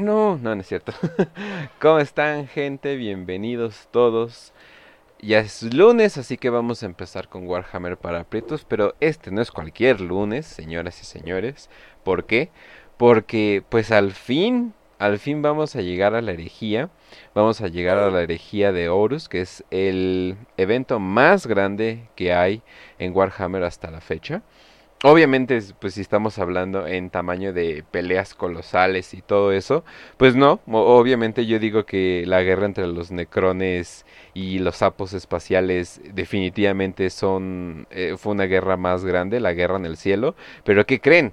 no, no, no es cierto. ¿Cómo están, gente? Bienvenidos todos. Ya es lunes, así que vamos a empezar con Warhammer para aprietos, pero este no es cualquier lunes, señoras y señores. ¿Por qué? Porque pues al fin, al fin vamos a llegar a la herejía. Vamos a llegar a la herejía de Horus, que es el evento más grande que hay en Warhammer hasta la fecha. Obviamente, pues si estamos hablando en tamaño de peleas colosales y todo eso, pues no, obviamente yo digo que la guerra entre los necrones y los sapos espaciales definitivamente son eh, fue una guerra más grande, la guerra en el cielo, pero ¿qué creen?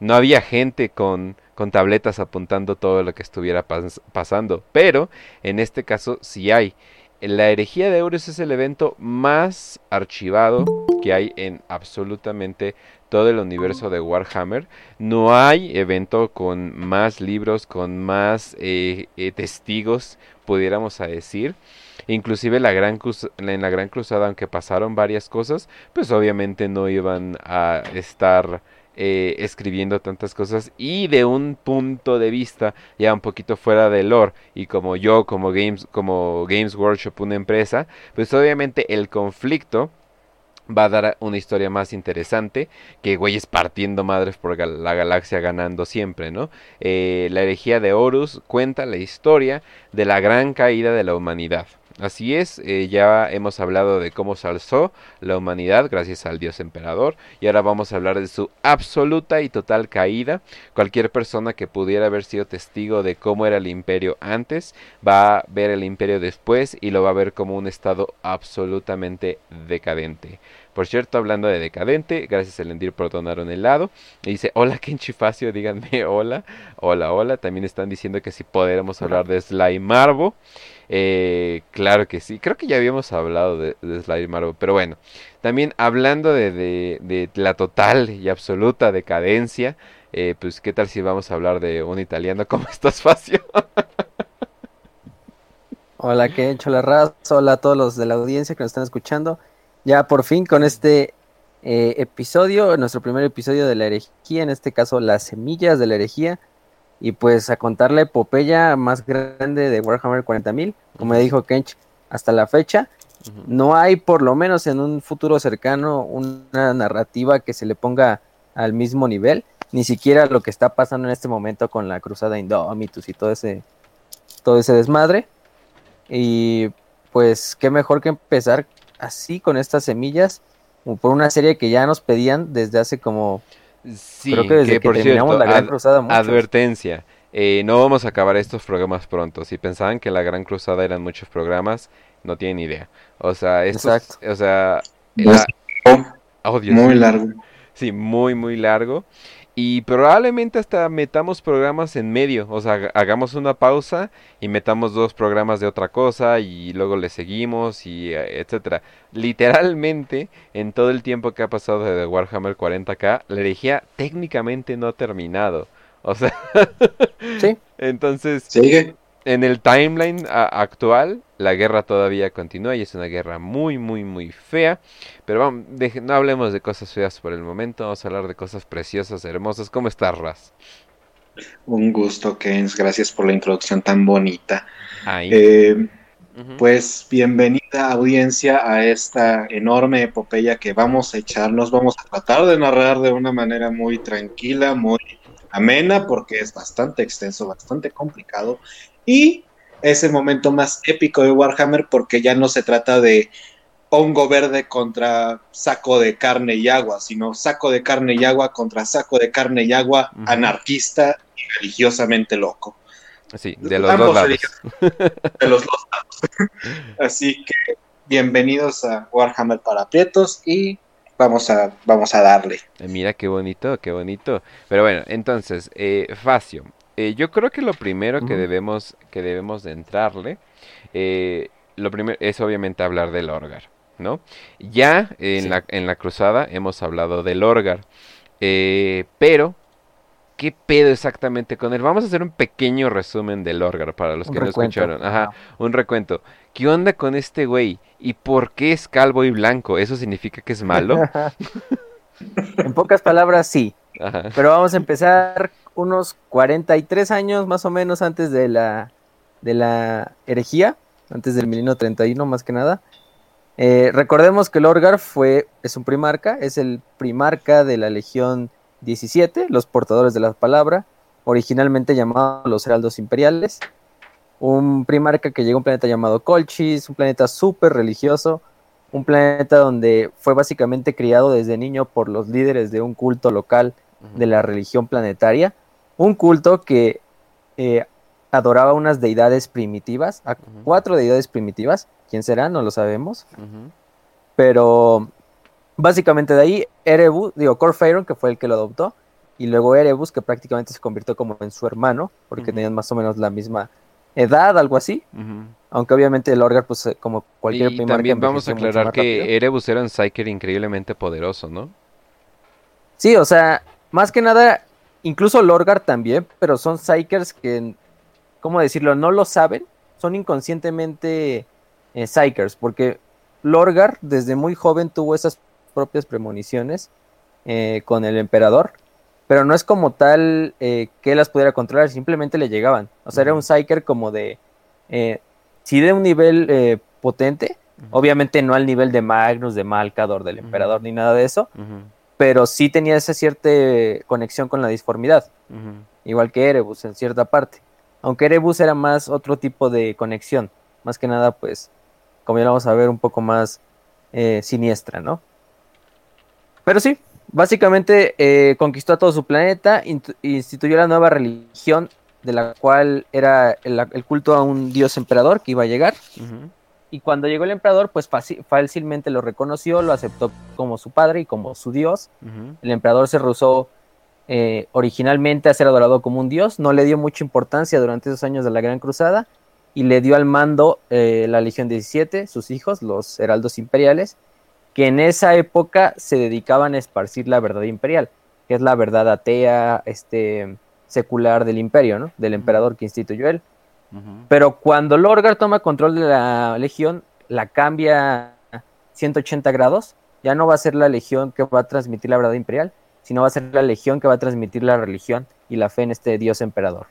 No había gente con con tabletas apuntando todo lo que estuviera pasando, pero en este caso sí hay. La herejía de Euros es el evento más archivado que hay en absolutamente todo el universo de Warhammer. No hay evento con más libros, con más eh, eh, testigos, pudiéramos decir. Inclusive la gran en la Gran Cruzada, aunque pasaron varias cosas, pues obviamente no iban a estar eh, escribiendo tantas cosas y de un punto de vista ya un poquito fuera de lore y como yo como Games como Games Workshop una empresa pues obviamente el conflicto va a dar una historia más interesante que güeyes partiendo madres por la galaxia ganando siempre, ¿no? Eh, la herejía de Horus cuenta la historia de la gran caída de la humanidad. Así es, eh, ya hemos hablado de cómo se alzó la humanidad gracias al dios emperador y ahora vamos a hablar de su absoluta y total caída. Cualquier persona que pudiera haber sido testigo de cómo era el imperio antes va a ver el imperio después y lo va a ver como un estado absolutamente decadente. Por cierto, hablando de decadente, gracias a Elendir por donar un helado. Y dice, hola Kenchi Facio, díganme hola, hola, hola. También están diciendo que si podremos hablar de Marvo. Eh, claro que sí, creo que ya habíamos hablado de, de Marvel, pero bueno, también hablando de, la total y absoluta decadencia, eh, pues qué tal si vamos a hablar de un italiano como estás, Facio. hola, que hecho la raza, hola a todos los de la audiencia que nos están escuchando. Ya por fin con este eh, episodio, nuestro primer episodio de la herejía, en este caso las semillas de la herejía y pues a contar la epopeya más grande de Warhammer 40.000, como dijo Kench, hasta la fecha. No hay, por lo menos en un futuro cercano, una narrativa que se le ponga al mismo nivel, ni siquiera lo que está pasando en este momento con la cruzada Indomitus y todo ese, todo ese desmadre. Y pues qué mejor que empezar así con estas semillas, por una serie que ya nos pedían desde hace como Sí, Creo que desde que, por terminamos la Gran Cruzada. Advertencia. Eh, no vamos a acabar estos programas pronto. Si pensaban que la Gran Cruzada eran muchos programas, no tienen idea. O sea, esto o sea, oh, muy largo. Sí, muy, muy largo. Y probablemente hasta metamos programas en medio, o sea, hagamos una pausa y metamos dos programas de otra cosa y luego le seguimos y eh, etcétera. Literalmente, en todo el tiempo que ha pasado desde Warhammer 40k, la herejía técnicamente no ha terminado. O sea, sí. Entonces, sigue en el timeline actual, la guerra todavía continúa y es una guerra muy, muy, muy fea. Pero vamos, no hablemos de cosas feas por el momento, vamos a hablar de cosas preciosas, hermosas. ¿Cómo estás, Raz? Un gusto, Kens. Gracias por la introducción tan bonita. Eh, pues bienvenida audiencia a esta enorme epopeya que vamos a echarnos. Vamos a tratar de narrar de una manera muy tranquila, muy amena, porque es bastante extenso, bastante complicado y es el momento más épico de Warhammer porque ya no se trata de hongo verde contra saco de carne y agua, sino saco de carne y agua contra saco de carne y agua anarquista y religiosamente loco. Sí, de los dos lados. De los dos lados. Así que bienvenidos a Warhammer para Prietos y vamos a, vamos a darle. Eh, mira qué bonito, qué bonito. Pero bueno, entonces, eh, Facio, eh, yo creo que lo primero que debemos que debemos de entrarle, eh, lo primero es obviamente hablar del Orgar, ¿no? Ya en, la, en la cruzada hemos hablado del Orgar, eh, pero ¿qué pedo exactamente con él? Vamos a hacer un pequeño resumen del Orgar para los que no escucharon. Ajá, un recuento. ¿Qué onda con este güey? ¿Y por qué es calvo y blanco? ¿Eso significa que es malo? en pocas palabras, sí. Pero vamos a empezar unos 43 años más o menos antes de la, de la herejía, antes del milenio 31 más que nada. Eh, recordemos que Lorgar fue, es un primarca, es el primarca de la Legión 17, los portadores de la palabra, originalmente llamado los Heraldos Imperiales. Un primarca que llegó a un planeta llamado Colchis, un planeta súper religioso, un planeta donde fue básicamente criado desde niño por los líderes de un culto local de la religión planetaria. Un culto que eh, adoraba unas deidades primitivas, a cuatro deidades primitivas. ¿Quién será? No lo sabemos. Pero básicamente de ahí, Erebus, digo, Corfeiron, que fue el que lo adoptó, y luego Erebus, que prácticamente se convirtió como en su hermano, porque tenían más o menos la misma edad, algo así. Aunque obviamente el Orgar, pues eh, como cualquier y también vamos a aclarar que Erebus era un Psyker increíblemente poderoso, ¿no? Sí, o sea, más que nada, incluso Lorgar también, pero son Psykers que ¿cómo decirlo? No lo saben, son inconscientemente eh, porque Lorgar desde muy joven tuvo esas propias premoniciones eh, con el emperador, pero no es como tal eh, que las pudiera controlar, simplemente le llegaban. O sea, era un Psyker como de, sí de un nivel potente, obviamente no al nivel de Magnus, de Malcador, del emperador, ni nada de eso, pero sí tenía esa cierta conexión con la disformidad, igual que Erebus en cierta parte. Aunque Erebus era más otro tipo de conexión, más que nada, pues, como ya lo vamos a ver, un poco más eh, siniestra, ¿no? Pero sí, básicamente eh, conquistó a todo su planeta, instituyó la nueva religión, de la cual era el, culto a un dios emperador que iba a llegar. Y cuando llegó el emperador, pues fácilmente lo reconoció, lo aceptó como su padre y como su dios. El emperador se rehusó eh, originalmente a ser adorado como un dios, no le dio mucha importancia durante esos años de la Gran Cruzada y le dio al mando eh, la Legión 17, sus hijos, los heraldos imperiales, que en esa época se dedicaban a esparcir la verdad imperial, que es la verdad atea, este, secular del imperio, ¿no? Del emperador que instituyó él. Pero cuando Lorgar toma control de la legión, la cambia 180 grados, ya no va a ser la legión que va a transmitir la verdad imperial, sino va a ser la legión que va a transmitir la religión y la fe en este dios emperador.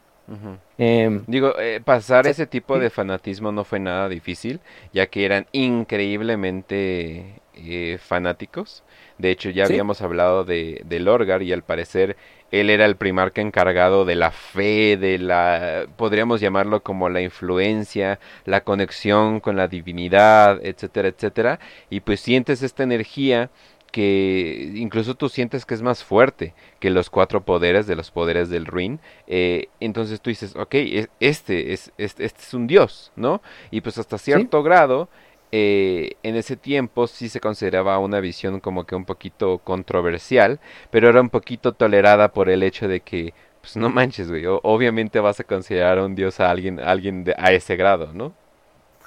Em, Digo, eh, pasar ese tipo de fanatismo no fue nada difícil, ya que eran increíblemente eh, fanáticos. De hecho, ya habíamos hablado de, de, Lorgar y al parecer él era el primarca encargado de la fe, de la, podríamos llamarlo como la influencia, la conexión con la divinidad, etcétera, etcétera. Y pues sientes esta energía que incluso tú sientes que es más fuerte que los cuatro poderes de los poderes del Ruin. Eh, entonces tú dices, ok, este es, este, este, es un dios, ¿no? Y pues hasta cierto grado, eh, en ese tiempo sí se consideraba una visión como que un poquito controversial, pero era un poquito tolerada por el hecho de que, pues no manches, güey, obviamente vas a considerar un dios a alguien, alguien de, a ese grado, ¿no?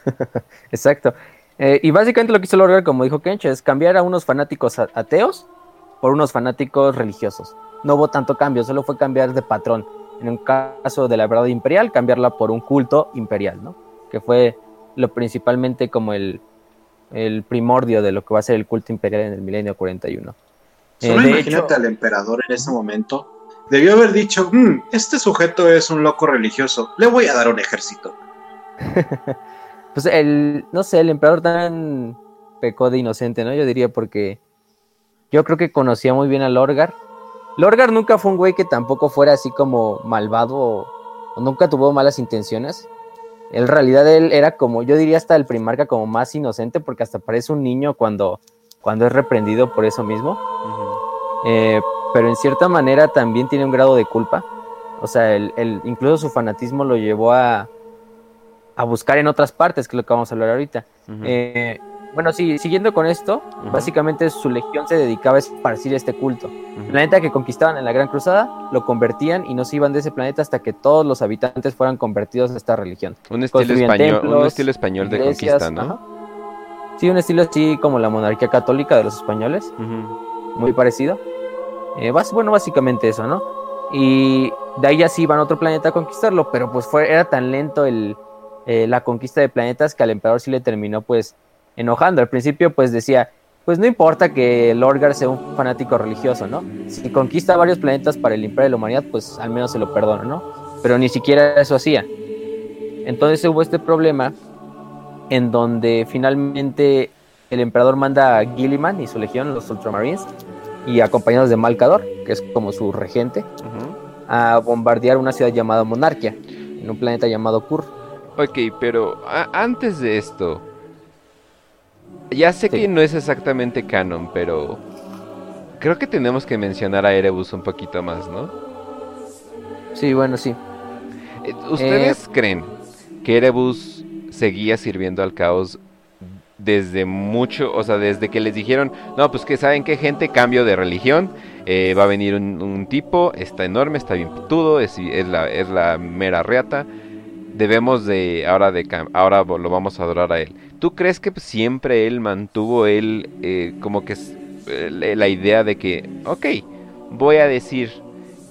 Exacto. Eh, y básicamente lo que hizo lograr, como dijo Kench, es cambiar a unos fanáticos ateos por unos fanáticos religiosos. No hubo tanto cambio, solo fue cambiar de patrón. En un caso de la verdad imperial, cambiarla por un culto imperial, ¿no? Que fue lo principalmente como el, el primordio de lo que va a ser el culto imperial en el milenio 41. Solo eh, imagínate al emperador en ese momento. Debió haber dicho, mm, este sujeto es un loco religioso, le voy a dar un ejército. pues el, no sé, el emperador tan pecó de inocente, ¿no? Yo diría porque yo creo que conocía muy bien a Lorgar. Lorgar nunca fue un güey que tampoco fuera así como malvado o, nunca tuvo malas intenciones. En realidad él era como, yo diría hasta el primarca como más inocente porque hasta parece un niño cuando, cuando es reprendido por eso mismo. Eh, pero en cierta manera también tiene un grado de culpa. O sea, el, incluso su fanatismo lo llevó a, a buscar en otras partes, que es lo que vamos a hablar ahorita. Eh, bueno, sí, siguiendo con esto, básicamente su legión se dedicaba a esparcir este culto. El planeta que conquistaban en la Gran Cruzada lo convertían y no se iban de ese planeta hasta que todos los habitantes fueran convertidos a esta religión. Un estilo, español, un estilo español de conquista, ¿no? Sí, un estilo así como la monarquía católica de los españoles, muy parecido. Eh, bueno, básicamente eso, ¿no? Y de ahí ya sí iban a otro planeta a conquistarlo, pero pues fue, era tan lento el, eh, la conquista de planetas que al emperador sí le terminó pues enojando. Al principio pues decía, pues no importa que Lorgar sea un fanático religioso, ¿no? Si conquista varios planetas para el Imperio de la Humanidad, pues al menos se lo perdona, ¿no? Pero ni siquiera eso hacía. Entonces hubo este problema en donde finalmente el emperador manda a Gilliman y su legión, los Ultramarines, y acompañados de Malcador, que es como su regente, a bombardear una ciudad llamada Monarquia, en un planeta llamado Kur. Ok, pero antes de esto, ya sé que no es exactamente canon, pero creo que tenemos que mencionar a Erebus un poquito más, ¿no? Sí, bueno, sí. Eh, ¿Ustedes eh, creen que Erebus seguía sirviendo al caos desde mucho, o sea, desde que les dijeron, no, pues que saben qué gente, cambio de religión, eh, va a venir un, tipo, está enorme, está bien putudo, es, es, la, es la mera reata, debemos de, ahora, de, ahora lo vamos a adorar a él. ¿Tú crees que siempre él mantuvo él eh, como que eh, la idea de que, ok, voy a decir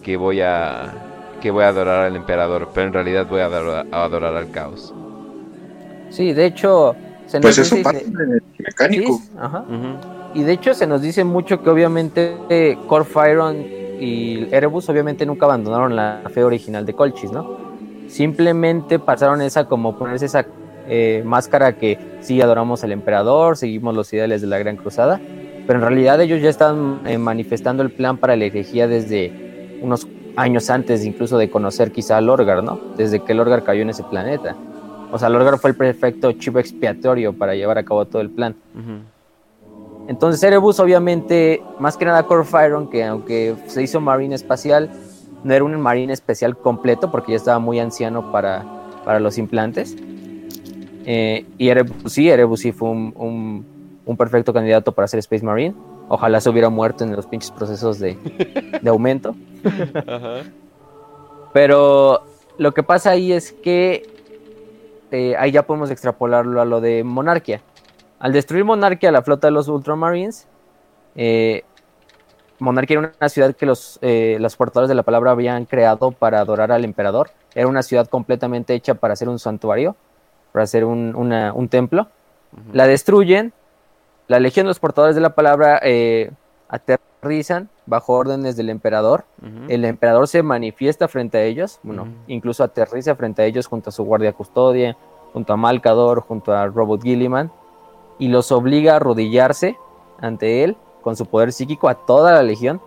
que voy a, que voy a adorar al emperador, pero en realidad voy a adorar al caos? Sí, de hecho, se pues eso parte mecánico. Y de hecho se nos dice mucho que obviamente eh, Corfiron y Erebus obviamente nunca abandonaron la fe original de Colchis, ¿no? Simplemente pasaron esa como ponerse esa eh, máscara que sí adoramos al emperador, seguimos los ideales de la Gran Cruzada, pero en realidad ellos ya están eh, manifestando el plan para la herejía desde unos años antes incluso de conocer quizá a Lorgar, ¿no? Desde que Lorgar cayó en ese planeta. O sea, Lorgar fue el perfecto chivo expiatorio para llevar a cabo todo el plan. Entonces Erebus obviamente, más que nada Corfiron, que aunque se hizo Marine espacial, no era un Marine especial completo porque ya estaba muy anciano para, para los implantes. Eh, y Erebus sí, Erebus sí fue un, un, perfecto candidato para ser Space Marine. Ojalá se hubiera muerto en los pinches procesos de, de aumento. Pero lo que pasa ahí es que eh, ahí ya podemos extrapolarlo a lo de Monarquia. Al destruir Monarquia, la flota de los Ultramarines, eh, Monarquia era una ciudad que los, eh, los portadores de la palabra habían creado para adorar al emperador. Era una ciudad completamente hecha para hacer un santuario, para hacer un, templo. La destruyen. La legión de los portadores de la palabra eh, aterrizan bajo órdenes del emperador. El emperador se manifiesta frente a ellos, bueno, incluso aterriza frente a ellos junto a su guardia custodia, junto a Malcador, junto a Robot Gilliman, y los obliga a arrodillarse ante él con su poder psíquico a toda la legión.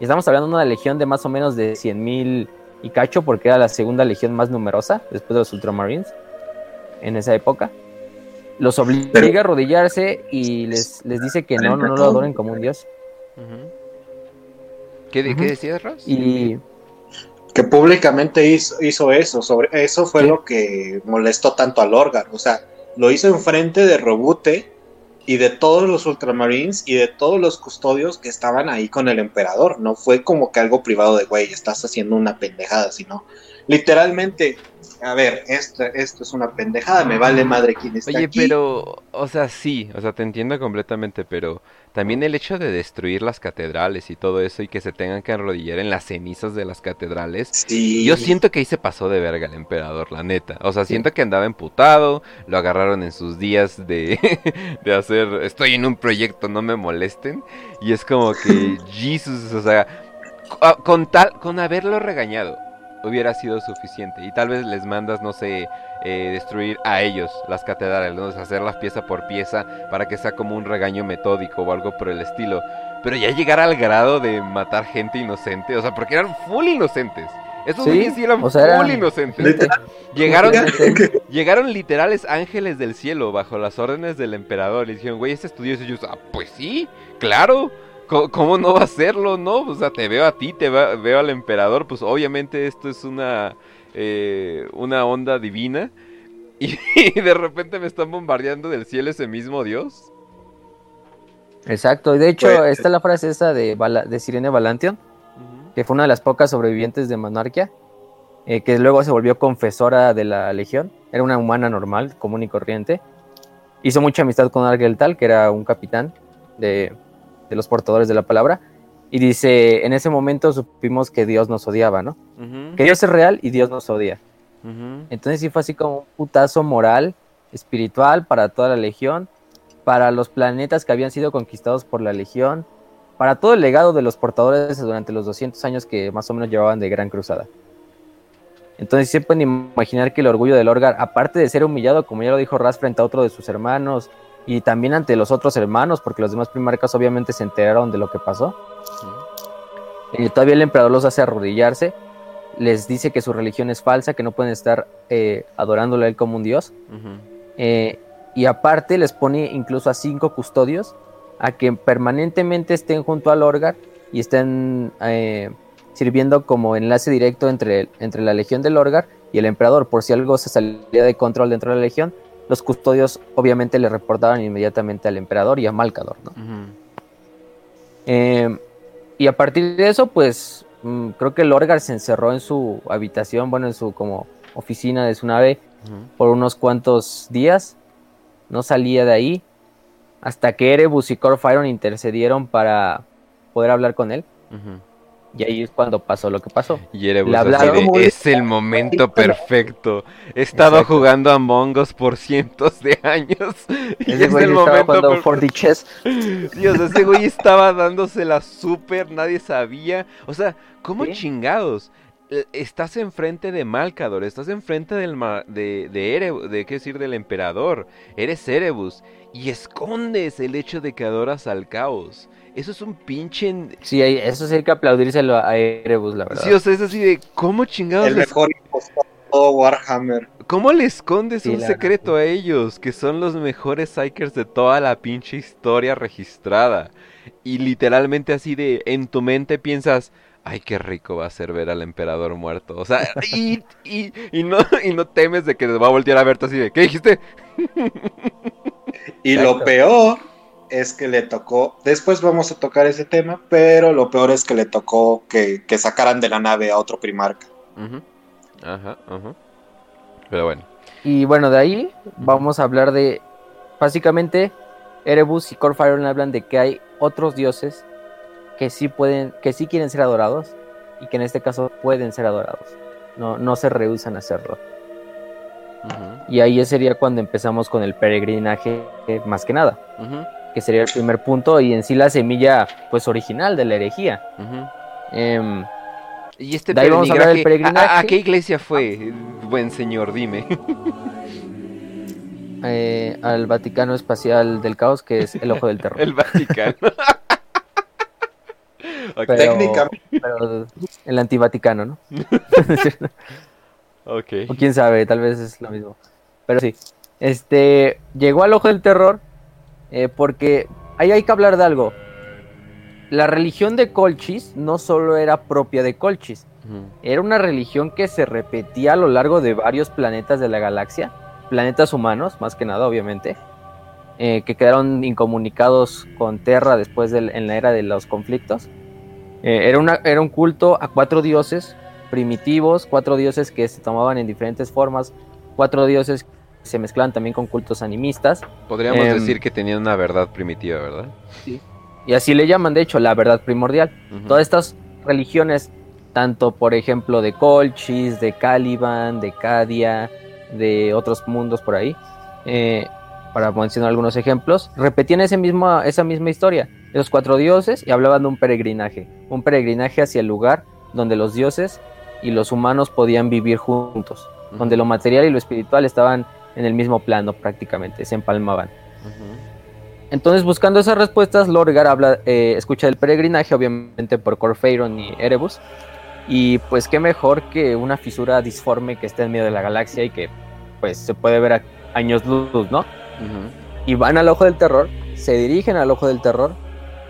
Y estamos hablando de una legión de más o menos de 100.000 y cacho, porque era la segunda legión más numerosa después de los Ultramarines en esa época. Los obliga a arrodillarse y les, les dice que no, no, lo adoren como un dios. ¿Qué, decías, Ross? Y que públicamente hizo, eso, sobre eso fue lo que molestó tanto a Lorgar, o sea, lo hizo enfrente de Robute y de todos los ultramarines y de todos los custodios que estaban ahí con el emperador, no fue como que algo privado de, güey, estás haciendo una pendejada, sino literalmente a ver, esto, esto es una pendejada, me vale madre quién está Oye, pero, o sea, sí, o sea, te entiendo completamente, pero también el hecho de destruir las catedrales y todo eso y que se tengan que arrodillar en las cenizas de las catedrales, sí. yo siento que ahí se pasó de verga el emperador, la neta. O sea, siento que andaba emputado, lo agarraron en sus días de, de hacer, estoy en un proyecto, no me molesten, y es como que, Jesus, o sea, con tal, con haberlo regañado hubiera sido suficiente. Y tal vez les mandas, no sé, eh, destruir a ellos las catedrales, ¿no? hacerlas pieza por pieza para que sea como un regaño metódico o algo por el estilo. Pero ya llegar al grado de matar gente inocente, o sea, porque eran full inocentes. Esos sí, sí eran full inocentes. Llegaron, llegaron literales ángeles del cielo bajo las órdenes del emperador y dijeron, güey, este estudio y ellos, ah, pues sí, claro. ¿Cómo, no va a serlo, no? O sea, te veo a ti, te veo al emperador, pues obviamente esto es una, eh, una onda divina. Y, de repente me están bombardeando del cielo ese mismo Dios. Exacto, y de hecho, pues, está la frase esa de, de Sirene Valantion, que fue una de las pocas sobrevivientes de Monarquia, eh, que luego se volvió confesora de la Legión. Era una humana normal, común y corriente. Hizo mucha amistad con Argel Tal, que era un capitán de, de los portadores de la palabra. Y dice, en ese momento supimos que Dios nos odiaba, ¿no? Que Dios es real y Dios nos odia. Entonces sí fue así como un putazo moral, espiritual para toda la legión, para los planetas que habían sido conquistados por la Legión, para todo el legado de los portadores durante los 200 años que más o menos llevaban de Gran Cruzada. Entonces se pueden imaginar que el orgullo del Orgar, aparte de ser humillado, como ya lo dijo Raz, frente a otro de sus hermanos, y también ante los otros hermanos, porque los demás primarcas obviamente se enteraron de lo que pasó. Eh, todavía el emperador los hace arrodillarse, les dice que su religión es falsa, que no pueden estar eh, adorándole a él como un dios. Eh, y aparte les pone incluso a cinco custodios a que permanentemente estén junto al Orgar y estén sirviendo como enlace directo entre, entre la legión del Orgar y el emperador. Por si algo se salía de control dentro de la legión, los custodios obviamente le reportaban inmediatamente al emperador y a Malcador. Em, y a partir de eso, pues mm, creo que el Orgar se encerró en su habitación, bueno, en su como oficina de su nave por unos cuantos días. No salía de ahí hasta que Erebus y Corfiron intercedieron para poder hablar con él. Y ahí es cuando pasó lo que pasó. Y Erebus es el momento perfecto. He estado jugando a Mongos por cientos de años. Y es el momento perfecto. Dios, ese güey estaba dándosela súper, nadie sabía. O sea, ¿cómo chingados? Eh, estás enfrente de Malcador, estás enfrente del de, de Erebus, de qué decir, del emperador. Eres Erebus. Y escondes el hecho de que adoras al caos. Eso es un pinche. Sí, eso sí hay que aplaudírselo a Erebus, la verdad. Sí, o sea, es así de. ¿Cómo chingados? El mejor impostor de todo Warhammer. ¿Cómo le escondes un secreto a ellos? Que son los mejores Psykers de toda la pinche historia registrada. Y literalmente así de. En tu mente piensas. Ay, qué rico va a ser ver al emperador muerto. O sea, y, y, y, no, y no temes de que va a voltear a verte así de. ¿Qué dijiste? Y lo peor es que le tocó, después vamos a tocar ese tema, pero lo peor es que le tocó que, sacaran de la nave a otro primarca. Ajá, ajá. Pero bueno. Y bueno, de ahí vamos a hablar de, básicamente, Erebus y Corfiron hablan de que hay otros dioses que sí pueden, que sí quieren ser adorados y que en este caso pueden ser adorados. No, no se rehusan a hacerlo. Y ahí sería cuando empezamos con el peregrinaje más que nada que sería el primer punto, y en sí la semilla pues original de la herejía. Em, y este peregrinaje, a, qué iglesia fue, buen señor? Dime. Eh, al Vaticano Espacial del Caos, que es el ojo del terror. el Vaticano. Técnicamente. el antivaticano, ¿no? ok. O quién sabe, tal vez es lo mismo. Pero sí. Este llegó al ojo del terror eh, porque ahí hay que hablar de algo. La religión de Colchis no solo era propia de Colchis, era una religión que se repetía a lo largo de varios planetas de la galaxia, planetas humanos, más que nada, obviamente, eh, que quedaron incomunicados con Terra después de, en la era de los conflictos. Eh, era, una, era un culto a cuatro dioses primitivos, cuatro dioses que se tomaban en diferentes formas, cuatro dioses se mezclan también con cultos animistas. Podríamos em, decir que tenían una verdad primitiva, ¿verdad? Sí. Y así le llaman, de hecho, la verdad primordial. Todas estas religiones, tanto por ejemplo de Colchis, de Caliban, de Cadia, de otros mundos por ahí, eh, para mencionar algunos ejemplos, repetían ese mismo, esa misma historia. Los cuatro dioses y hablaban de un peregrinaje, un peregrinaje hacia el lugar donde los dioses y los humanos podían vivir juntos, donde lo material y lo espiritual estaban en el mismo plano prácticamente, se empalmaban. Entonces, buscando esas respuestas, Lorgar habla, eh, escucha el peregrinaje, obviamente por Corfeiron y Erebus. Y pues qué mejor que una fisura disforme que está en medio de la galaxia y que pues se puede ver a años luz, ¿no? Y van al ojo del terror, se dirigen al ojo del terror,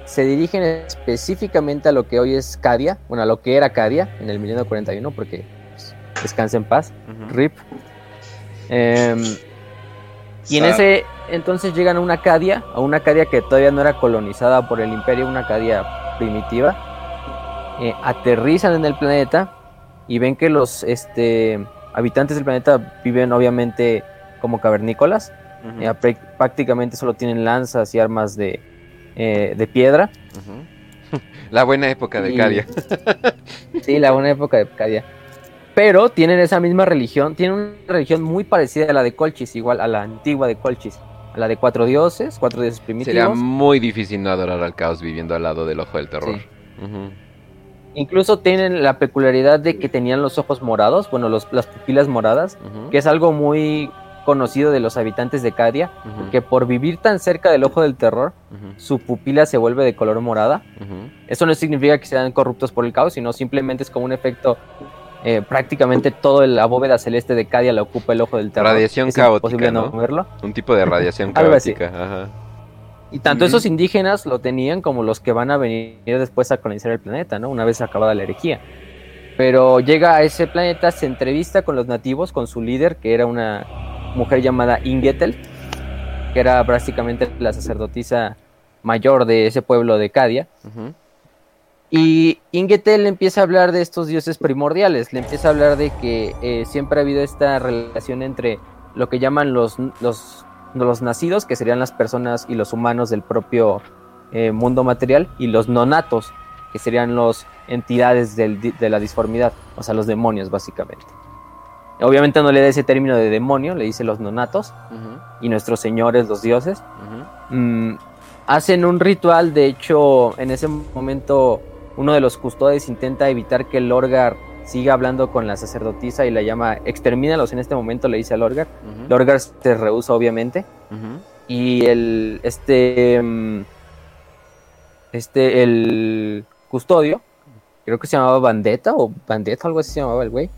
se dirigen específicamente a lo que hoy es Cadia, bueno, a lo que era Cadia en el milenio 41, porque pues, descansa en paz, RIP. Em, y en ese entonces llegan a una Acadia, a una Acadia que todavía no era colonizada por el imperio, una Acadia primitiva. Eh, aterrizan en el planeta y ven que los este, habitantes del planeta viven obviamente como cavernícolas. Eh, prácticamente solo tienen lanzas y armas de, eh, piedra. La buena época de Cadia. sí, la buena época de Cadia pero tienen esa misma religión, tienen una religión muy parecida a la de Colchis, igual a la antigua de Colchis. la de cuatro dioses, cuatro dioses primitivos. Sería muy difícil no adorar al caos viviendo al lado del ojo del terror. Incluso tienen la peculiaridad de que tenían los ojos morados, bueno, los, las pupilas moradas, que es algo muy conocido de los habitantes de Cadia, que por vivir tan cerca del ojo del terror, su pupila se vuelve de color morada. Eso no significa que sean corruptos por el caos, sino simplemente es como un efecto eh, prácticamente todo la bóveda celeste de Cadia la ocupa el ojo del terror. Radiación caótica, ¿no? verlo. Un tipo de radiación caótica. Y tanto esos indígenas lo tenían como los que van a venir después a colonizar el planeta, ¿no? Una vez acabada la herejía. Pero llega a ese planeta, se entrevista con los nativos, con su líder, que era una mujer llamada Ingetel, que era prácticamente la sacerdotisa mayor de ese pueblo de Cadia. Y Ingetel empieza a hablar de estos dioses primordiales, le empieza a hablar de que eh, siempre ha habido esta relación entre lo que llaman los, los, los, nacidos, que serían las personas y los humanos del propio eh, mundo material, y los nonatos, que serían las entidades de la disformidad, o sea, los demonios básicamente. Obviamente no le da ese término de demonio, le dice los nonatos, y nuestros señores, los dioses. Mm, hacen un ritual, de hecho, en ese momento uno de los custodes intenta evitar que el Lorgar siga hablando con la sacerdotisa y la llama, extermínalos en este momento, le dice a Lorgar. Lorgar se rehúsa, obviamente. Y el, este, mm, este, el custodio, creo que se llamaba Bandeta o Bandeta, algo así se llamaba el güey.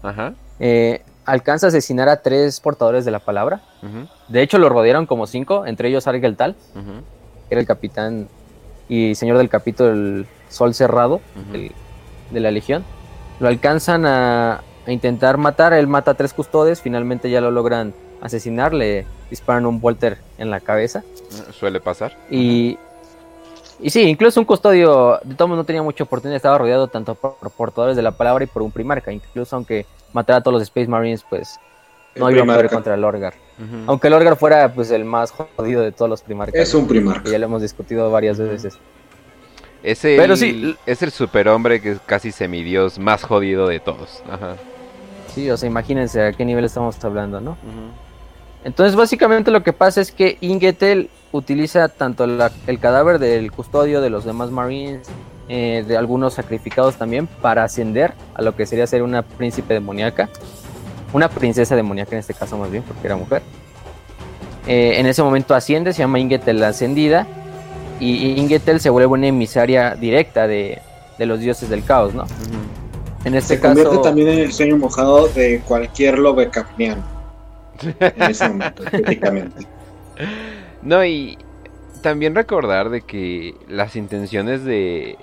Eh, alcanza a asesinar a tres portadores de la palabra. De hecho, lo rodearon como cinco, entre ellos Argel Tal, que era el capitán y señor del capítulo Sol Cerrado de la Legión. Lo alcanzan a, intentar matar, él mata a tres custodes, finalmente ya lo logran asesinar, le disparan un Volter en la cabeza. Suele pasar. Y, y sí, incluso un custodio, de todos no tenía mucha oportunidad, estaba rodeado tanto por portadores de la palabra y por un primarca, incluso aunque matara a todos los Space Marines, pues no iba a poder contra el Orgar. Aunque el Orgar fuera pues el más jodido de todos los primarcas. Es un primarca. ya lo hemos discutido varias veces. Es el, Pero sí, es el superhombre que es casi semidios más jodido de todos. Ajá. Sí, o sea, imagínense a qué nivel estamos hablando, ¿no? Entonces, básicamente lo que pasa es que Ingetel utiliza tanto el cadáver del custodio de los demás Marines, eh, de algunos sacrificados también, para ascender a lo que sería ser una príncipe demoníaca. Una princesa demoníaca en este caso, más bien, porque era mujer. Eh, en ese momento asciende, se llama Ingetel la Ascendida y Ingetel se vuelve una emisaria directa de, los dioses del caos, ¿no? En este se convierte también en el sueño mojado de cualquier Lovecraftiano. en ese momento, prácticamente. No, y también recordar de que las intenciones de...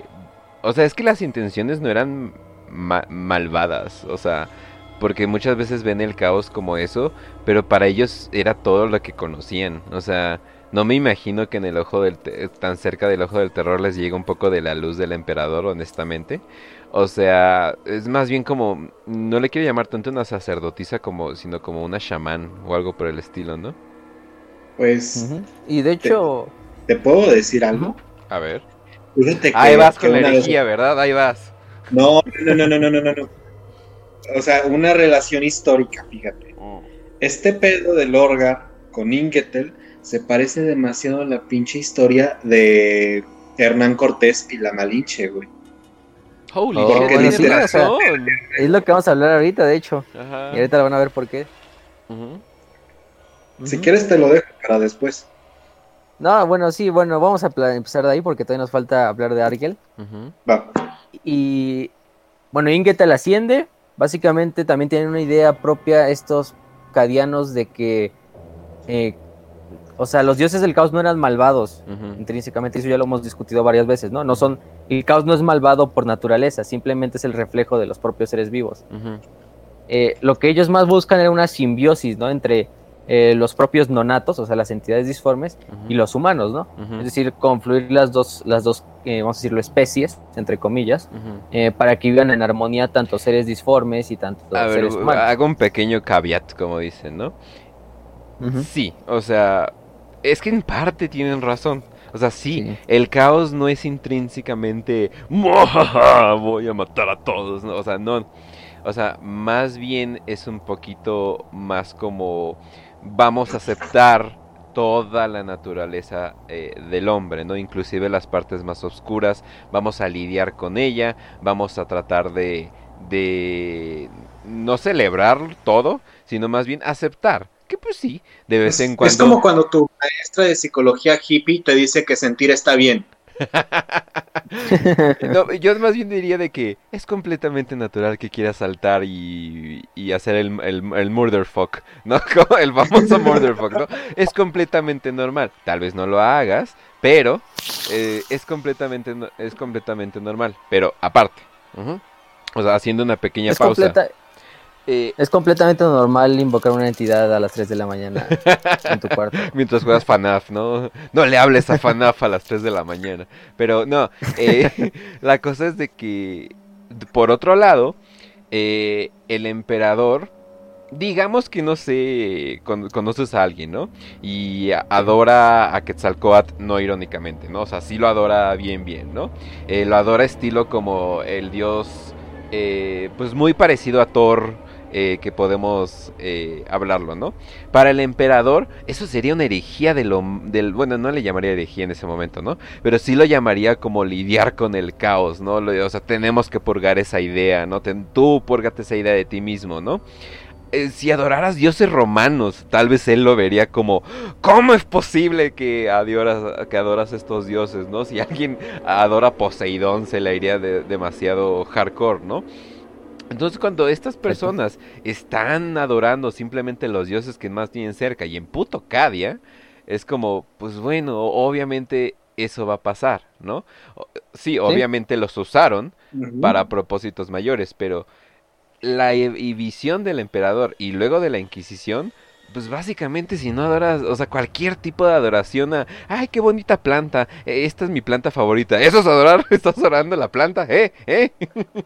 O sea, es que las intenciones no eran malvadas, o sea, porque muchas veces ven el caos como eso, pero para ellos era todo lo que conocían, o sea, no me imagino que en el ojo del tan cerca del ojo del terror les llegue un poco de la luz del emperador, honestamente. O sea, es más bien como no le quiero llamar tanto una sacerdotisa como sino como una chamán o algo por el estilo, ¿no? Pues y de hecho te, puedo decir algo. A ver. Ahí vas con la energía, ¿verdad? Ahí vas. No, no, no, no, no, no, no. O sea, una relación histórica, fíjate. Oh. Este pedo del Orgar con Ingetel se parece demasiado a la pinche historia de Hernán Cortés y la Malinche, güey. Holy es lo que vamos a hablar ahorita, de hecho. Y ahorita lo van a ver por qué. Si quieres te lo dejo para después. No, bueno, sí, bueno, vamos a empezar de ahí porque todavía nos falta hablar de Argel. Va. Y bueno, Ingetel asciende. Básicamente también tienen una idea propia estos cadianos de que eh, o sea, los dioses del caos no eran malvados intrínsecamente, eso ya lo hemos discutido varias veces, ¿no? No son, el caos no es malvado por naturaleza, simplemente es el reflejo de los propios seres vivos. Eh, lo que ellos más buscan era una simbiosis, ¿no? Entre eh, los propios nonatos, o sea, las entidades disformes, y los humanos, ¿no? Es decir, confluir las dos, las dos eh, vamos a decirlo, especies, entre comillas, para que vivan en armonía tanto seres disformes y tanto seres humanos. Hago un pequeño caveat, como dicen, ¿no? Sí, o sea, es que en parte tienen razón. O sea, sí, el caos no es intrínsecamente voy a matar a todos. O sea, no. O sea, más bien es un poquito más como vamos a aceptar toda la naturaleza eh, del hombre, ¿no? Inclusive las partes más oscuras, vamos a lidiar con ella, vamos a tratar de, de no celebrar todo, sino más bien aceptar que pues sí, de vez en cuando... Es como cuando tu maestra de psicología hippie te dice que sentir está bien. no, yo más bien diría de que es completamente natural que quieras saltar y, y hacer el, el, murder fuck, ¿no? el famoso murder fuck, ¿no? Es completamente normal. Tal vez no lo hagas, pero eh, es, completamente, es completamente normal. Pero aparte, o sea, haciendo una pequeña pausa. Eh, es completamente normal invocar una entidad a las 3 de la mañana en tu cuarto. Mientras juegas FNAF, ¿no? No le hables a FNAF a las 3 de la mañana. Pero no, eh, la cosa es de que, por otro lado, eh, el emperador, digamos que no sé, conoces a alguien, ¿no? Y adora a Quetzalcoatl, no irónicamente, ¿no? O sea, sí lo adora bien, bien, ¿no? lo adora estilo como el dios, pues muy parecido a Thor eh, que podemos eh, hablarlo, ¿no? Para el emperador, eso sería una herejía de lo, del, bueno, no le llamaría herejía en ese momento, ¿no? Pero sí lo llamaría como lidiar con el caos, ¿no? o sea, tenemos que purgar esa idea, ¿no? tú purgate esa idea de ti mismo, ¿no? Eh, si adoraras dioses romanos, tal vez él lo vería como, ¿cómo es posible que adoras, que adoras estos dioses, ¿no? Si alguien adora Poseidón, se le iría demasiado hardcore, ¿no? Entonces cuando estas personas están adorando simplemente los dioses que más tienen cerca y en puto Cadia, es como, pues bueno, obviamente eso va a pasar, ¿no? Sí, obviamente los usaron para propósitos mayores, pero la visión del emperador y luego de la Inquisición pues básicamente si no adoras, o sea, cualquier tipo de adoración a, ay, qué bonita planta, e, esta es mi planta favorita, eso es adorar, estás adorando la planta, eh, eh.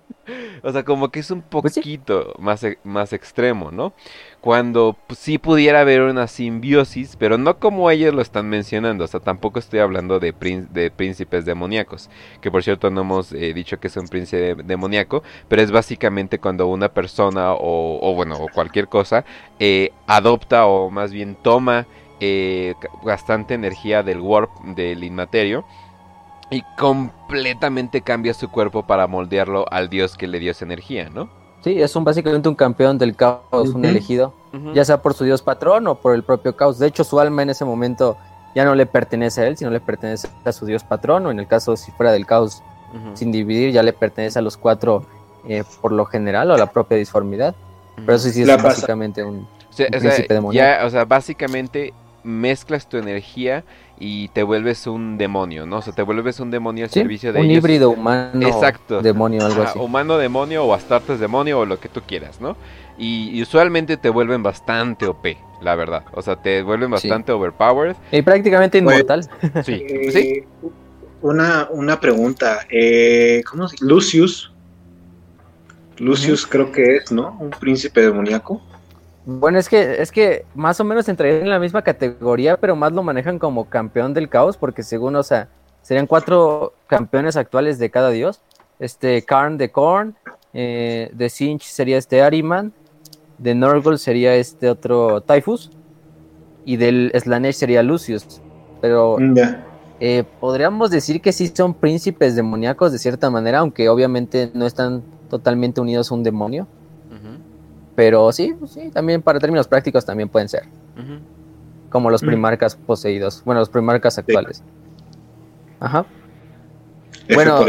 o sea, como que es un pues poquito más, e, más extremo, ¿no? Cuando pues, sí pudiera haber una simbiosis, pero no como ellos lo están mencionando, o sea, tampoco estoy hablando de, príncipes demoníacos, que por cierto no hemos eh, dicho que es un príncipe demoníaco, pero es básicamente cuando una persona o, bueno, o cualquier cosa eh, adopta o más bien toma eh, bastante energía del warp, del inmaterio, y completamente cambia su cuerpo para moldearlo al dios que le dio esa energía, ¿no? Sí, es un, básicamente un campeón del caos, un elegido, ya sea por su dios patrón o por el propio caos. De hecho, su alma en ese momento ya no le pertenece a él, sino le pertenece a su dios patrón, o en el caso si fuera del caos sin dividir, ya le pertenece a los cuatro eh, por lo general o a la propia disformidad. Pero eso sí es básicamente un, príncipe demoníaco. o sea, básicamente mezclas tu energía y te vuelves un demonio, ¿no? O sea, te vuelves un demonio al servicio de un híbrido humano Exacto. demonio, algo así. Humano demonio o astartes demonio o lo que tú quieras, ¿no? Y, usualmente te vuelven bastante OP, la verdad. O sea, te vuelven bastante overpowered. Y prácticamente inmortal. sí, sí. Eh, una, una pregunta. Eh, ¿Cómo se Lucius. Lucius creo que es, ¿no? Un príncipe demoníaco. Bueno, es que, es que más o menos entrarían en la misma categoría, pero más lo manejan como campeón del caos, porque según, o sea, serían cuatro campeones actuales de cada dios. Este, Karn de Korn, eh, de Sinch sería este Ariman, de Norgol sería este otro Typhus, y del Slanesh sería Lucius. Pero mm, eh, podríamos decir que sí son príncipes demoníacos de cierta manera, aunque obviamente no están totalmente unidos a un demonio. Pero sí, pues sí, también para términos prácticos también pueden ser. Como los mm. primarcas poseídos. Bueno, los primarcas actuales. Ajá. Bueno,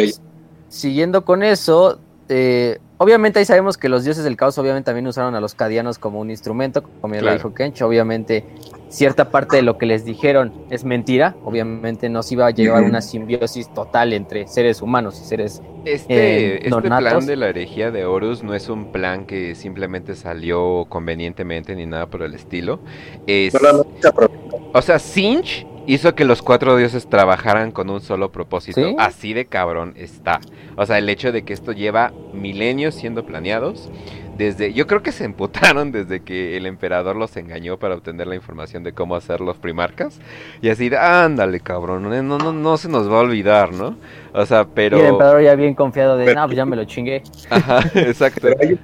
siguiendo con eso, eh, obviamente ahí sabemos que los dioses del caos obviamente también usaron a los cadianos como un instrumento, como ya lo dijo Kench, obviamente cierta parte de lo que les dijeron es mentira, obviamente no se iba a llevar una simbiosis total entre seres humanos y seres este, eh, este plan de la herejía de Horus no es un plan que simplemente salió convenientemente ni nada por el estilo. Es, o sea, Sinch hizo que los cuatro dioses trabajaran con un solo propósito. Así de cabrón está. O sea, el hecho de que esto lleva milenios siendo planeados. Desde, yo creo que se emputaron desde que el emperador los engañó para obtener la información de cómo hacer los primarcas. Y así ándale, cabrón, no, no, no se nos va a olvidar, ¿no? O sea, pero... Y el emperador ya bien confiado de, no, pues ya me lo chingué. Ajá, exacto. Pero hay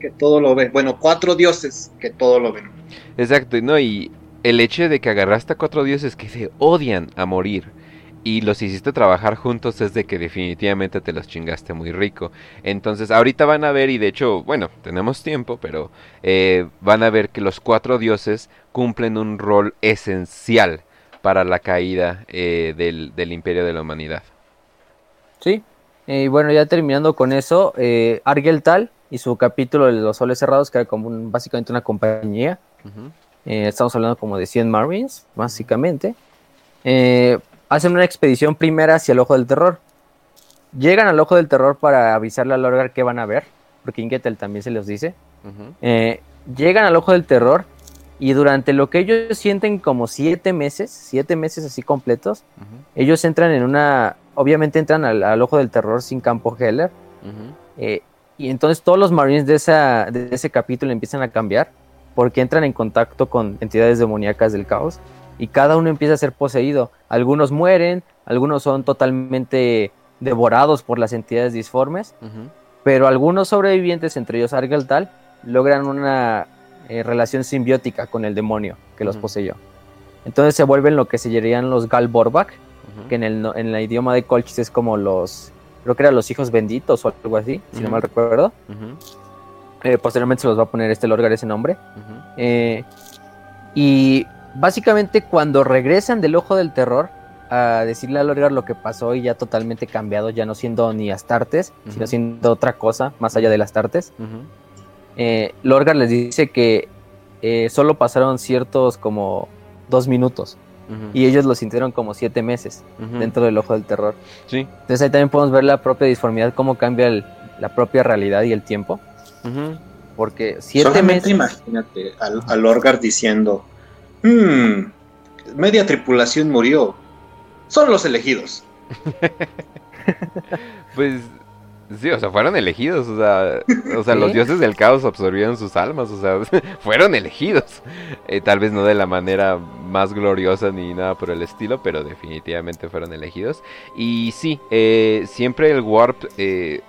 que todo lo ven. Bueno, cuatro dioses que todo lo ven. Exacto, ¿no? Y el hecho de que agarraste a cuatro dioses que se odian a morir y los hiciste trabajar juntos es de que definitivamente te los chingaste muy rico. Entonces ahorita van a ver, y de hecho, bueno, tenemos tiempo, pero eh, van a ver que los cuatro dioses cumplen un rol esencial para la caída eh, del, imperio de la humanidad. Sí, y bueno, ya terminando con eso, eh, Argel Tal y su capítulo de los soles cerrados, que era como básicamente una compañía. Estamos hablando como de 100 Marines, básicamente. Eh, hacen una expedición primera hacia el Ojo del Terror. Llegan al Ojo del Terror para avisarle a Lorgar qué van a ver, porque Ingetel también se los dice. Eh, llegan al Ojo del Terror y durante lo que ellos sienten como siete meses, siete meses así completos, ellos entran en una, obviamente entran al, Ojo del Terror sin campo Heller. y entonces todos los Marines de, esa, de ese capítulo empiezan a cambiar porque entran en contacto con entidades demoníacas del caos y cada uno empieza a ser poseído. Algunos mueren, algunos son totalmente devorados por las entidades disformes, pero algunos sobrevivientes, entre ellos Argeltal, logran una eh, relación simbiótica con el demonio que los poseyó. Entonces se vuelven lo que se llamarían los Galborbak, que en el, en el idioma de Colchis es como los, creo que eran los hijos benditos o algo así, si no mal recuerdo. Eh, posteriormente se los va a poner este Lorgar ese nombre. Eh, y básicamente cuando regresan del ojo del terror a decirle a Lorgar lo que pasó y ya totalmente cambiado, ya no siendo ni Astartes, sino siendo otra cosa más allá de las Astartes, eh, Lorgar les dice que solo pasaron ciertos como dos minutos. Y ellos lo sintieron como siete meses dentro del ojo del terror. Sí. Entonces ahí también podemos ver la propia disformidad, cómo cambia la propia realidad y el tiempo. Porque siete Solamente imagínate al, al Orgar diciendo, hmm, media tripulación murió, son los elegidos. pues Sí, o sea, fueron elegidos, o sea, o sea los dioses del caos absorbieron sus almas, o sea, fueron elegidos. Eh, tal vez no de la manera más gloriosa ni nada por el estilo, pero definitivamente fueron elegidos. Y sí, eh, siempre el warp, eh,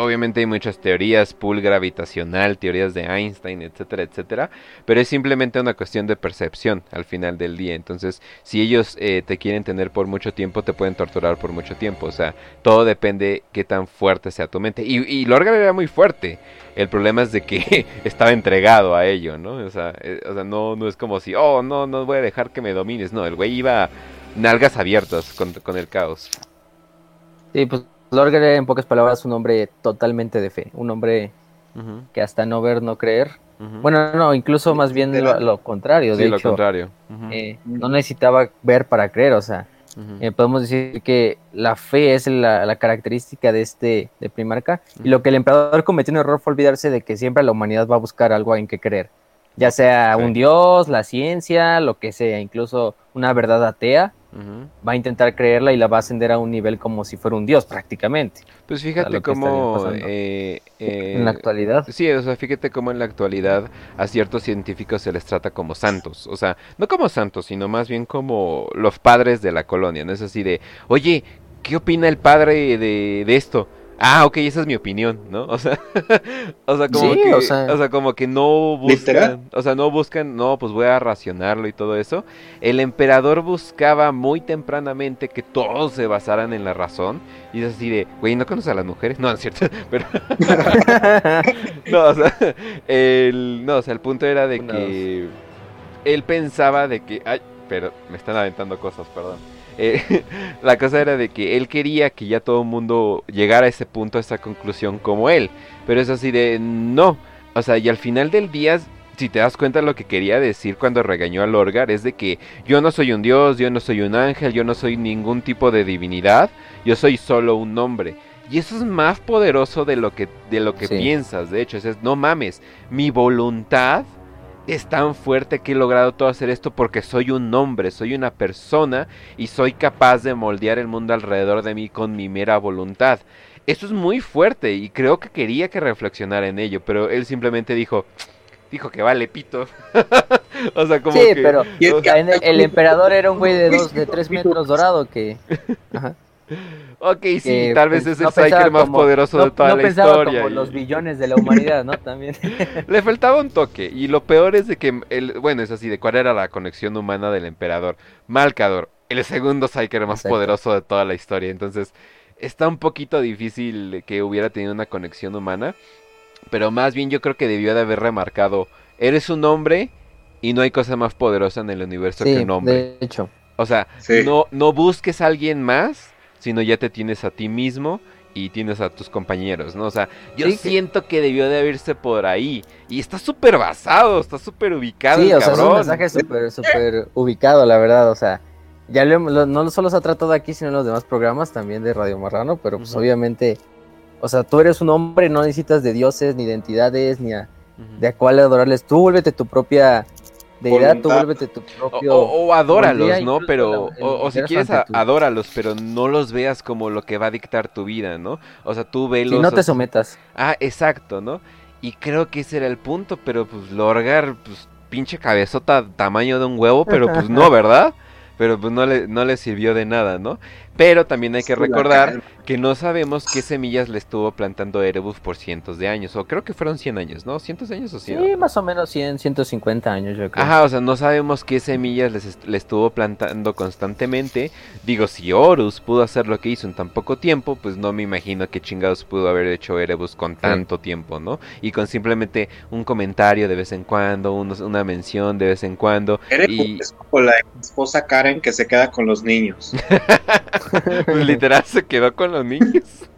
obviamente hay muchas teorías, pool gravitacional, teorías de Einstein, etcétera, etcétera, pero es simplemente una cuestión de percepción al final del día. Entonces, si ellos te quieren tener por mucho tiempo, te pueden torturar por mucho tiempo, o sea, todo depende qué tan fuerte sea tu mente. Y, y Lorgar era muy fuerte. El problema es de que estaba entregado a ello, ¿no? O sea, eh, o sea no, no es como si, oh, no, no voy a dejar que me domines. No, el güey iba nalgas abiertas con, con el caos. Sí, pues Lorgar era en pocas palabras un hombre totalmente de fe. Un hombre que hasta no ver, no creer. Bueno, no, incluso más bien lo, contrario. de lo contrario. Eh, no necesitaba ver para creer, o sea, eh, podemos decir que la fe es la, característica de este de Primarca. Y lo que el emperador cometió un error fue olvidarse de que siempre la humanidad va a buscar algo en que creer. Ya sea un dios, la ciencia, lo que sea, incluso una verdad atea va a intentar creerla y la va a ascender a un nivel como si fuera un dios prácticamente. Pues fíjate cómo... Eh, en la actualidad. Sí, o sea, fíjate cómo en la actualidad a ciertos científicos se les trata como santos. O sea, no como santos, sino más bien como los padres de la colonia. No es así de, oye, ¿qué opina el padre de, de esto? Ah, ok, esa es mi opinión, ¿no? O sea, o sea, como que, o sea, como que no buscan, o sea, no buscan, no, pues voy a racionarlo y todo eso. El emperador buscaba muy tempranamente que todos se basaran en la razón y es así de, güey, ¿no conoces a las mujeres? No, es cierto, pero... no, o sea, el, no, o sea, el punto era de que él pensaba de que, ay, pero me están aventando cosas, perdón. Eh, la cosa era de que él quería que ya todo el mundo llegara a ese punto, a esa conclusión como él. Pero es así de no. O sea, y al final del día, si te das cuenta lo que quería decir cuando regañó a Lorgar, es de que yo no soy un dios, yo no soy un ángel, yo no soy ningún tipo de divinidad, yo soy solo un hombre. Y eso es más poderoso de lo que, de lo que piensas, de hecho, es, no mames, mi voluntad es tan fuerte que he logrado todo hacer esto porque soy un hombre, soy una persona y soy capaz de moldear el mundo alrededor de mí con mi mera voluntad. Eso es muy fuerte y creo que quería que reflexionara en ello, pero él simplemente dijo, dijo que vale pito. o sea, como sí, pero el, emperador era un güey de dos, de tres metros dorado que... ok, sí, tal vez pues, es el Psyker más poderoso de toda la historia. Como los billones de la humanidad, ¿no? También. Le faltaba un toque. Y lo peor es de que, el, bueno, es así, de cuál era la conexión humana del emperador. Malcador, el segundo Psyker más poderoso de toda la historia. Entonces, está un poquito difícil que hubiera tenido una conexión humana. Pero más bien yo creo que debió de haber remarcado, eres un hombre y no hay cosa más poderosa en el universo que un hombre. De hecho. O sea, no, no busques a alguien más, sino ya te tienes a ti mismo y tienes a tus compañeros, ¿no? O sea, yo siento que... debió de haberse por ahí. Y está súper basado, está súper ubicado. Sí, o sea, es un mensaje súper, súper ubicado, la verdad. O sea, ya no solo se ha tratado aquí, sino en los demás programas también de Radio Marrano, pero pues obviamente, o sea, tú eres un hombre, no necesitas de dioses, ni de entidades, ni a, de a cuál adorarles. Tú vuélvete tu propia deidad, tú vuélvete tu propio. O, adóralos, ¿no? Pero, o, si quieres, adóralos, pero no los veas como lo que va a dictar tu vida, ¿no? O sea, tú velos. Y no te sometas. Ah, exacto, ¿no? Y creo que ese era el punto, pero pues Lorgar, pues pinche cabezota tamaño de un huevo, pero pues no, ¿verdad? Pero pues no le, no le sirvió de nada, ¿no? Pero también hay que recordar que no sabemos qué semillas le estuvo plantando Erebus por cientos de años. O creo que fueron 100 años, ¿no? ¿Cientos de años o 100? Sí, más o menos 100, 150 años, yo creo. Ajá, o sea, no sabemos qué semillas le estuvo plantando constantemente. Digo, si Horus pudo hacer lo que hizo en tan poco tiempo, pues no me imagino qué chingados pudo haber hecho Erebus con tanto tiempo, ¿no? Y con simplemente un comentario de vez en cuando, una mención de vez en cuando. Erebus es como la esposa Karen que se queda con los niños. pues literal se quedó con los niños.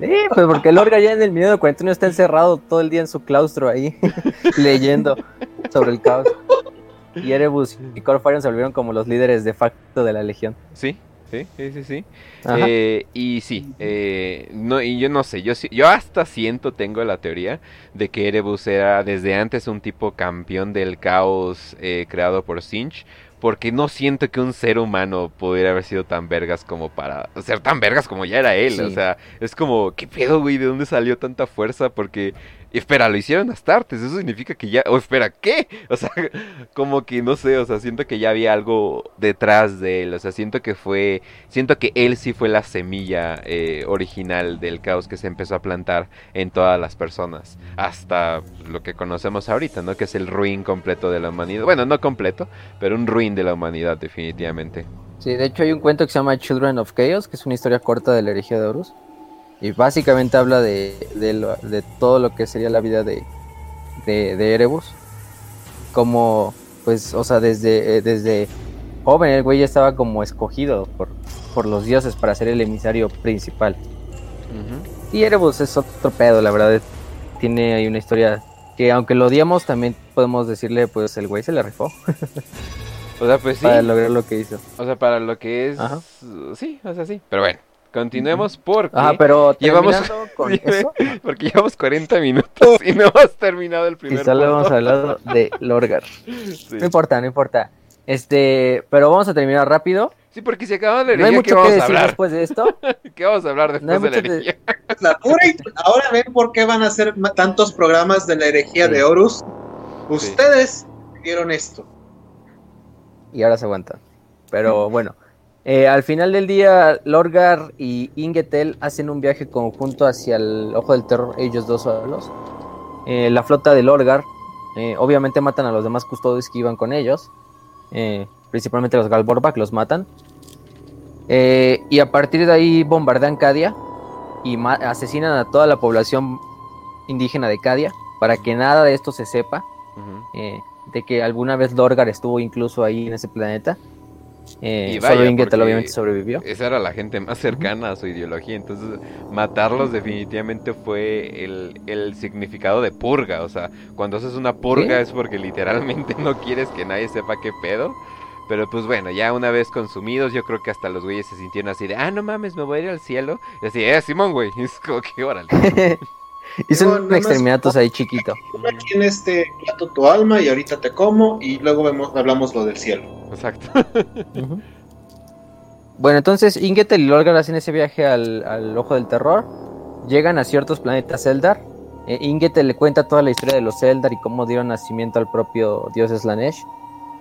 Sí, pues porque el Orga ya en el miedo 41 está encerrado todo el día en su claustro ahí, leyendo sobre el caos. Y Erebus y Corfarion se volvieron como los líderes de facto de la legión. Sí, sí, sí, sí. Eh, y sí, eh, no, y yo no sé, yo, yo hasta siento, tengo la teoría de que Erebus era desde antes un tipo campeón del caos eh, creado por Sinch porque no siento que un ser humano pudiera haber sido tan vergas como para ser tan vergas como ya era él. O sea, es como, ¿qué pedo, güey? ¿De dónde salió tanta fuerza? Porque espera, lo hicieron Astartes, eso significa que ya, o espera, ¿qué? O sea, como que no sé, o sea, siento que ya había algo detrás de él, o sea, siento que fue, siento que él sí fue la semilla eh, original del caos que se empezó a plantar en todas las personas, hasta lo que conocemos ahorita, ¿no? Que es el ruin completo de la humanidad, bueno, no completo, pero un ruin de la humanidad definitivamente. Sí, de hecho hay un cuento que se llama Children of Chaos, que es una historia corta de la herejía de Horus y básicamente habla de, de, todo lo que sería la vida de, de, Erebus. Como, pues, o sea, desde, eh, desde joven el güey ya estaba como escogido por, por los dioses para ser el emisario principal. Y Erebus es otro pedo, la verdad. Tiene ahí una historia que aunque lo odiamos, también podemos decirle, pues el güey se le rifó. o sea, pues sí. Para lograr lo que hizo. O sea, para lo que es... Sí, o sea, sí. Pero bueno. Continuemos porque pero llevamos con eso, porque llevamos 40 minutos y no hemos terminado el primer Y solo hemos hablado de Lorgar. No importa, no importa. Este, pero vamos a terminar rápido. Sí, porque si acabamos de herejía, no hay mucho ¿qué vamos que decir después de esto. ¿Qué vamos a hablar después de la herejía? ahora ven por qué van a hacer tantos programas de la herejía de Horus. Ustedes vieron esto. Y ahora se aguantan. Pero bueno. Eh, al final del día, Lorgar y Ingetel hacen un viaje conjunto hacia el Ojo del Terror, ellos dos solos. Eh, la flota de Lorgar, eh, obviamente matan a los demás custodios que iban con ellos, principalmente los Galborbak los matan. y a partir de ahí bombardean Cadia y asesinan a toda la población indígena de Cadia para que nada de esto se sepa, de que alguna vez Lorgar estuvo incluso ahí en ese planeta. Eh, y solo Ingetel obviamente sobrevivió. Esa era la gente más cercana a su ideología. Entonces, matarlos definitivamente fue el, significado de purga. O sea, cuando haces una purga es porque literalmente no quieres que nadie sepa qué pedo. Pero pues bueno, ya una vez consumidos, yo creo que hasta los güeyes se sintieron así de, ah, no mames, me voy a ir al cielo. Y así, eh, Simón, güey. es como que órale. Hizo un exterminatos ahí chiquito. Aquí en este plato tu alma y ahorita te como y luego vemos, hablamos lo del cielo. Exacto. Bueno, entonces Ingetel y Lorgar hacen ese viaje al, Ojo del Terror. Llegan a ciertos planetas Eldar. Eh, Ingetel le cuenta toda la historia de los Eldar y cómo dieron nacimiento al propio dios Slanesh.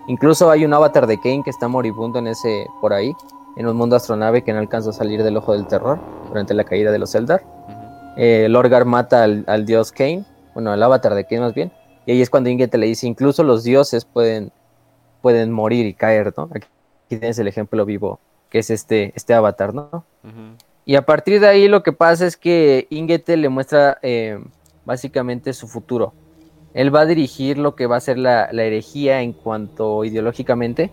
Incluso hay un avatar de Kane que está moribundo en ese por ahí. en un mundo astronave que no alcanzó a salir del ojo del terror durante la caída de los Eldar. Eh, Lorgar mata al, dios Kane, bueno, al avatar de Kane más bien, y ahí es cuando Ingete le dice, incluso los dioses pueden, pueden morir y caer, ¿no? Aquí tienes el ejemplo vivo, que es este, este avatar, ¿no? Y a partir de ahí lo que pasa es que Ingete le muestra eh, básicamente su futuro. Él va a dirigir lo que va a ser la, herejía en cuanto ideológicamente.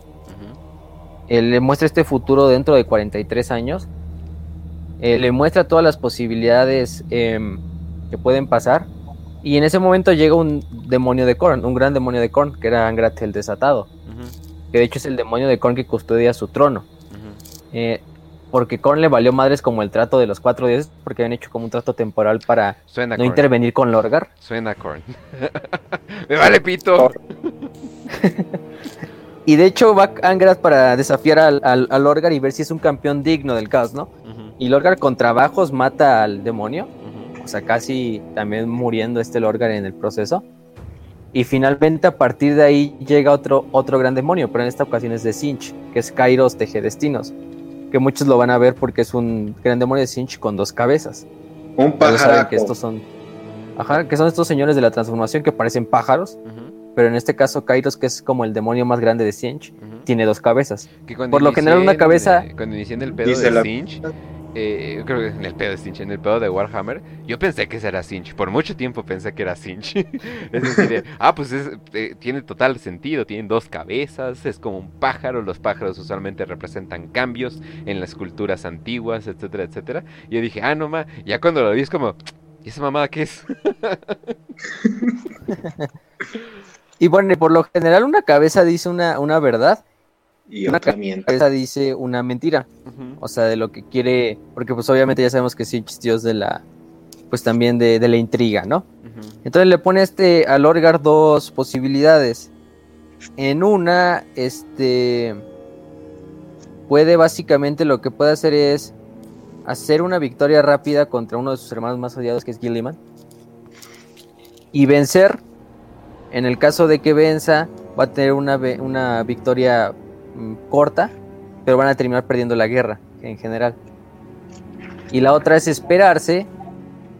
Él le muestra este futuro dentro de 43 años. Eh, le muestra todas las posibilidades em, que pueden pasar. Y en ese momento llega un demonio de Korn, un gran demonio de Korn, que era Angrat el desatado. Que de hecho es el demonio de Korn que custodia su trono porque Korn le valió madres como el trato de los cuatro dioses, porque habían hecho como un trato temporal para no intervenir con Lorgar. Suena Korn. Me vale pito. y de hecho va Angras para desafiar al, Lorgar y ver si es un campeón digno del caos, ¿no? Y Lorgar con trabajos mata al demonio, o sea, casi también muriendo este Lorgar en el proceso. Y finalmente a partir de ahí llega otro, otro gran demonio, pero en esta ocasión es de Sinch, que es Kairos Tejedestinos que muchos lo van a ver porque es un gran demonio de Sinch con dos cabezas. Un pájaro. que estos son. Ajá, que son estos señores de la transformación que parecen pájaros. Pero en este caso, Kairos, que es como el demonio más grande de Sinch, tiene dos cabezas. Por lo general, una cabeza. Cuando inician el pedo de Sinch, eh, creo que en el pedo de Sinch, en el pedo de Warhammer, yo pensé que ese era Sinch. Por mucho tiempo pensé que era Sinch. es decir, ah, pues eh, tiene total sentido. Tienen dos cabezas, es como un pájaro. Los pájaros usualmente representan cambios en las culturas antiguas, etcétera, etcétera. Y yo dije, ah, no ma. Ya cuando lo vi es como, ¿y esa mamada qué es? y bueno, por lo general, una cabeza dice una, una verdad y una cabeza dice una mentira. O sea, de lo que quiere. Porque, pues, obviamente ya sabemos que Sinch es dios de la. Pues también de, la intriga, ¿no? Entonces le pone este al Orgar dos posibilidades. En una, este. Puede básicamente lo que puede hacer es hacer una victoria rápida contra uno de sus hermanos más odiados, que es Gilliman. Y vencer. En el caso de que venza, va a tener una, una victoria Mm, corta, pero van a terminar perdiendo la guerra en general. Y la otra es esperarse,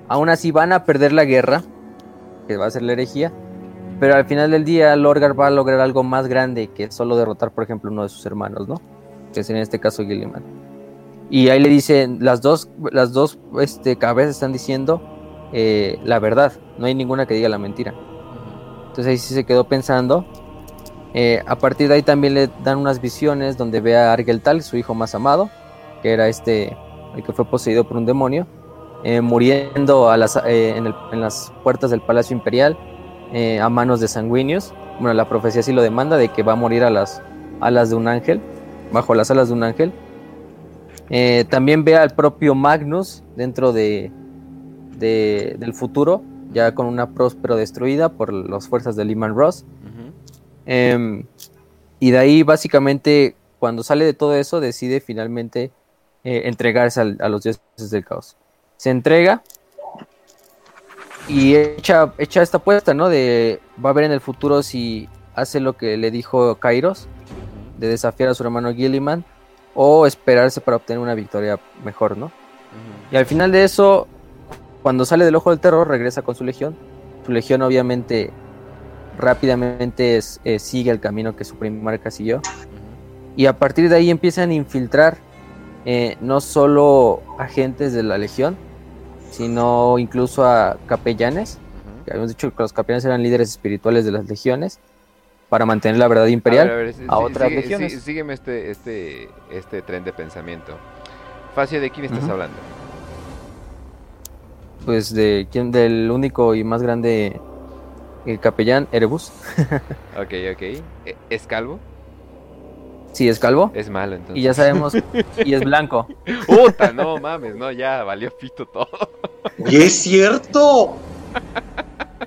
aún así van a perder la guerra, que va a ser la herejía, pero al final del día Lorgar va a lograr algo más grande que solo derrotar, por ejemplo, uno de sus hermanos, ¿no? Que es en este caso Gilliman. Y ahí le dicen, las dos, las dos este, cabezas están diciendo eh, la verdad, no hay ninguna que diga la mentira. Entonces ahí sí se quedó pensando eh, a partir de ahí también le dan unas visiones donde ve a Argeltal, su hijo más amado, que era este, el que fue poseído por un demonio, eh, muriendo eh, en, las puertas del Palacio Imperial a manos de sanguíneos. Bueno, la profecía sí lo demanda de que va a morir a las alas de un ángel, bajo las alas de un ángel. también ve al propio Magnus dentro de, del futuro, ya con una próspero destruida por las fuerzas de Lehman Ross. Em, y de ahí básicamente cuando sale de todo eso decide finalmente eh, entregarse a los dioses del caos. Se entrega y echa, echa esta apuesta, ¿no? De va a ver en el futuro si hace lo que le dijo Kairos, de desafiar a su hermano Gilliman, o esperarse para obtener una victoria mejor, ¿no? Y al final de eso, cuando sale del ojo del terror, regresa con su legión. Su legión obviamente rápidamente eh, sigue el camino que su primarca siguió. Y a partir de ahí empiezan a infiltrar eh, no solo agentes de la Legión, sino incluso a capellanes. que habíamos dicho que los capellanes eran líderes espirituales de las legiones para mantener la verdad imperial a, otras legiones. sígueme este, este, este tren de pensamiento. Facio, ¿de quién estás hablando? Pues de quién, del único y más grande el capellán Erebus. ok, ok. ¿E-, ¿Es calvo? Sí, es calvo. Es malo, entonces. Y ya sabemos. y es blanco. Puta, no mames, no, ya valió pito todo. ¡Y es cierto!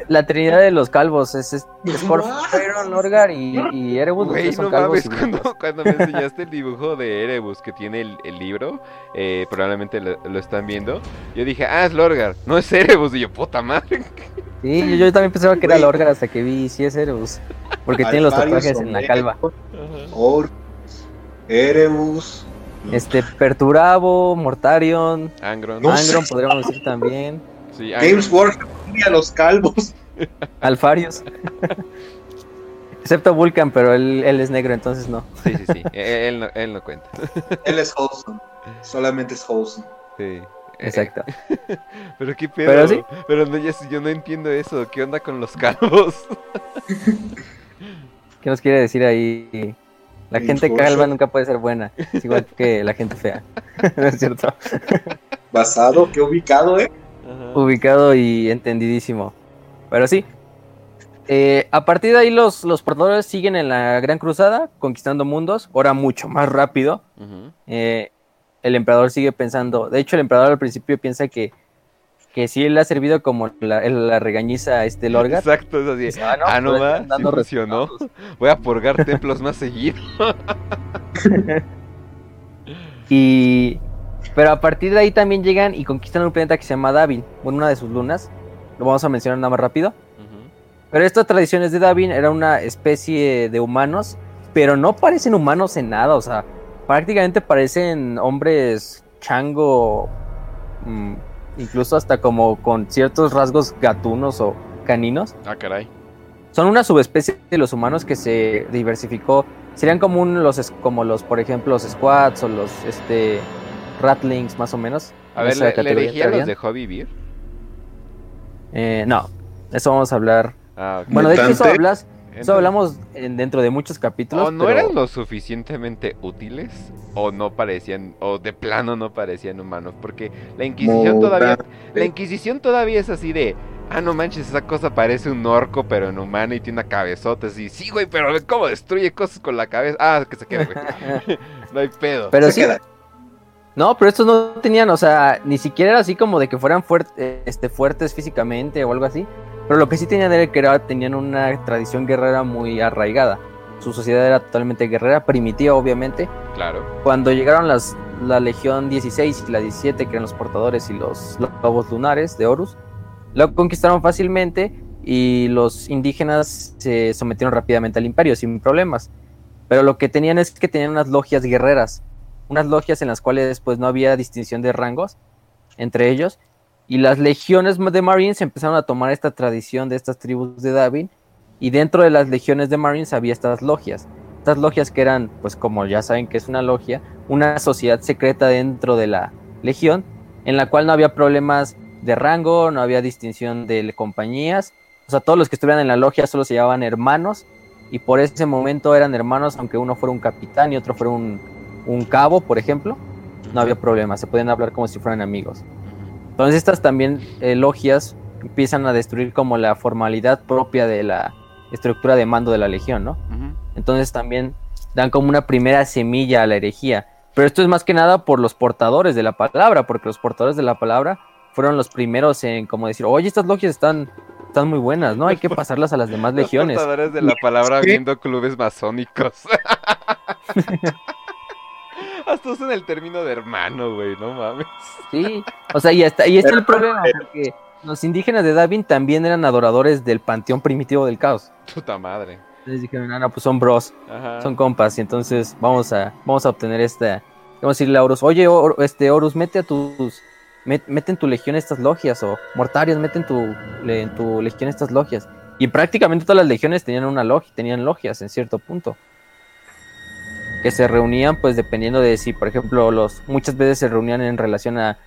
La trinidad de los calvos es, es, Lorgar y, y Erebus. Güey, no mames, cuando, cuando, me enseñaste el dibujo de Erebus que tiene el, el libro, eh, probablemente lo, lo, están viendo. Yo dije, ah, es Lorgar, no es Erebus. Y yo, puta madre. Sí, yo, también pensaba que era Lorgar hasta que vi si es Erebus. Porque tiene los tatuajes en la calva. Or, Erebus, Este, Perturabo, Mortarion, Angron, Angron podríamos decir también. Games Workshop a los calvos. Alfarios. Excepto Vulcan, pero él, es negro, entonces no. Sí, sí, sí. E, él, no, él no cuenta. él es wholesome. Solamente es wholesome. Sí. Exacto. pero qué pedo. Pero, ¿sí? pero no, yo no entiendo eso. ¿Qué onda con los calvos? ¿Qué nos quiere decir ahí? La gente calva nunca puede ser buena. Es igual que la gente fea. ¿No es cierto? Basado, qué ubicado, ¿eh? Ubicado y entendidísimo. Pero sí, eh, a partir de ahí los, los portadores siguen en la Gran Cruzada, conquistando mundos, ahora mucho más rápido. Eh, el emperador sigue pensando, de hecho el emperador al principio piensa que, que sí le ha servido como la, regañiza a este Lorgar. Exacto, es así. ah, no, ah, no pues, sí Voy a purgar templos más seguido. y... Pero a partir de ahí también llegan y conquistan un planeta que se llama Davin, una de sus lunas. Lo vamos a mencionar nada más rápido. Pero estas tradiciones de Davin era una especie de humanos, pero no parecen humanos en nada, o sea, prácticamente parecen hombres chango, mm, incluso hasta como con ciertos rasgos gatunos o caninos. Ah, caray. Son una subespecie de los humanos que se diversificó. Serían como los, como los, por ejemplo, los squats o los este ratlings, más o menos. A ver, ¿le, ¿le los dejó vivir? Eh, no, eso vamos a hablar Ah, bueno, de hecho eso hablas, eso hablamos dentro de muchos capítulos. O no eran lo suficientemente útiles, o no parecían, o de plano no parecían humanos, porque la Inquisición todavía, la Inquisición todavía es así de, ah no manches, esa cosa parece un orco pero en humano y tiene una cabezota así, sí güey, pero cómo destruye cosas con la cabeza, ah que se quede güey, no hay pedo. Pero sí. No, pero estos no tenían, o sea, ni siquiera era así como de que fueran este, fuertes físicamente o algo así. Pero lo que sí tenían era que tenían una tradición guerrera muy arraigada. Su sociedad era totalmente guerrera, primitiva obviamente. Claro. Cuando llegaron las, la Legión 16 y la 17, que eran los portadores y los lobos lunares de Horus, lo conquistaron fácilmente y los indígenas se sometieron rápidamente al imperio sin problemas. Pero lo que tenían es que tenían unas logias guerreras, unas logias en las cuales pues no había distinción de rangos entre ellos y las legiones de Marines empezaron a tomar esta tradición de estas tribus de David. Y dentro de las legiones de Marines había estas logias. Estas logias que eran, pues como ya saben que es una logia, una sociedad secreta dentro de la legión, en la cual no había problemas de rango, no había distinción de compañías. O sea, todos los que estuvieran en la logia solo se llamaban hermanos. Y por ese momento eran hermanos, aunque uno fuera un capitán y otro fuera un, un cabo, por ejemplo. No había problema, se podían hablar como si fueran amigos. Entonces estas también logias empiezan a destruir como la formalidad propia de la estructura de mando de la legión, ¿no? Entonces también dan como una primera semilla a la herejía. Pero esto es más que nada por los portadores de la palabra, porque los portadores de la palabra fueron los primeros en como decir, oye, estas logias están, están muy buenas, ¿no? Hay que pasarlas a las demás legiones. Los portadores de la palabra viendo clubes masónicos. Hasta usan el término de hermano, güey, no mames. Sí, o sea, y está, y está el problema, porque los indígenas de Davin también eran adoradores del panteón primitivo del caos. Puta madre. Entonces dijeron, ah, no, pues son bros, son compas, y entonces vamos a, vamos a obtener esta, vamos a decirle a Horus, oye, este Horus, mete a tus, mete en tu legión estas logias, o Mortarios, mete en tu, en tu legión estas logias. Y prácticamente todas las legiones tenían una logia, tenían logias en cierto punto que se reunían pues dependiendo de si, por ejemplo, los muchas veces se reunían en relación a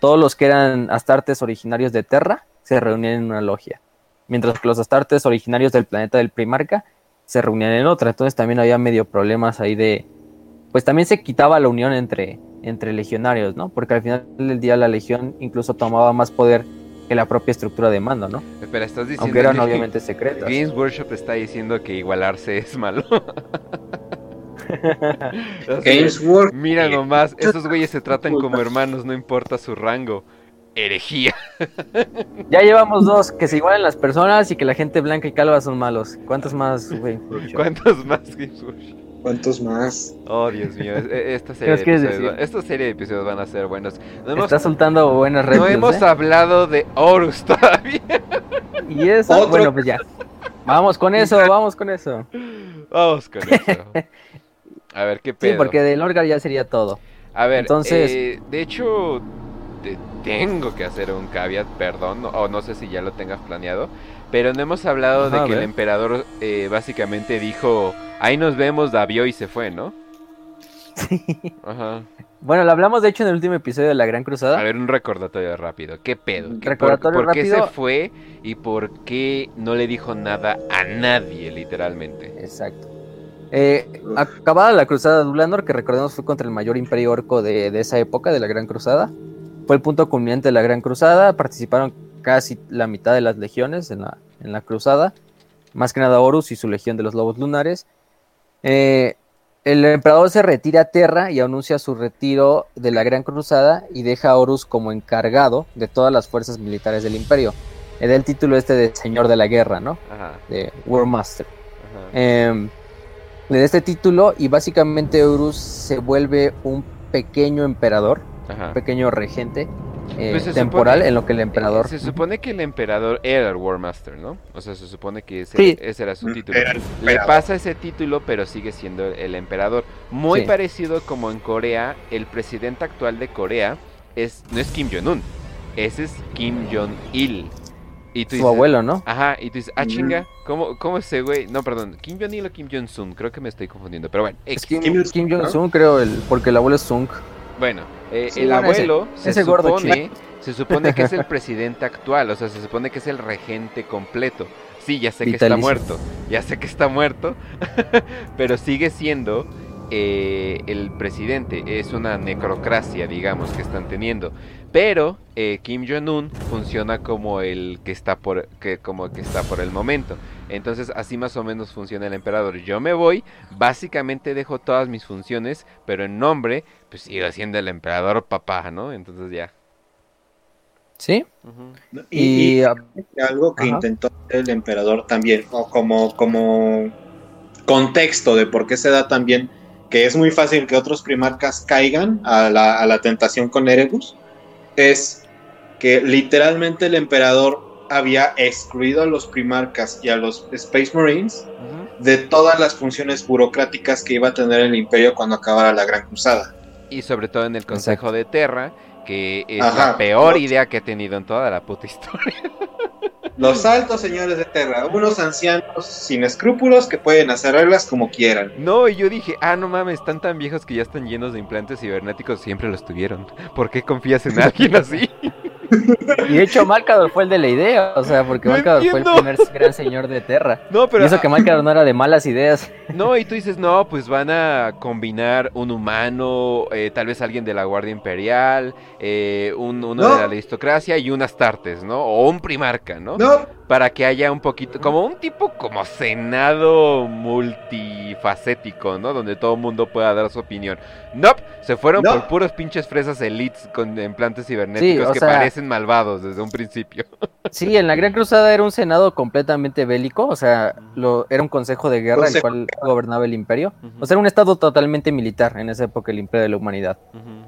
todos los que eran astartes originarios de Terra, se reunían en una logia, mientras que los astartes originarios del planeta del Primarca se reunían en otra, entonces también había medio problemas ahí de pues también se quitaba la unión entre entre legionarios, ¿no? Porque al final del día la legión incluso tomaba más poder que la propia estructura de mando, ¿no? Espera, estás diciendo Aunque eran obviamente secretas. Games Workshop está diciendo que igualarse es malo. Mira nomás, esos güeyes se tratan como hermanos, no importa su rango. Herejía. Ya llevamos dos, que se igualen las personas y que la gente blanca y calva son malos. ¿Cuántos más, güey? ¿Cuántos más, ¿Cuántos más? Oh, Dios mío, e, esta serie, de episodios, esta serie de episodios van a ser buenos. Está soltando buenas redes. No hemos ¿eh? hablado de Horus todavía. Y eso, bueno, pues ya. Vamos con eso, vamos con eso. Vamos con eso. A ver qué pedo. Sí, porque de Lorgar ya sería todo. A ver, entonces. Eh, de hecho, tengo que hacer un caveat, perdón, o no sé si ya lo tengas planeado. Pero no hemos hablado de que el emperador eh, básicamente dijo: Ahí nos vemos, Davio y se fue, ¿no? Sí. Ajá. Bueno, lo hablamos de hecho en el último episodio de la Gran Cruzada. A ver, un recordatorio rápido. ¿Qué pedo? recordatorio por, por, qué se fue y por qué no le dijo nada a nadie, literalmente? Exacto. Eh, acabada la cruzada de Ulanor, que recordemos fue contra el mayor imperio orco de, esa época, de la Gran Cruzada. Fue el punto culminante de la Gran Cruzada. Participaron casi la mitad de las legiones en la, en la cruzada. Más que nada Horus y su legión de los lobos lunares. Eh, el emperador se retira a Terra y anuncia su retiro de la Gran Cruzada y deja a Horus como encargado de todas las fuerzas militares del imperio. Le da el título este de Señor de la Guerra, ¿no? De War Master. Em, le da este título y básicamente Horus se vuelve un pequeño emperador, un pequeño regente eh, pues temporal en lo que el emperador. Se supone que el emperador era el War Master, ¿no? O sea, se supone que ese, era su mm, título. Le pasa ese título, pero sigue siendo el emperador. Muy parecido como en Corea, el presidente actual de Corea es no es Kim Jong-un, ese es Kim Jong-il. Y tú Su abuelo, ¿no? Ajá, y tú dices, ah, chinga, ¿cómo, cómo ese güey? No, perdón, ¿Kim Jong-il o Kim Jong-sun? Creo que me estoy confundiendo, pero bueno. Es Kim, Kim Jong-sun, creo, el, porque el abuelo es Sung. Bueno, eh, el abuelo se, supone, se supone que es el presidente actual, o sea, se supone que es el regente completo. Sí, ya sé que está muerto, ya sé que está muerto, pero sigue siendo eh, el presidente. Es una necrocracia, digamos, que están teniendo. Pero eh, Kim Jong-un funciona como el que está por que como que está por el momento. Entonces así más o menos funciona el emperador. Yo me voy, básicamente dejo todas mis funciones, pero en nombre pues sigo siendo el emperador papá, ¿no? Entonces ya. ¿Sí? y, algo que intentó el emperador también, o como, como contexto de por qué se da también que es muy fácil que otros primarcas caigan a la, a la tentación con Erebus, es que literalmente el emperador había excluido a los primarcas y a los Space Marines de todas las funciones burocráticas que iba a tener el imperio cuando acabara la Gran Cruzada. Y sobre todo en el Consejo de Terra, que es la peor idea que he tenido en toda la puta historia. Los altos señores de Terra, unos ancianos sin escrúpulos que pueden hacer reglas como quieran. No, y yo dije, ah, no mames, están tan viejos que ya están llenos de implantes cibernéticos, siempre los tuvieron. ¿Por qué confías en alguien así? Y de hecho Malcador fue el de la idea, o sea, porque Malcador fue el primer gran señor de Terra. No, pero... Y eso que Malcador no era de malas ideas. No, y tú dices, no, pues van a combinar un humano, eh, tal vez alguien de la Guardia Imperial, eh, un, uno de la aristocracia y unas tartes, ¿no? O un primarca, ¿no? No, para que haya un poquito, como un tipo como senado multifacético, ¿no? Donde todo el mundo pueda dar su opinión. Nope, se fueron por puros pinches fresas elites con implantes cibernéticos que parecen malvados desde un principio. Sí, en la Gran Cruzada era un senado completamente bélico, o sea, lo, era un consejo de guerra el cual gobernaba el imperio. O sea, era un estado totalmente militar en esa época, el imperio de la humanidad.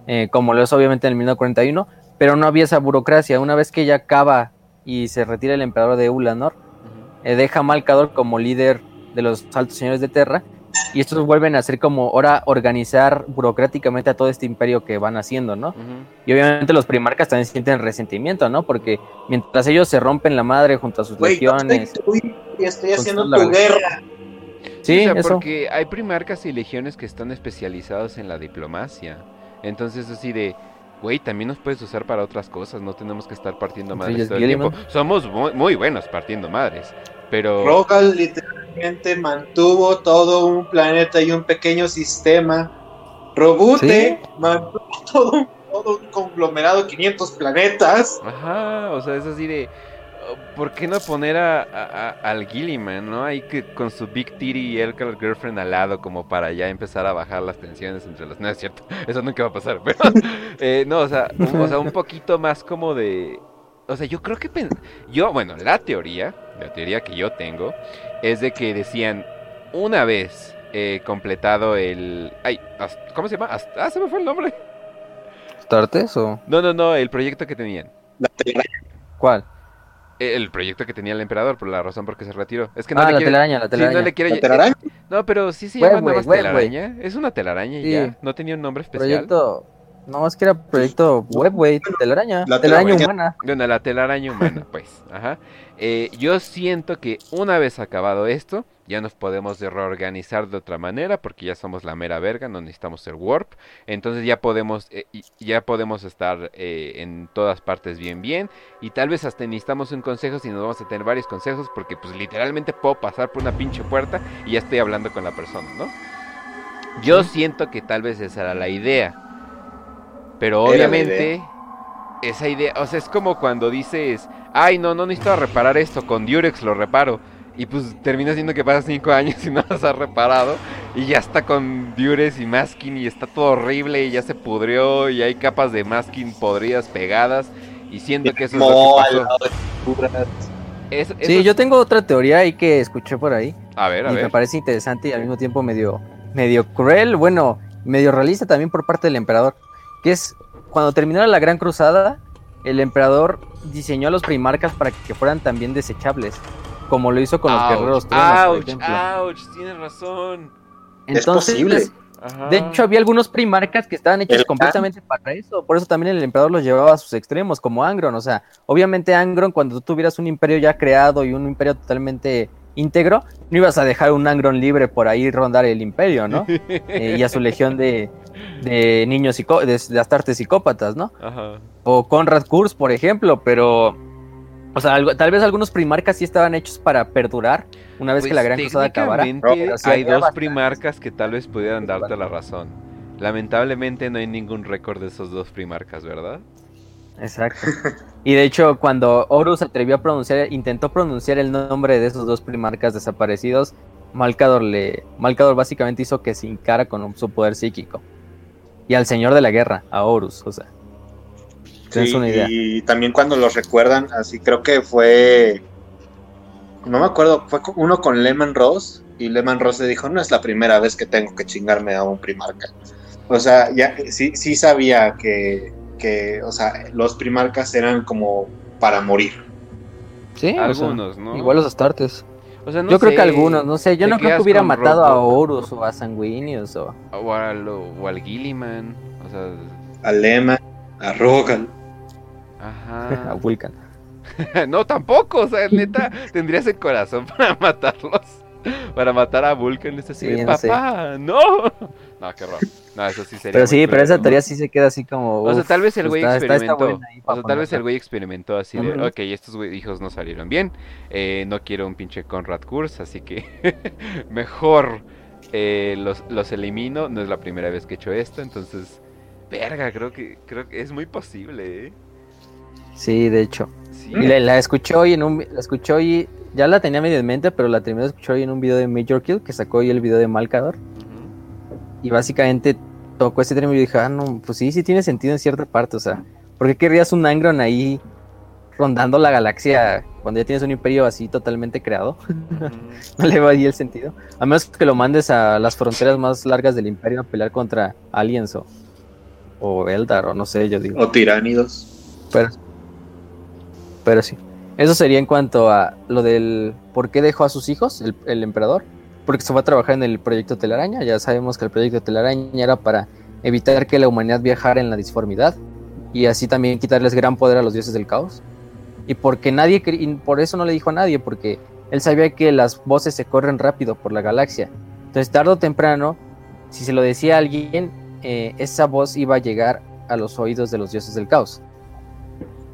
Eh, como lo es obviamente en el 1941, pero no había esa burocracia. Una vez que ya acaba y se retira el emperador de Ulanor, eh, deja a Malcador como líder de los altos señores de Terra, y estos vuelven a ser como ahora organizar burocráticamente a todo este imperio que van haciendo, ¿no? Y obviamente los primarcas también sienten resentimiento, ¿no? Porque mientras ellos se rompen la madre junto a sus legiones. Estoy, estoy haciendo tu guerra. Sí, porque hay primarcas y legiones que están especializados en la diplomacia. Entonces, así de, güey, también nos puedes usar para otras cosas, no tenemos que estar partiendo madres todo el tiempo. Somos muy, buenos partiendo madres, pero... Rogal literalmente mantuvo todo un planeta y un pequeño sistema. Robute mantuvo todo, todo un conglomerado de 500 planetas. Ajá, o sea, es así de ¿por qué no poner a, al Gilliman, no? Ahí que con su Big Titty y el Girlfriend al lado, como para ya empezar a bajar las tensiones entre los. No es cierto, eso nunca va a pasar, pero. Eh, no, o sea, un, o sea, un poquito más como de. O sea, yo creo que. Yo, bueno, la teoría, la teoría que yo tengo, es de que decían, una vez eh, completado el. Ay, ¿cómo se llama? Ah, se me fue el nombre. ¿Startes o.? No, no, no, el proyecto que tenían. ¿Cuál? El proyecto que tenía el emperador, por la razón por que se retiró. Es que no ah, le la quiere... telaraña, la telaraña. no, le quiere... ¿La telaraña? no, pero sí se Web, llama telaraña. Es una telaraña y Sí. ya. No tenía un nombre especial. Proyecto. No, es que era proyecto web, güey. Telaraña. La telaraña telaraña. humana. Bueno, la telaraña humana, pues. Ajá. Eh, yo siento que una vez acabado esto, ya nos podemos de reorganizar de otra manera, porque ya somos la mera verga, no necesitamos ser warp. Entonces ya podemos, eh, ya podemos estar eh, en todas partes bien, bien. Y tal vez hasta necesitamos un consejo si nos vamos a tener varios consejos, porque pues literalmente puedo pasar por una pinche puerta y ya estoy hablando con la persona, ¿no? Yo siento que tal vez esa era la idea. Pero Era obviamente esa idea, o sea, es como cuando dices, ay, no, no necesito reparar esto, con Durex lo reparo. Y pues termina siendo que pasan cinco años y no las has reparado. Y ya está con Durex y masking y está todo horrible y ya se pudrió y hay capas de masking podridas pegadas. Y siento que eso es lo que pasó. Es- Sí, eso- yo tengo otra teoría ahí que escuché por ahí. A ver, a y me parece interesante y al mismo tiempo medio, medio cruel, bueno, medio realista también por parte del emperador. Que es cuando terminó la Gran Cruzada, el emperador diseñó a los primarcas para que fueran también desechables. Como lo hizo con los guerreros tronos, por ouch, ejemplo. ouch, tienes razón. Es posible. Ajá. De hecho, había algunos primarcas que estaban hechos completamente para eso. Por eso también el emperador los llevaba a sus extremos, como Angron. O sea, obviamente Angron, cuando tú tuvieras un imperio ya creado y un imperio totalmente íntegro, no ibas a dejar un Angron libre por ahí rondar el imperio, ¿no? Eh, y a su legión de, de niños psicó- de, de astartes psicópatas, ¿no? Ajá. O Conrad Kurz, por ejemplo, pero... O sea, algo- tal vez algunos primarcas sí estaban hechos para perdurar una vez que Pues, la Gran Cruzada acabara. hay dos primarcas que tal vez pudieran darte la razón. Lamentablemente no hay ningún récord de esos dos primarcas, ¿verdad? Exacto. Y de hecho, cuando Horus atrevió a pronunciar, intentó pronunciar el nombre de esos dos primarcas desaparecidos, Malcador le, Malcador básicamente hizo que se hincara con su poder psíquico. Y al señor de la guerra, a Horus, o sea. Sí, una idea. y también cuando los recuerdan, así creo que fue. No me acuerdo, fue uno con Lehman Ross. Y Lehman Ross le dijo: No es la primera vez que tengo que chingarme a un primarca. O sea, ya sí, sí sabía que, que, o sea, los primarcas eran como para morir. Sí, o sea, Algunos, ¿no? igual los astartes. O sea, no yo creo que algunos, no sé, yo no creo que hubiera matado a. Horus o a Sanguinius o O al, o al Gilliman. O sea, A Lehman, a Rogal. a ajá. Vulcan. no, tampoco. O sea, neta, tendrías el corazón para matarlos. Para matar a Vulcan. Es así, Sí, de, no sé. papá, no. No, qué horror. No, eso sí sería. Pero sí, pero esa teoría sí se queda así como. O sea, tal vez el güey está- está- está experimentó. ahí o sea, tal vez el güey experimentó así de, ok, estos hijos no salieron bien. eh, no quiero un pinche Conrad Kurz, así que mejor eh, los, los elimino. No es la primera vez que he hecho esto, entonces, verga, creo que creo que es muy posible, ¿eh? Sí, de hecho. Sí. Y la, la escuchó hoy en un la escuchó hoy, ya la tenía medio en mente, pero la terminé de escuchar hoy en un video de Major Kill que sacó hoy el video de Malcador. Y básicamente tocó este término y dije, ah, no, pues sí, sí tiene sentido en cierta parte. O sea, ¿por qué querrías un Angron ahí rondando la galaxia cuando ya tienes un imperio así totalmente creado? No le va ahí el sentido. A menos que lo mandes a las fronteras más largas del imperio a pelear contra aliens o, o Eldar o no sé, yo digo. O tiránidos. Pero, pero sí. Eso sería en cuanto a lo del por qué dejó a sus hijos, el, el emperador. Porque se fue a trabajar en el proyecto Telaraña. Ya sabemos que el proyecto Telaraña era para evitar que la humanidad viajara en la disformidad. Y así también quitarles gran poder a los dioses del caos. Y porque nadie, y por eso no le dijo a nadie, porque él sabía que las voces se corren rápido por la galaxia. Entonces, tarde o temprano, si se lo decía a alguien, eh, esa voz iba a llegar a los oídos de los dioses del caos.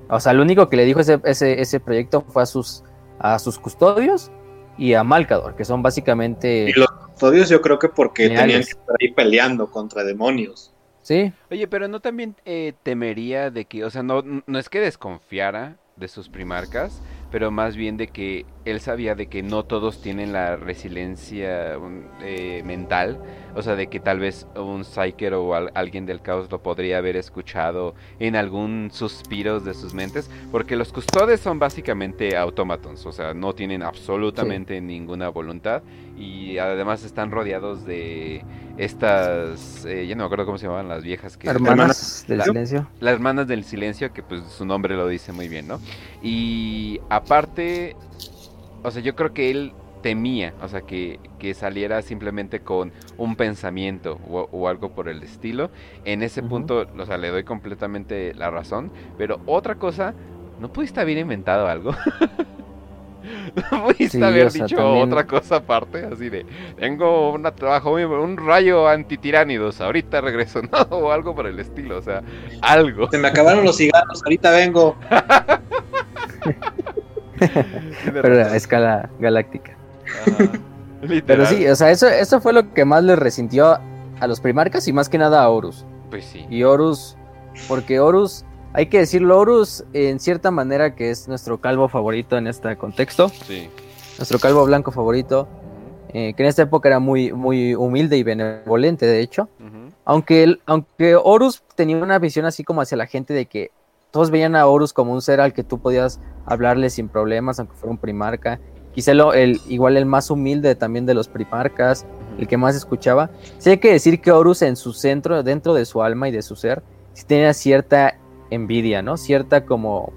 O sea, lo único que le dijo ese, proyecto fue a sus custodios y a Malcador, que son básicamente... Y los custodios yo creo que porque Geniales. tenían que estar ahí peleando contra demonios. Sí, Oye, pero no también eh, temería de que, o sea, no, no es que desconfiara de sus primarcas, pero más bien de que él sabía de que no todos tienen la resiliencia eh, mental, o sea, de que tal vez un Psyker o al- alguien del caos lo podría haber escuchado en algún suspiro de sus mentes, porque los custodes son básicamente automatons, o sea, no tienen absolutamente ninguna voluntad y además están rodeados de estas, eh, ya no me acuerdo cómo se llamaban las viejas que... Hermanas del silencio. Las hermanas del silencio, que pues su nombre lo dice muy bien, ¿no? Y aparte, o sea, yo creo que él temía, o sea, que, que saliera simplemente con un pensamiento o, algo por el estilo. En ese punto, o sea, le doy completamente la razón. Pero otra cosa, ¿no pudiste haber inventado algo? ¿No pudiste haber dicho otra cosa aparte? Así de, tengo una trabajo, un rayo antitiránidos, ahorita regreso, ¿no? O algo por el estilo, o sea, algo. Se me acabaron los cigarros, ahorita vengo. Pero a escala galáctica. Pero sí, o sea, eso, eso fue lo que más le resintió a los primarcas y más que nada a Horus. Pues sí. Y Horus, porque Horus, hay que decirlo, Horus en cierta manera que es nuestro calvo favorito en este contexto. Sí. Nuestro calvo blanco favorito, eh, que en esta época era muy, muy humilde y benevolente, de hecho. aunque, aunque Horus tenía una visión así como hacia la gente de que todos veían a Horus como un ser al que tú podías hablarle sin problemas, aunque fuera un primarca quizá el, igual el más humilde también de los primarcas, el que más escuchaba. Sí hay que decir que Horus en su centro, dentro de su alma y de su ser, sí tenía cierta envidia, ¿no? Cierta como...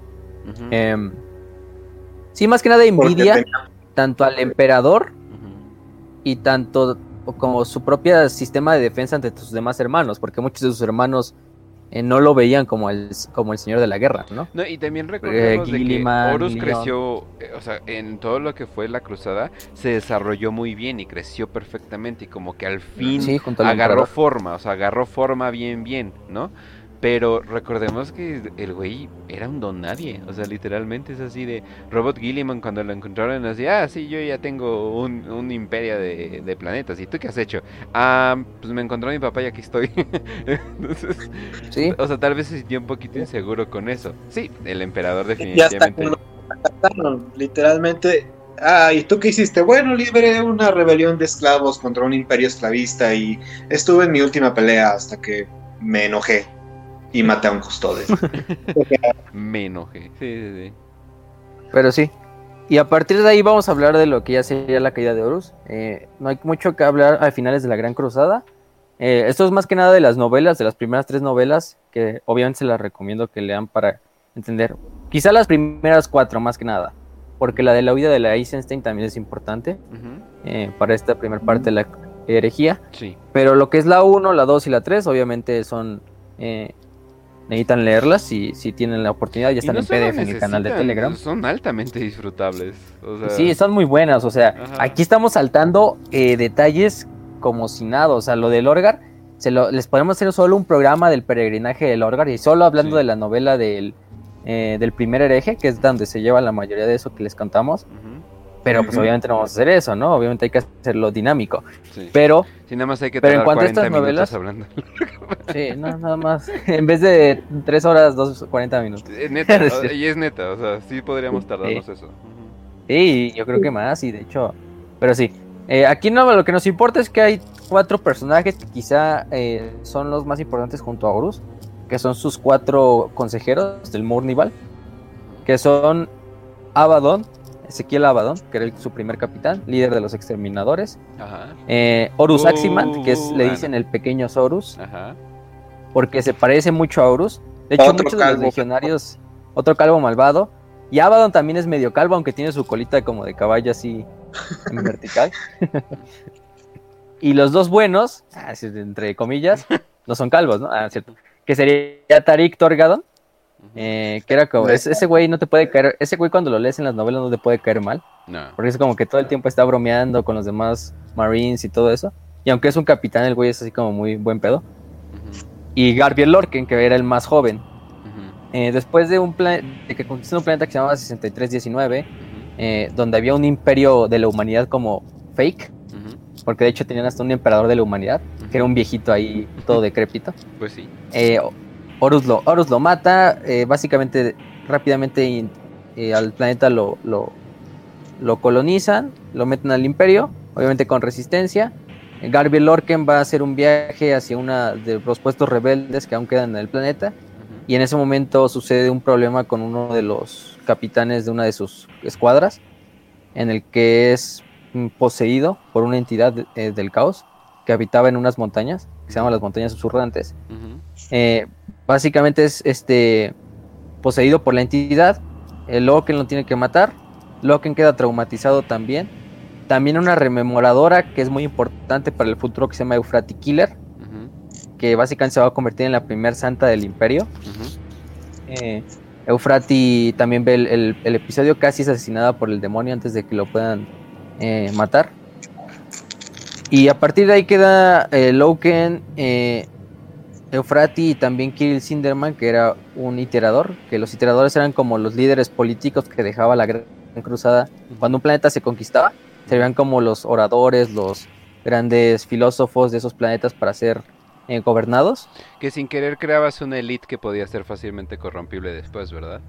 Em, sí, más que nada envidia tanto al emperador y tanto como su propio sistema de defensa ante sus demás hermanos, porque muchos de sus hermanos eh, no lo veían como el, como el señor de la guerra, ¿no? no y también recordemos de que Horus creció, eh, o sea, en todo lo que fue la cruzada, se desarrolló muy bien y creció perfectamente y como que al fin agarró forma, o sea, agarró forma bien, bien, ¿no? Pero recordemos que el güey era un don nadie. O sea, literalmente es así de Robot Gilliman cuando lo encontraron así, ah, sí, yo ya tengo un, un imperio de, planetas. ¿Y tú qué has hecho? Ah, pues me encontró mi papá y aquí estoy. Entonces, ¿Sí? o sea, tal vez se sintió un poquito inseguro con eso. Sí, el emperador definitivamente. literalmente. Ah, ¿y tú qué hiciste? Bueno, libré una rebelión de esclavos contra un imperio esclavista y estuve en mi última pelea hasta que me enojé y maté a un custodio. Me enojé. Sí, sí, sí. Pero sí. Y a partir de ahí vamos a hablar de lo que ya sería la caída de Horus. Eh, no hay mucho que hablar a finales de la Gran Cruzada. Eh, esto es más que nada de las novelas, de las primeras tres novelas, que obviamente se las recomiendo que lean para entender. Quizá las primeras cuatro, más que nada. Porque la de la huida de la Eisenstein también es importante eh, para esta primera parte de la herejía. Sí. Pero lo que es la 1, la 2 y la 3, obviamente son necesitan leerlas si, si tienen la oportunidad, ya están en PDF en el canal de Telegram. Son altamente disfrutables. Sí, son muy buenas, o sea, aquí estamos saltando eh, detalles como si nada, o sea, lo del Orgar, se lo, les podemos hacer solo un programa del peregrinaje del Orgar y solo hablando de la novela del, eh, del primer hereje, que es donde se lleva la mayoría de eso que les contamos. Pero pues obviamente no vamos a hacer eso, ¿no? Obviamente hay que hacerlo dinámico. Pero, sí, nada más hay que pero en cuanto a estas novelas, hablando. sí, no, nada más. En vez de tres horas, dos, 40 minutos. Es neta, y es neta, o sea, sí podríamos tardarnos eso. Sí, yo creo que más, y de hecho, pero sí. Eh, aquí no, lo que nos importa es que hay cuatro personajes que quizá eh, son los más importantes junto a Horus, que son sus cuatro consejeros del Murnival, que son Abaddon, Ezequiel Abaddon, que era su primer capitán, líder de los exterminadores. Ajá. Eh, Horus uh, que es, le dicen el pequeño Horus, Ajá. porque se parece mucho a Horus. De hecho, muchos de los legionarios, otro calvo malvado. Y Abaddon también es medio calvo, aunque tiene su colita como de caballo así en vertical. y los dos buenos, entre comillas, no son calvos, ¿no? Ah, cierto. Que sería Tarik Torgadon eh, que era como, ese güey no te puede caer, ese güey cuando lo lees en las novelas no te puede caer mal. No. Porque es como que todo el tiempo está bromeando con los demás Marines y todo eso. Y aunque es un capitán, el güey es así como muy buen pedo. Y Garbiel Lorken, que era el más joven. Eh, después de un de que conquistó un planeta que se llamaba 6319, eh, donde había un imperio de la humanidad como fake, porque de hecho tenían hasta un emperador de la humanidad, que era un viejito ahí todo decrépito. Pues sí. Horus lo, Horus lo mata, eh, básicamente rápidamente eh, al planeta lo, lo, lo, colonizan, lo meten al imperio, obviamente con resistencia. Garby Lorken va a hacer un viaje hacia uno de los puestos rebeldes que aún quedan en el planeta. Y en ese momento sucede un problema con uno de los capitanes de una de sus escuadras, en el que es poseído por una entidad eh, del caos que habitaba en unas montañas, que se llaman las montañas susurrantes. Eh, básicamente es este poseído por la entidad, el Loken lo tiene que matar, Loken queda traumatizado también. También una rememoradora que es muy importante para el futuro que se llama Eufrati Killer, que básicamente se va a convertir en la primer santa del imperio. Eh, Eufrati también ve el, episodio casi es asesinada por el demonio antes de que lo puedan eh, matar. Y a partir de ahí queda eh, Loken, eh, Eufrati y también Kirill Sinderman, que era un iterador, que los iteradores eran como los líderes políticos que dejaba la Gran Cruzada. Cuando un planeta se conquistaba, servían como los oradores, los grandes filósofos de esos planetas para ser eh, gobernados. Que sin querer creabas una élite que podía ser fácilmente corrompible después, ¿verdad?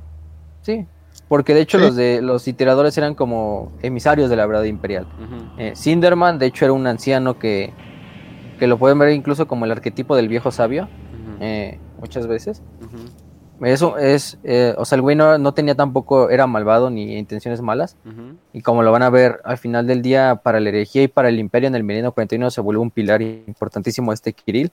Sí, porque de hecho los de los iteradores eran como emisarios de la verdad imperial. Eh, Sinderman, de hecho, era un anciano que, que lo pueden ver incluso como el arquetipo del viejo sabio, eh, muchas veces. Eso es, eh, o sea, el güey no, tenía tampoco, era malvado ni intenciones malas. Y como lo van a ver al final del día, para la herejía y para el imperio en el milenio 41 se vuelve un pilar importantísimo este Kirill.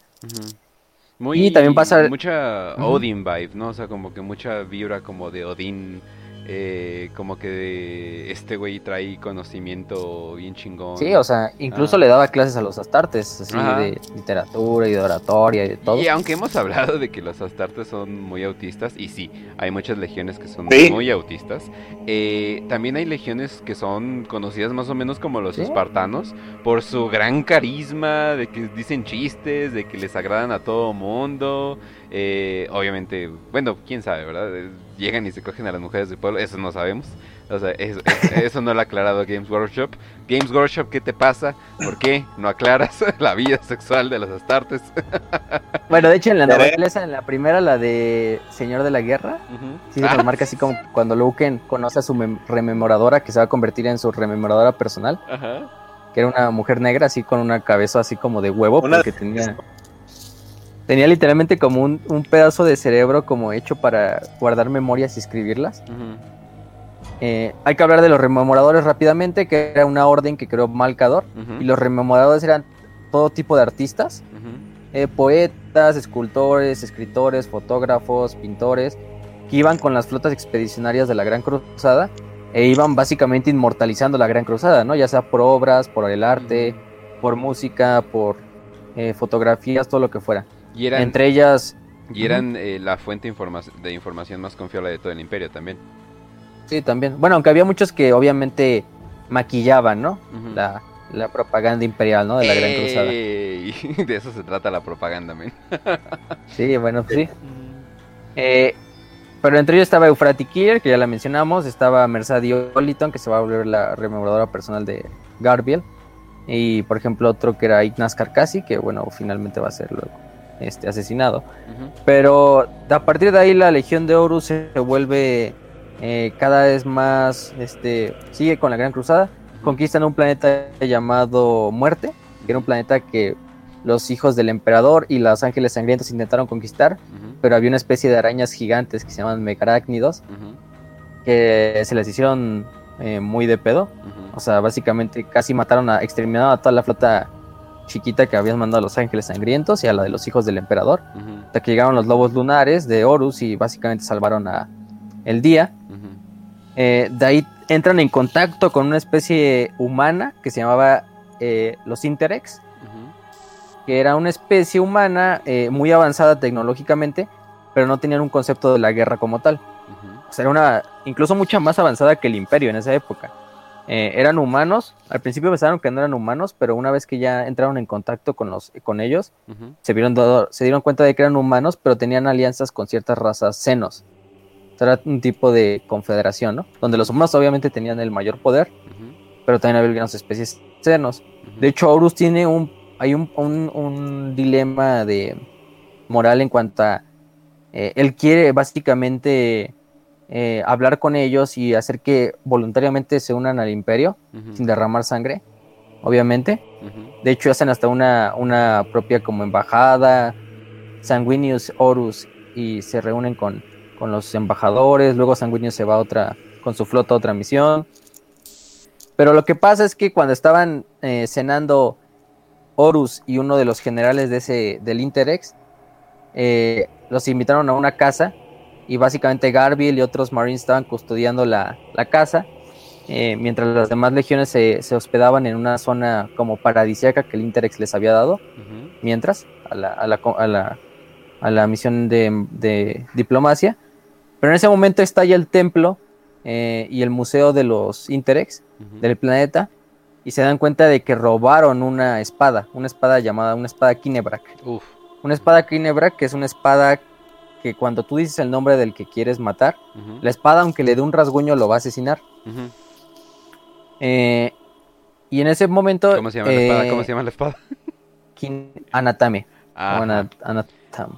Muy, y también pasa... Mucha Odin vibe, ¿no? O sea, como que mucha vibra como de Odin eh, como que este güey trae conocimiento bien chingón. Sí, o sea, incluso le daba clases a los astartes, así de literatura y de oratoria y de todo. Y aunque hemos hablado de que los astartes son muy autistas, y sí, hay muchas legiones que son muy autistas, eh, también hay legiones que son conocidas más o menos como los espartanos, por su gran carisma, de que dicen chistes, de que les agradan a todo mundo. Eh, obviamente, bueno, quién sabe, ¿verdad? Llegan y se cogen a las mujeres del pueblo, eso no sabemos. O sea, eso, no lo ha aclarado Games Workshop. Games Workshop, ¿qué te pasa? ¿Por qué no aclaras la vida sexual de los Astartes? bueno, de hecho, en la novela esa, en la primera, la de Señor de la Guerra, sí se ah, marca así como cuando Luken conoce a su rememoradora, que se va a convertir en su rememoradora personal. Que era una mujer negra, así con una cabeza así como de huevo, porque tenía tenía literalmente como un, pedazo de cerebro como hecho para guardar memorias y escribirlas. Eh, hay que hablar de los rememoradores rápidamente, que era una orden que creó Malcador. Y los rememoradores eran todo tipo de artistas, eh, poetas, escultores, escritores, fotógrafos, pintores, que iban con las flotas expedicionarias de la Gran Cruzada e iban básicamente inmortalizando la Gran Cruzada, ¿no? Ya sea por obras, por el arte, por música, por eh, fotografías, todo lo que fuera. Y eran, Entre ellas... Y eran eh, la fuente de información más confiable de todo el imperio también. Sí, también. Bueno, aunque había muchos que obviamente maquillaban, ¿no? la, propaganda imperial, ¿no? De la Gran Cruzada. De eso se trata la propaganda, men. sí, bueno, sí. Eh, pero entre ellos estaba Eufrati Kier, que ya la mencionamos, estaba Mercedes Oliton, que se va a volver la rememoradora personal de Garbiel, y por ejemplo otro que era Ignaz Carcassi, que bueno, finalmente va a ser luego este, asesinado. Pero a partir de ahí la Legión de Horus se vuelve eh, cada vez más, este, sigue con la Gran Cruzada, conquistan un planeta llamado Muerte, que era un planeta que los hijos del emperador y los ángeles sangrientos intentaron conquistar, pero había una especie de arañas gigantes que se llaman megarácnidos, que se les hicieron eh, muy de pedo. O sea, básicamente casi mataron a, exterminaron a toda la flota chiquita que habían mandado a los ángeles sangrientos y a la de los hijos del emperador. Hasta que llegaron los lobos lunares de Horus y básicamente salvaron a el día. Eh, de ahí entran en contacto con una especie humana que se llamaba eh, los Interex, que era una especie humana eh, muy avanzada tecnológicamente, pero no tenían un concepto de la guerra como tal. O sea, era una incluso mucha más avanzada que el imperio en esa época. Eh, eran humanos. Al principio pensaron que no eran humanos, pero una vez que ya entraron en contacto con, los, con ellos, se, vieron se dieron cuenta de que eran humanos, pero tenían alianzas con ciertas razas senos. era un tipo de confederación, ¿no? Donde los humanos obviamente tenían el mayor poder, pero también había algunas especies senos. De hecho, Horus tiene un, hay un, un, dilema de moral en cuanto a... Eh, él quiere básicamente eh, hablar con ellos y hacer que voluntariamente se unan al imperio sin derramar sangre, obviamente. De hecho, hacen hasta una, una propia como embajada, Sanguinius Horus, y se reúnen con, con los embajadores. Luego Sanguinius se va a otra, con su flota a otra misión. Pero lo que pasa es que cuando estaban eh, cenando Horus y uno de los generales de ese, del Interex, eh, los invitaron a una casa y básicamente Garville y otros Marines estaban custodiando la, casa, eh, mientras las demás legiones se, hospedaban en una zona como paradisíaca que el Interex les había dado, mientras a la, a la, a la, misión de, diplomacia. Pero en ese momento estalla el templo eh, y el museo de los Interex del planeta y se dan cuenta de que robaron una espada, una espada llamada una espada Kinebrak. Una espada Kinebrak que es una espada que cuando tú dices el nombre del que quieres matar, la espada aunque le dé un rasguño lo va a asesinar. Eh, y en ese momento... ¿Cómo se llama la espada? ¿Cómo se llama la espada? Anatame.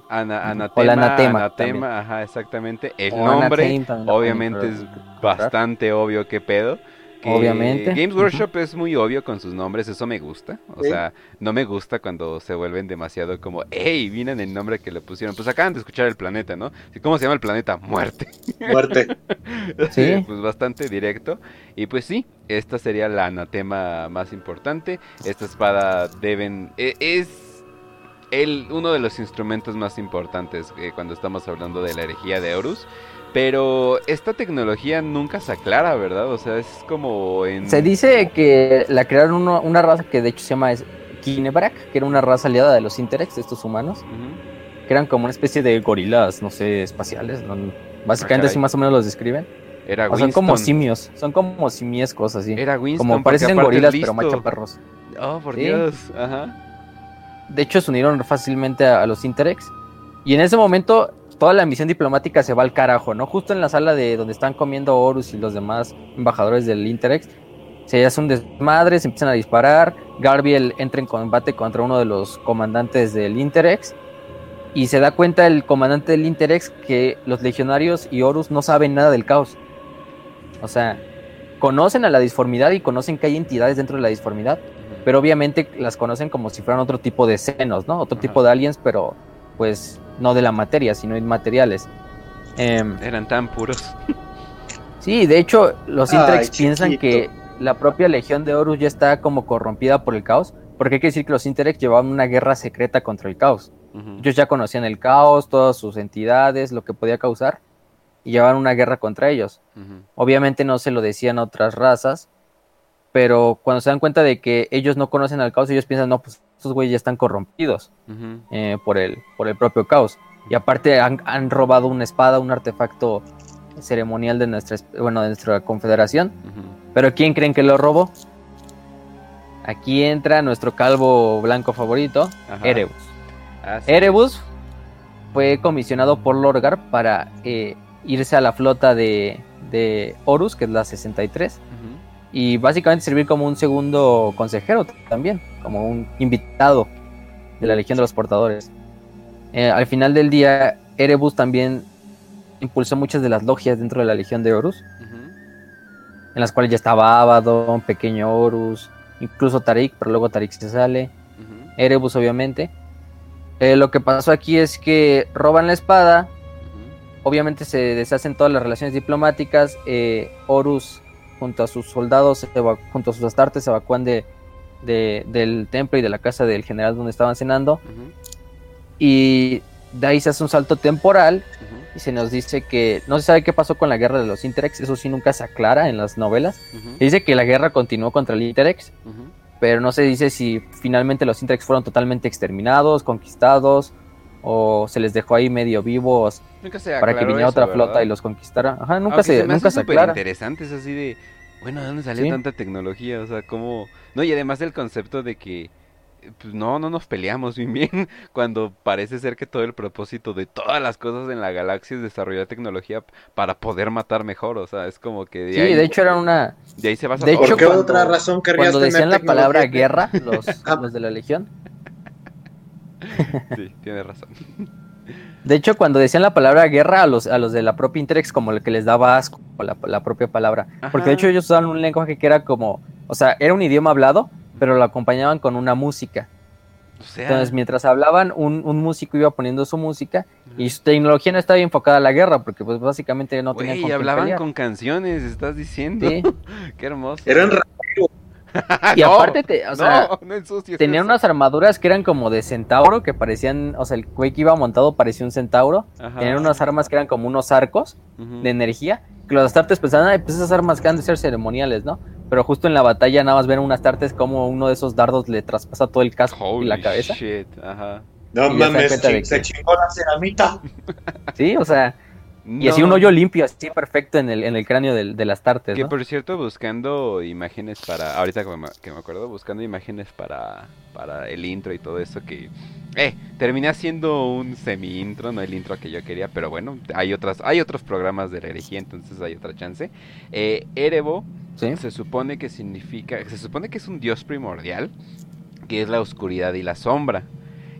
anatema, o la anatema. anatema ajá, exactamente. El nombre, obviamente, es bastante obvio qué pedo. Obviamente. Games Workshop es muy obvio con sus nombres, eso me gusta. O sea, no me gusta cuando se vuelven demasiado como, hey, miren el nombre que le pusieron. Pues acaban de escuchar el planeta, ¿no? ¿Cómo se llama el planeta? Muerte. Muerte. sí. Pues bastante directo. Y pues sí, esta sería la anatema más importante. Esta espada deben... E, es el, uno de los instrumentos más importantes eh, cuando estamos hablando de la herejía de Horus. Pero esta tecnología nunca se aclara, ¿verdad? O sea, es como en... Se dice que la crearon una raza que de hecho se llama Kinebrak, que era una raza aliada de los Interex, estos humanos, que eran como una especie de gorilas, no sé, espaciales. Básicamente ah, así más o menos los describen. Era son como simios, son como simiescos así. Era Winston, como parecen gorilas pero macho perros. Oh, por Dios, ajá. De hecho, se unieron fácilmente a, a los Interex. Y en ese momento toda la misión diplomática se va al carajo, ¿no? Justo en la sala de donde están comiendo Horus y los demás embajadores del Interex, se hace un desmadre, se empiezan a disparar, Garbiel entra en combate contra uno de los comandantes del Interex y se da cuenta el comandante del Interex que los legionarios y Horus no saben nada del caos. O sea, conocen a la disformidad y conocen que hay entidades dentro de la disformidad, pero obviamente las conocen como si fueran otro tipo de senos, ¿no? Otro tipo de aliens, pero pues no de la materia, sino inmateriales. Em, Eran tan puros. sí, de hecho, los Intrex piensan que la propia Legión de Horus ya está como corrompida por el caos, porque hay que decir que los Intrex llevaban una guerra secreta contra el caos. Ellos ya conocían el caos, todas sus entidades, lo que podía causar, y llevaban una guerra contra ellos. Obviamente no se lo decían otras razas, pero cuando se dan cuenta de que ellos no conocen al caos, ellos piensan, no, pues estos güeyes ya están corrompidos eh, por, el, por el propio caos. Y aparte han, robado una espada, un artefacto ceremonial de nuestra, bueno, de nuestra confederación. Pero ¿quién creen que lo robó? Aquí entra nuestro calvo blanco favorito, Erebus. Ah, Erebus fue comisionado por Lorgar para eh, irse a la flota de, de Horus, que es la 63, y básicamente servir como un segundo consejero también, como un invitado de la Legión de los Portadores. Eh, al final del día, Erebus también impulsó muchas de las logias dentro de la Legión de Horus, en las cuales ya estaba Abaddon, Pequeño Horus, incluso Tarik, pero luego Tarik se sale, Erebus obviamente. Eh, lo que pasó aquí es que roban la espada, obviamente se deshacen todas las relaciones diplomáticas, eh, Horus junto a sus soldados, junto a sus astartes, se evacúan de, del templo y de la casa del general donde estaban cenando. Y de ahí se hace un salto temporal y se nos dice que no se sabe qué pasó con la guerra de los Interex, eso sí nunca se aclara en las novelas. Se dice que la guerra continuó contra el Interex, pero no se dice si finalmente los Interex fueron totalmente exterminados, conquistados o se les dejó ahí medio vivos para que viniera otra flota y los conquistara. Ajá, nunca se, nunca se aclara. interesante, es así de, bueno, ¿de dónde salió tanta tecnología? O sea, cómo... No, y además el concepto de que, pues no, no nos peleamos bien bien, cuando parece ser que todo el propósito de todas las cosas en la galaxia es desarrollar tecnología para poder matar mejor, o sea, es como que... De sí, de hecho era una... De ahí se basa de hecho, ¿Por qué otra razón Cuando decían la palabra guerra, los, los de la Legión, Sí, tiene razón. De hecho, cuando decían la palabra guerra a los, a los de la propia Interex, como el que les daba asco la, la propia palabra. Porque de hecho ellos usaban un lenguaje que era como, o sea, era un idioma hablado, pero lo acompañaban con una música. Entonces, mientras hablaban, un, músico iba poniendo su música y su tecnología no estaba enfocada a la guerra, porque pues básicamente no tenían Y hablaban con canciones, estás diciendo. Qué hermoso. Eran y aparte, o sea, tenían unas armaduras que eran como de centauro, que parecían, o sea, el güey que iba montado parecía un centauro. Tenían unas armas que eran como unos arcos de energía, que los astartes pensaban, ay, pues esas armas que han de ser ceremoniales, ¿no? Pero justo en la batalla nada más ven unas astartes como uno de esos dardos le traspasa todo el casco y la cabeza. No mames, se chingó la ceramita. Sí, o sea, y así un hoyo limpio, así perfecto en el, en el cráneo de, de las tartes. Que por cierto, buscando imágenes para. Ahorita que me, que me acuerdo, buscando imágenes para, para el intro y todo eso, que. Eh, terminé haciendo un semi-intro, no el intro que yo quería, pero bueno, hay otras hay otros programas de la herejía, entonces hay otra chance. Eh, Erebo se supone que significa. Se supone que es un dios primordial, que es la oscuridad y la sombra.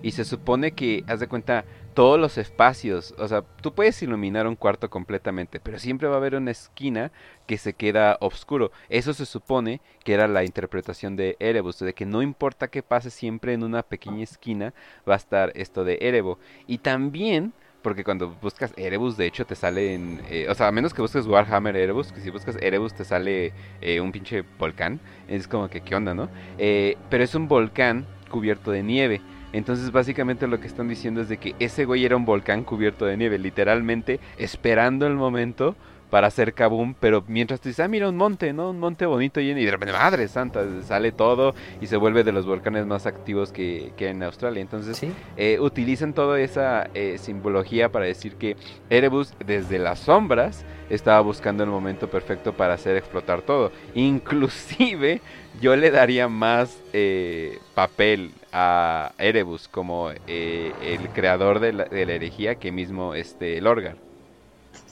Y se supone que, haz de cuenta, todos los espacios, o sea, tú puedes iluminar un cuarto completamente, pero siempre va a haber una esquina que se queda oscuro. Eso se supone que era la interpretación de Erebus, de que no importa qué pase, siempre en una pequeña esquina va a estar esto de Erebo. Y también porque cuando buscas Erebus, de hecho, te sale. Eh, o sea, a menos que busques Warhammer Erebus, que si buscas Erebus te sale eh, un pinche volcán. Es como que, ¿qué onda, no? Eh, pero es un volcán cubierto de nieve. Entonces básicamente lo que están diciendo es de que ese güey era un volcán cubierto de nieve, literalmente esperando el momento para hacer kaboom, pero mientras tú dices, ah, mira un monte, ¿no? Un monte bonito y de repente, madre santa, sale todo y se vuelve de los volcanes más activos que, que en Australia. Entonces, eh, utilizan toda esa eh, simbología para decir que Erebus desde las sombras estaba buscando el momento perfecto para hacer explotar todo. Inclusive yo le daría más eh, papel a Erebus como eh, el creador de la, herejía que mismo este Lorgar.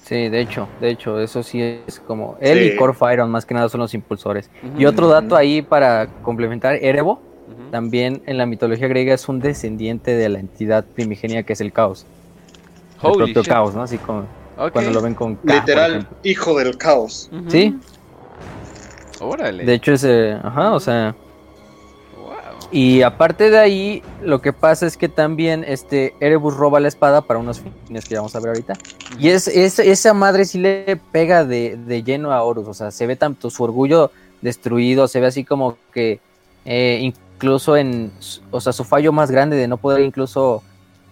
Sí, de hecho, de hecho, eso sí es como él y Corfiron más que nada son los impulsores. y otro dato ahí para complementar, Erebo también en la mitología griega es un descendiente de la entidad primigenia que es el caos. el propio caos, ¿no? Así como cuando lo ven con literal hijo del caos. Sí. Órale. De hecho ese, ajá, o sea, y aparte de ahí, lo que pasa es que también este Erebus roba la espada para unos fines que vamos a ver ahorita. Y es, esa madre sí le pega de, lleno a Horus. O sea, se ve tanto su orgullo destruido, se ve así como que eh, incluso en, o sea, su fallo más grande de no poder incluso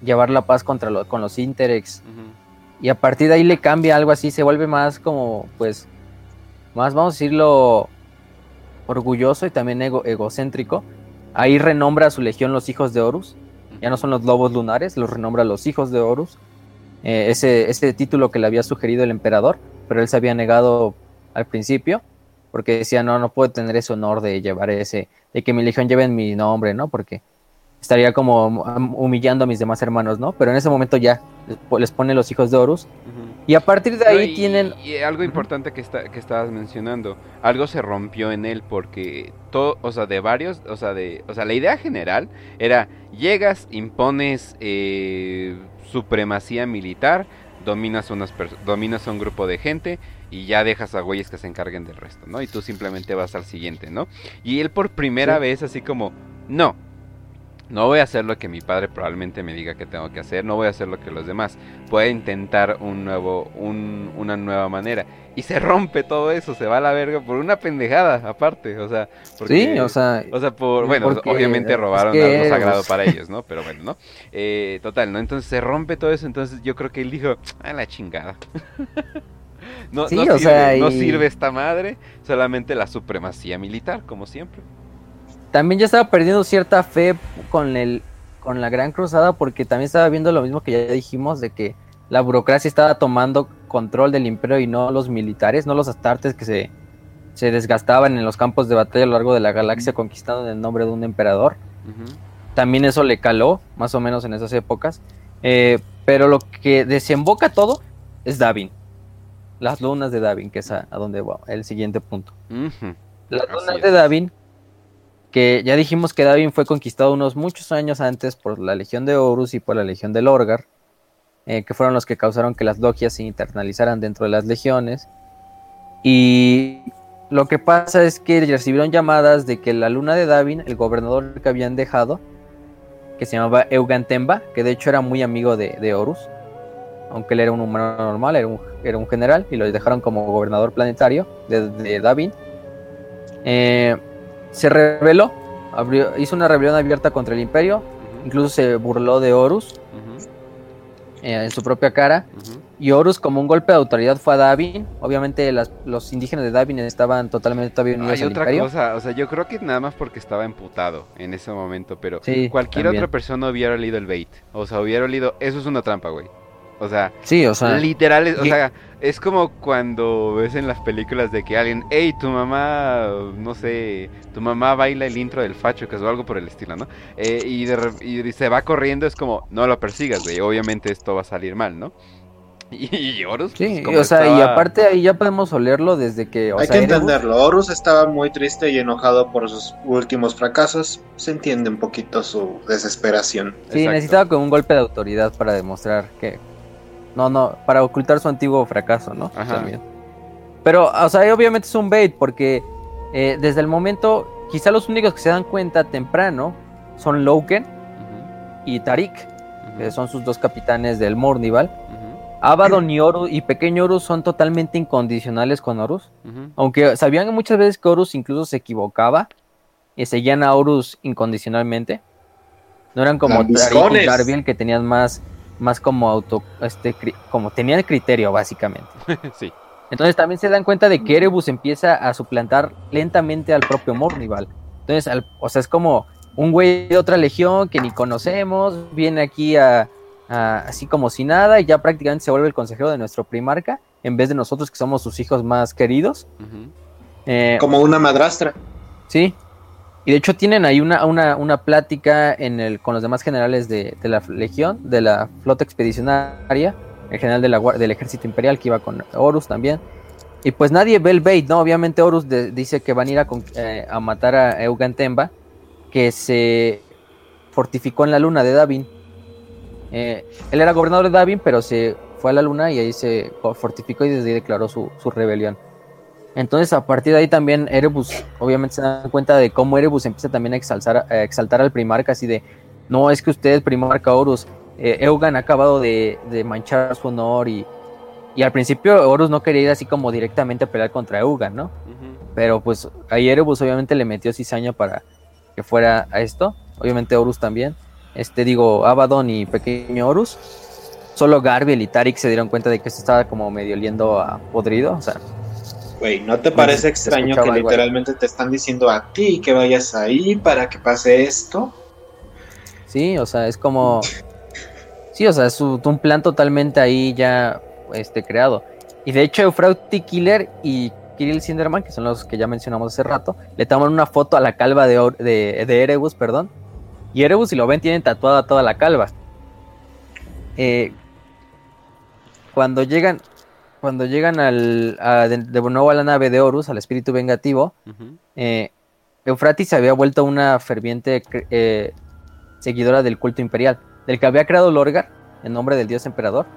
llevar la paz contra con los Interex. Y a partir de ahí le cambia algo así, se vuelve más como, pues, más, vamos a decirlo, orgulloso y también egocéntrico Ahí renombra a su legión los hijos de Horus. Ya no son los lobos lunares, los renombra los hijos de Horus. Eh, ese, ese título que le había sugerido el emperador, pero él se había negado al principio, porque decía, no, no puedo tener ese honor de llevar ese, de que mi legión lleve mi nombre, ¿no? Porque estaría como humillando a mis demás hermanos, ¿no? Pero en ese momento ya les pone los hijos de Horus. Y a partir de ahí tienen... Y algo importante que, está, que estabas mencionando, algo se rompió en él porque todo, o sea, de varios, o sea, de, o sea, la idea general era, llegas, impones eh, supremacía militar, dominas, unas dominas a un grupo de gente y ya dejas a güeyes que se encarguen del resto, ¿no? Y tú simplemente vas al siguiente, ¿no? Y él por primera vez así como, no, no voy a hacer lo que mi padre probablemente me diga que tengo que hacer, no voy a hacer lo que los demás. Voy a intentar un nuevo, una nueva manera. Y se rompe todo eso, se va a la verga por una pendejada aparte, o sea, sí, o sea, o sea, por, bueno, obviamente robaron algo sagrado para ellos, ¿no? Pero bueno, ¿no? Eh, total, ¿no? Entonces se rompe todo eso, entonces yo creo que él dijo, a la chingada. no, sirve, no sirve esta madre, solamente la supremacía militar, como siempre también ya estaba perdiendo cierta fe con el con la Gran Cruzada porque también estaba viendo lo mismo que ya dijimos de que la burocracia estaba tomando control del imperio y no los militares, no los astartes que se, se desgastaban en los campos de batalla a lo largo de la galaxia conquistando en el nombre de un emperador. También eso le caló, más o menos en esas épocas. Eh, pero lo que desemboca todo es Davin. Las lunas de Davin, que es a, donde va el siguiente punto. Las lunas de Davin que ya dijimos que Davin fue conquistado unos muchos años antes por la Legión de Horus y por la Legión de Lorgar, eh, que fueron los que causaron que las logias se internalizaran dentro de las legiones. Y lo que pasa es que recibieron llamadas de que la luna de Davin, el gobernador que habían dejado, que se llamaba Eugantemba, que de hecho era muy amigo de, Horus, aunque él era un humano normal, era un, era un general, y lo dejaron como gobernador planetario de, de Davin. Eh, se rebeló, abrió, hizo una rebelión abierta contra el imperio, incluso se burló de Horus eh, en su propia cara. Y Horus, como un golpe de autoridad, fue a Davin. Obviamente, los indígenas de Davin estaban totalmente todavía unidos Hay otra cosa, o sea, yo creo que nada más porque estaba emputado en ese momento, pero cualquier otra persona hubiera olido el bait. O sea, hubiera olido. Eso es una trampa, güey. O sea, sí, o sea, literal, o sea, es como cuando ves en las películas de que alguien, hey, tu mamá, no sé, tu mamá baila el intro del Facho, que es algo por el estilo, ¿no? Eh, y, y, se va corriendo, es como, no lo persigas, güey, obviamente esto va a salir mal, ¿no? Y, Horus. Sí, pues, o sea, y aparte ahí ya podemos olerlo desde que. Hay que entenderlo. Horus estaba muy triste y enojado por sus últimos fracasos. Se entiende un poquito su desesperación. Sí, necesitaba como un golpe de autoridad para demostrar que. No, no, para ocultar su antiguo fracaso, ¿no? También. Pero, o sea, obviamente es un bait porque eh, desde el momento. Quizá los únicos que se dan cuenta temprano son Loken y Tarik, que son sus dos capitanes del Mornival Abaddon y Horus y Pequeño Horus son totalmente incondicionales con Horus. Aunque sabían muchas veces que Horus incluso se equivocaba y seguían a Horus incondicionalmente. No eran como Tarik y que tenían más, más como auto, este, como tenían criterio básicamente. sí. Entonces también se dan cuenta de que Erebus empieza a suplantar lentamente al propio Mornival. Entonces, o sea, es como un güey de otra legión que ni conocemos, viene aquí a, así como si nada, y ya prácticamente se vuelve el consejero de nuestro primarca, en vez de nosotros que somos sus hijos más queridos. Eh, como una madrastra. Sí. Y de hecho tienen ahí una, una, plática en el, con los demás generales de, la Legión, de la flota expedicionaria, el general de la, del ejército imperial que iba con Horus también. Y pues nadie ve el bait, ¿no? Obviamente Horus dice que van a ir a, eh, a matar a Eugantemba, que se fortificó en la luna de Davin eh, él era gobernador de Davin, pero se fue a la luna y ahí se fortificó y desde ahí declaró su, rebelión. Entonces, a partir de ahí también Erebus, obviamente se dan cuenta de cómo Erebus empieza también a exaltar, exaltar al primarca, así de, no, es que usted, primarca Horus, eh, Eugan ha acabado de, manchar su honor y, y, al principio Horus no quería ir así como directamente a pelear contra Eugan, ¿no? Pero pues ahí Erebus obviamente le metió cizaña para que fuera a esto, obviamente Horus también este digo, Abaddon y Pequeño Horus, solo Garbiel y Tarik se dieron cuenta de que se estaba como medio oliendo a podrido, o sea. Güey, ¿no te parece extraño que literalmente te están diciendo a ti que vayas ahí para que pase esto? Sí, o sea, es como... Sí, o sea, es un plan totalmente ahí ya este, creado. Y de hecho, Eufrauti Killer y Kirill Sinderman, que son los que ya mencionamos hace rato, le toman una foto a la calva de, de, de Erebus, perdón, y Erebus, si lo ven, tienen tatuada toda la calva. Eh, cuando llegan, cuando llegan al, de, nuevo a la nave de Horus, al espíritu vengativo, eh, Eufratis se había vuelto una ferviente eh, seguidora del culto imperial, del que había creado Lorgar en nombre del dios emperador.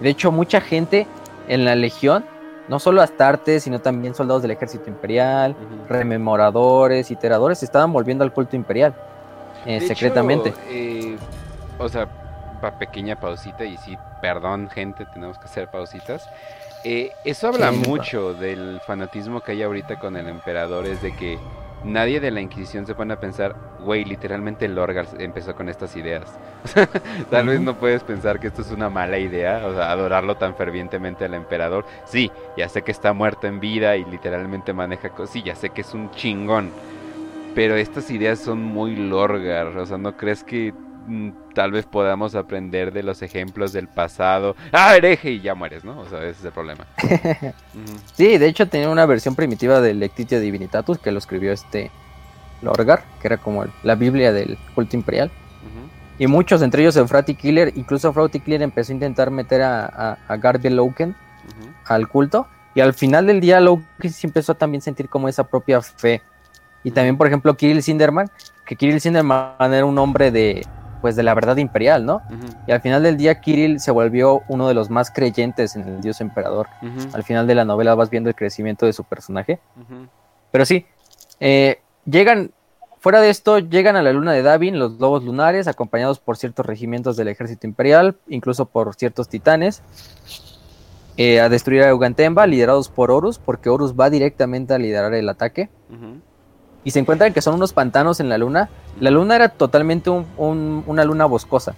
De hecho, mucha gente en la legión, no solo Astartes, sino también soldados del ejército imperial, rememoradores, iteradores, estaban volviendo al culto imperial. Eh, secretamente. Eh, o sea, pequeña pausita y sí, perdón gente, tenemos que hacer pausitas. Eh, eso habla mucho del fanatismo que hay ahorita con el emperador, es de que nadie de la Inquisición se pone a pensar, güey, literalmente Lorgar empezó con estas ideas. Tal vez no puedes pensar que esto es una mala idea, o sea, adorarlo tan fervientemente al emperador. Sí, ya sé que está muerto en vida y literalmente maneja cosas, sí, ya sé que es un chingón pero estas ideas son muy lorgar, o sea, ¿no crees que tal vez podamos aprender de los ejemplos del pasado? Ah, hereje y ya mueres, ¿no? O sea, ese es el problema. Sí, de hecho tenía una versión primitiva del Lectitio Divinitatus que lo escribió este Lorgar, que era como la Biblia del culto imperial. Y muchos, entre ellos Eufrati Killer, incluso Eufrati Killer empezó a intentar meter a, a, a Garbiel Loken al culto. Y al final del día Loken sí empezó a también sentir como esa propia fe y también, por ejemplo, Kirill Sinderman, que Kirill Sinderman era un hombre de, pues, de la verdad imperial, ¿no? Y al final del día, Kirill se volvió uno de los más creyentes en el dios emperador. Al final de la novela vas viendo el crecimiento de su personaje. Pero sí, eh, llegan, fuera de esto, llegan a la luna de Davin los lobos lunares, acompañados por ciertos regimientos del ejército imperial, incluso por ciertos titanes. Eh, a destruir a Eugantemba, liderados por Horus, porque Horus va directamente a liderar el ataque. Y se encuentran que son unos pantanos en la luna. La luna era totalmente una luna boscosa,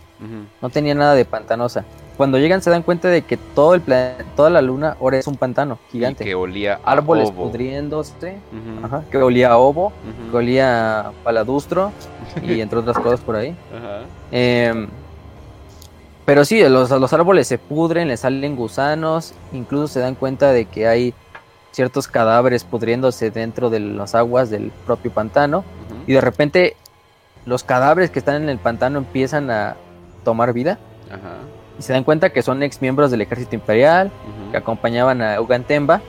no tenía nada de pantanosa. Cuando llegan se dan cuenta de que todo el toda la luna ahora es un pantano gigante. que olía a árboles pudriéndose, que olía a ovo, que olía a paladustro y entre otras cosas por ahí. Em, pero sí, los, los árboles se pudren, le salen gusanos, incluso se dan cuenta de que hay ciertos cadáveres pudriéndose dentro de las aguas del propio pantano y de repente los cadáveres que están en el pantano empiezan a tomar vida y se dan cuenta que son ex miembros del ejército imperial que acompañaban a Ugantemba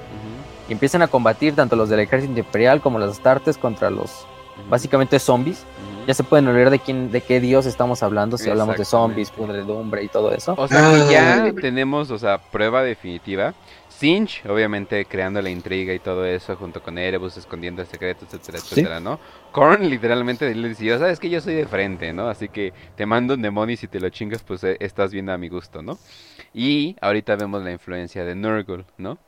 y empiezan a combatir tanto los del ejército imperial como los astartes contra los básicamente zombies. Ya se pueden olvidar de quién, de qué dios estamos hablando si hablamos de zombies, pudredumbre y todo eso. O sea que ya tenemos, o sea, prueba definitiva Sinch, obviamente creando la intriga y todo eso, junto con Erebus escondiendo secretos, etcétera, etcétera, ¿no? Korn literalmente le decía, sabes que yo soy de frente, ¿no? Así que te mando un demonio y si te lo chingas, pues eh, estás viendo a mi gusto, ¿no? Y ahorita vemos la influencia de Nurgle, ¿no?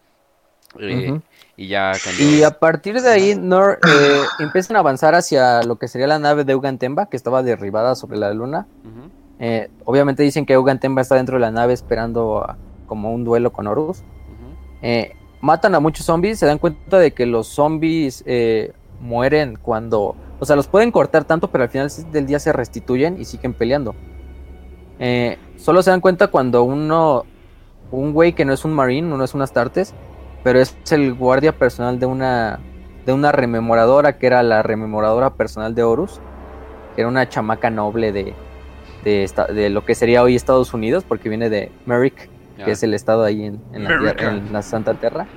Eh, y ya Y a partir de ahí, Nur, eh, empiezan a avanzar hacia lo que sería la nave de Ugantemba, que estaba derribada sobre la luna. obviamente dicen que Ugantemba está dentro de la nave esperando como un duelo con Horus. Eh, matan a muchos zombies, se dan cuenta de que los zombies eh, mueren cuando... O sea, los pueden cortar tanto, pero al final del día se restituyen y siguen peleando. Eh, solo se dan cuenta cuando uno... Un güey que no es un marine, no es un Astartes, pero es el guardia personal de una... De una rememoradora, que era la rememoradora personal de Horus. Que era una chamaca noble de, de, de lo que sería hoy Estados Unidos, porque viene de Merrick que es el estado ahí en, la, Santa Tierra.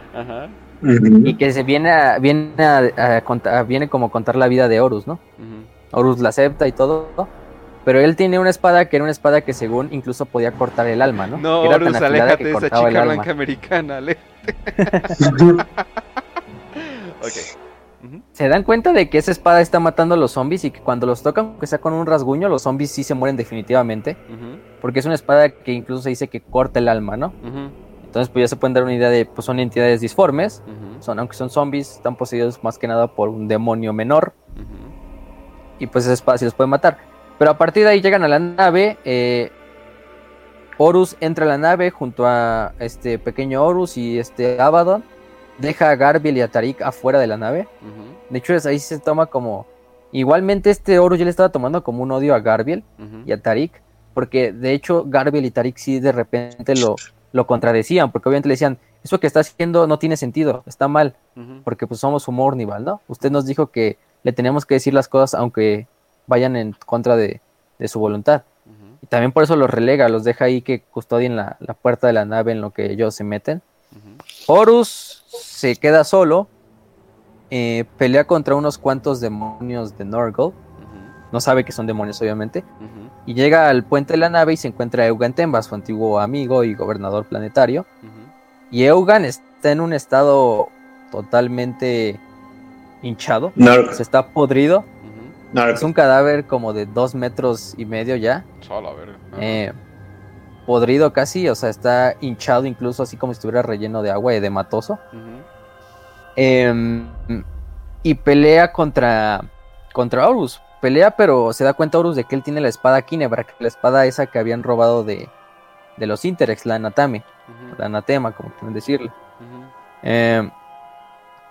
Y que se viene a, viene a, contar, viene como a contar la vida de Horus, ¿no? Horus la acepta y todo. Pero él tiene una espada que era una espada que según incluso podía cortar el alma, ¿no? No, Horus, aléjate de esa chica blanca americana, ok se dan cuenta de que esa espada está matando a los zombies y que cuando los tocan, que sea con un rasguño, los zombies sí se mueren definitivamente. Porque es una espada que incluso se dice que corta el alma, ¿no? Entonces, pues ya se pueden dar una idea de, pues son entidades disformes. Son, aunque son zombies, están poseídos más que nada por un demonio menor. Y pues esa espada sí los puede matar. Pero a partir de ahí llegan a la nave. Eh, Horus entra a la nave junto a este pequeño Horus y este Abaddon deja a Garbiel y a Tarik afuera de la nave. De hecho, ahí se toma como. Igualmente, este oro ya le estaba tomando como un odio a Garbiel y a Tarik. Porque de hecho, Garbiel y Tarik sí de repente lo, lo contradecían. Porque obviamente le decían: Eso que está haciendo no tiene sentido, está mal. Porque pues somos un Mornival, ¿no? Usted nos dijo que le tenemos que decir las cosas aunque vayan en contra de, su voluntad. Y también por eso los relega, los deja ahí que custodien la, la puerta de la nave en lo que ellos se meten. Horus se queda solo, eh, pelea contra unos cuantos demonios de Norgal, no sabe que son demonios obviamente, y llega al puente de la nave y se encuentra Eugan Temba, su antiguo amigo y gobernador planetario, y Eugan está en un estado totalmente hinchado, se está podrido, es un cadáver como de dos metros y medio ya. Eh, podrido casi, o sea, está hinchado incluso así como si estuviera relleno de agua y de matoso. Em, y pelea contra, contra Horus. Pelea, pero se da cuenta Horus de que él tiene la espada Kinebra, la espada esa que habían robado de, de los Interex, la Anatame, la Anatema, como quieren decirle. Em,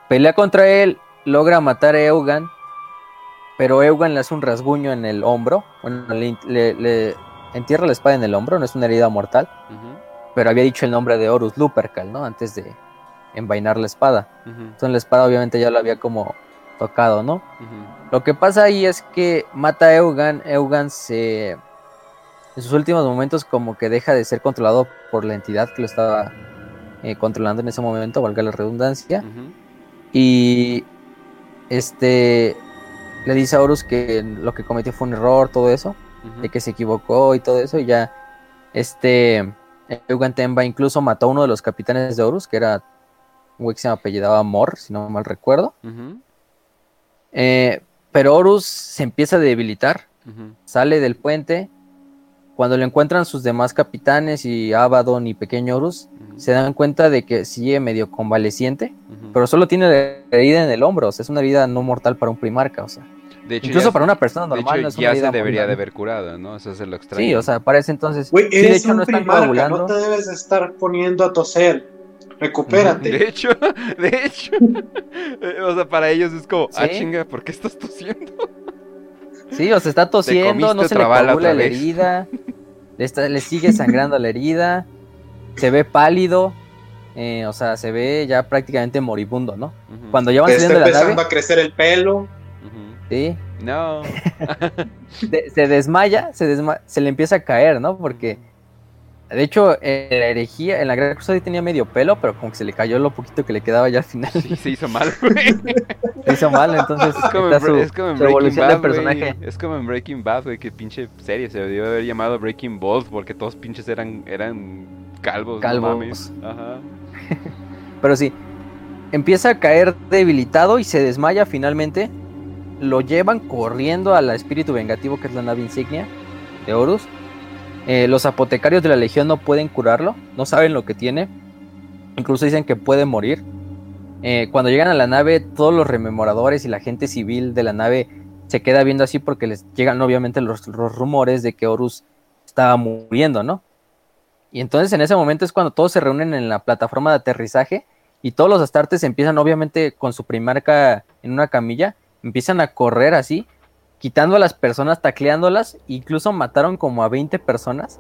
pelea contra él, logra matar a Eugan, pero Eugan le hace un rasguño en el hombro, bueno, le, entierra la espada en el hombro, no es una herida mortal, pero había dicho el nombre de Horus Lupercal, ¿no? Antes de envainar la espada. Entonces la espada obviamente ya lo había como tocado, ¿no? Lo que pasa ahí es que mata a Eugan, Eugan se... En sus últimos momentos como que deja de ser controlado por la entidad que lo estaba eh, controlando en ese momento, valga la redundancia. Y este le dice a Horus que lo que cometió fue un error, todo eso de que se equivocó y todo eso, y ya este Eugen Temba incluso mató a uno de los capitanes de Horus, que era un güey que se apellidaba Mor, si no mal recuerdo. Eh, pero Horus se empieza a debilitar, sale del puente. Cuando lo encuentran sus demás capitanes y Abaddon y Pequeño Horus, se dan cuenta de que sigue medio convaleciente, pero solo tiene la herida en el hombro, o sea, es una herida no mortal para un primarca, o sea. Incluso para una persona normal no es ya se debería de haber curado, ¿no? Eso es lo extraño. Sí, o sea, parece entonces. Güey, eres un no primarca, no te debes estar poniendo a toser. Recupérate. De hecho, de hecho. o sea, para ellos es como, ah, chinga, ¿por qué estás tosiendo? Sí, o sea, está tosiendo, no se le coagula la herida, le, le sigue sangrando la herida, se ve pálido, eh, o sea, se ve ya prácticamente moribundo, ¿no? Cuando ya van saliendo de la empezando a crecer el pelo. Sí. No. se desmaya, se desma se le empieza a caer, ¿no? Porque de hecho, en la herejía, en la Gran Cruzada tenía medio pelo, pero como que se le cayó lo poquito que le quedaba ya al final. Sí, se hizo mal, güey. Se hizo mal, entonces es como, en, su, es como en Breaking Bad, personaje. Es como en Breaking Bad, güey, que pinche serie se debió haber llamado Breaking Balls porque todos pinches eran, eran calvos. Calvos. Ajá. pero sí, empieza a caer debilitado y se desmaya finalmente. Lo llevan corriendo al espíritu vengativo que es la nave insignia de Horus eh, los apotecarios de la legión no pueden curarlo, no saben lo que tiene. Incluso dicen que puede morir. Eh, cuando llegan a la nave, todos los rememoradores y la gente civil de la nave se queda viendo así porque les llegan obviamente los, rumores de que Horus estaba muriendo, ¿no? Y entonces en ese momento es cuando todos se reúnen en la plataforma de aterrizaje y todos los astartes empiezan obviamente con su primarca en una camilla, empiezan a correr así quitando a las personas, tacleándolas, incluso mataron como a 20 personas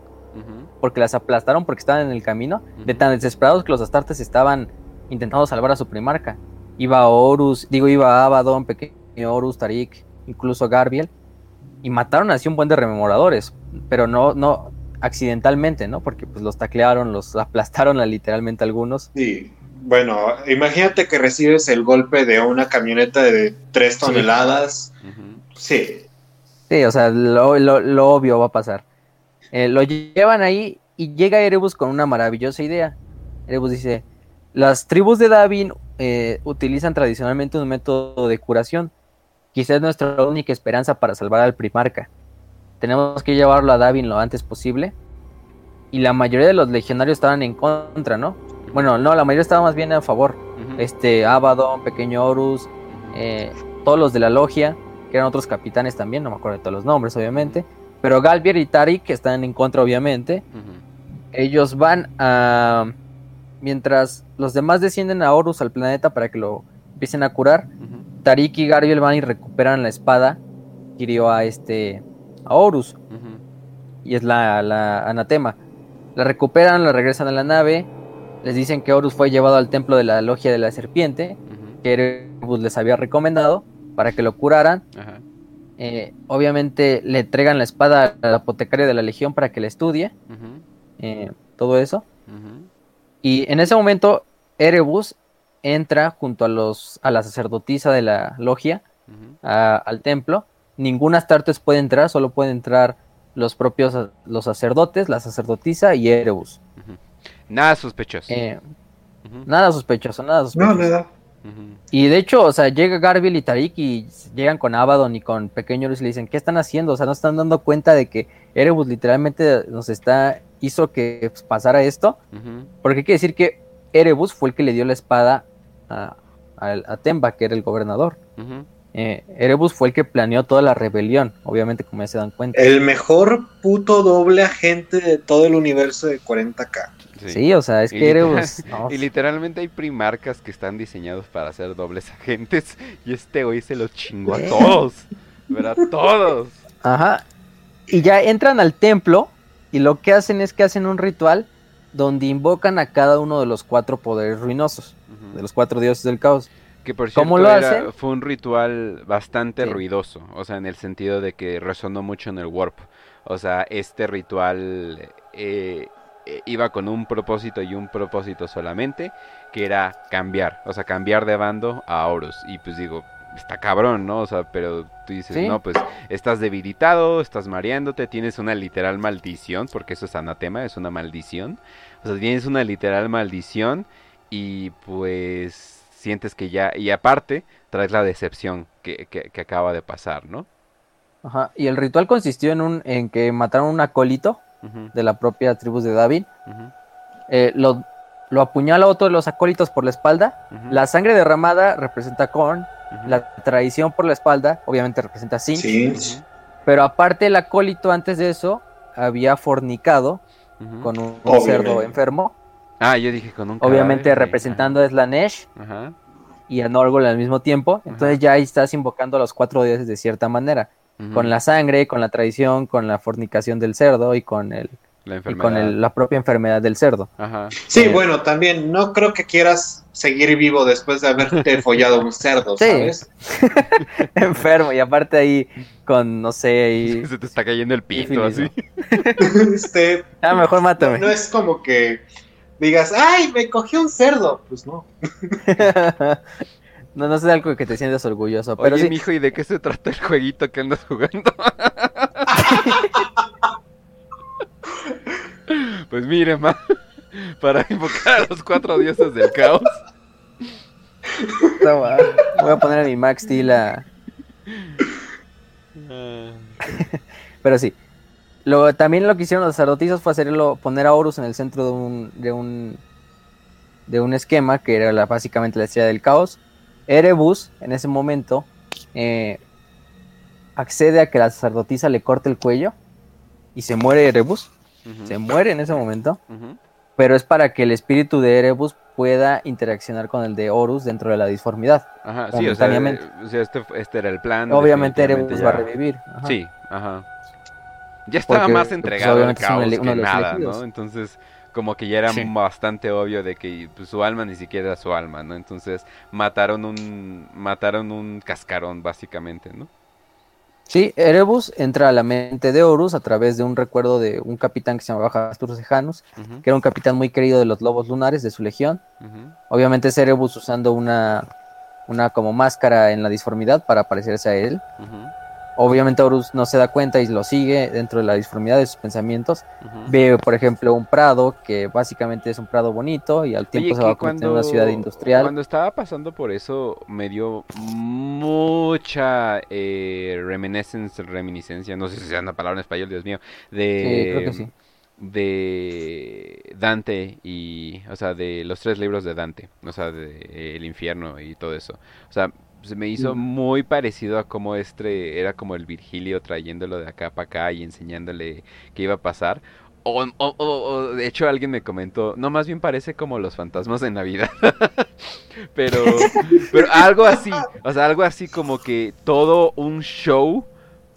porque las aplastaron porque estaban en el camino, de tan desesperados que los astartes estaban intentando salvar a su primarca. Iba Horus, digo, iba Abaddon, pequeño Horus, Tarik, incluso Garbiel, y mataron así un buen de rememoradores, pero no, no accidentalmente, ¿no? Porque pues los taclearon, los aplastaron a, literalmente algunos. Sí. Bueno, imagínate que recibes el golpe de una camioneta de 3 toneladas. Sí. Sí, o sea, lo, obvio va a pasar. Eh, lo llevan ahí y llega Erebus con una maravillosa idea. Erebus dice, las tribus de Davin eh, utilizan tradicionalmente un método de curación. Quizás es nuestra única esperanza para salvar al primarca. Tenemos que llevarlo a Davin lo antes posible. Y la mayoría de los legionarios estaban en contra, ¿no? Bueno, no, la mayoría estaba más bien a favor. Este, Abaddon, Pequeño Horus, eh, todos los de la logia que eran otros capitanes también, no me acuerdo de todos los nombres, obviamente. Pero Galvier y Tarik, que están en contra, obviamente, ellos van a. Mientras los demás descienden a Horus, al planeta, para que lo empiecen a curar, Tarik y Galvier van y recuperan la espada que hirió a este. a Horus. Y es la, la anatema. La recuperan, la regresan a la nave. Les dicen que Horus fue llevado al templo de la logia de la serpiente, que Erebus les había recomendado para que lo curaran. Eh, obviamente le entregan la espada al apotecario de la legión para que la estudie. Eh, todo eso. Y en ese momento Erebus entra junto a los a la sacerdotisa de la logia al templo. Ningún Astartes puede entrar, solo pueden entrar los propios los sacerdotes, la sacerdotisa y Erebus. Nada sospechoso. Eh, nada sospechoso, nada sospechoso. No, nada. Y de hecho, o sea, llega Garville y Tarik y llegan con Abaddon y con Pequeño y le dicen, ¿qué están haciendo? O sea, no están dando cuenta de que Erebus literalmente nos está, hizo que pasara esto. Porque quiere decir que Erebus fue el que le dio la espada a, a, Temba, que era el gobernador. Eh, Erebus fue el que planeó toda la rebelión, obviamente, como ya se dan cuenta. El mejor puto doble agente de todo el universo de 40k. Sí, o sea, es que Erebus. Y literalmente hay primarcas que están diseñados para ser dobles agentes. Y este hoy se los chingó a todos. Pero a todos. Ajá. Y ya entran al templo. Y lo que hacen es que hacen un ritual donde invocan a cada uno de los cuatro poderes ruinosos. De los cuatro dioses del caos. Que por cierto ¿Cómo lo hacen? fue un ritual bastante ruidoso. O sea, en el sentido de que resonó mucho en el warp. O sea, este ritual eh, iba con un propósito y un propósito solamente, que era cambiar, o sea, cambiar de bando a Horus. Y pues digo, está cabrón, ¿no? O sea, pero tú dices, no, pues estás debilitado, estás mareándote, tienes una literal maldición, porque eso es anatema, es una maldición. O sea, tienes una literal maldición y pues sientes que ya, y aparte, traes la decepción que, que, acaba de pasar, ¿no? Ajá, y el ritual consistió en, un, en que mataron un acolito de la propia tribu de David. Eh, lo lo apuñala a otro de los acólitos por la espalda. La sangre derramada representa Korn. La traición por la espalda, obviamente, representa Sinch. Pero aparte, el acólito antes de eso había fornicado con un, cerdo enfermo. Ah, yo dije con un Obviamente representando a Slanesh y a Norgol al mismo tiempo. Entonces ya ahí estás invocando a los cuatro dioses de cierta manera. Con la sangre, con la traición, con la fornicación del cerdo y con el la con la propia enfermedad del cerdo. Sí, eh, bueno, también no creo que quieras seguir vivo después de haberte follado un cerdo, ¿sabes? Enfermo, y aparte ahí con, no sé, Se te está cayendo el pito así. este... Ah, mejor mátame. No, es como que digas, ¡ay, me cogí un cerdo! Pues no. No, no es algo que te sientas orgulloso. Pero Oye, sí... mijo, ¿y de qué se trata el jueguito que andas jugando? Pues mire, para invocar a los cuatro dioses del caos. Voy a poner a mi Max Steel a... Pero sí. Lo, también lo que hicieron los sacerdotisas fue hacerlo, poner a Horus en el centro de un, de un, de un esquema que era la, básicamente la estrella del caos. Erebus, en ese momento, eh, accede a que la sacerdotisa le corte el cuello y se muere Erebus se muere en ese momento, pero es para que el espíritu de Erebus pueda interaccionar con el de Horus dentro de la disformidad. Ajá, sí, o sea, este, este, era el plan. Obviamente Erebus va a revivir. Sí, ajá. Ya estaba más pues, entregado al caos que nada, ¿no? Entonces, como que ya era bastante obvio de que pues, su alma ni siquiera era su alma, ¿no? Entonces, mataron un mataron un cascarón básicamente, ¿no? Sí, Erebus entra a la mente de Horus a través de un recuerdo de un capitán que se llamaba Jastur Sejanus, que era un capitán muy querido de los lobos lunares de su legión. Obviamente es Erebus usando una, una como máscara en la disformidad para parecerse a él. Obviamente Horus no se da cuenta y lo sigue dentro de la disformidad de sus pensamientos. Ve, por ejemplo, un prado que básicamente es un prado bonito y al tiempo se va a convertir en una ciudad industrial. Cuando estaba pasando por eso me dio mucha eh, reminiscencia, reminiscencia, no sé si sea una palabra en español, Dios mío, de... de Dante y, o sea, de los tres libros de Dante, o sea, de El infierno y todo eso. O sea, se me hizo muy parecido a como este era como el Virgilio trayéndolo de acá para acá y enseñándole qué iba a pasar. O, o, de hecho alguien me comentó, no, más bien parece como los fantasmas de Navidad. pero, pero algo así, o sea, algo así como que todo un show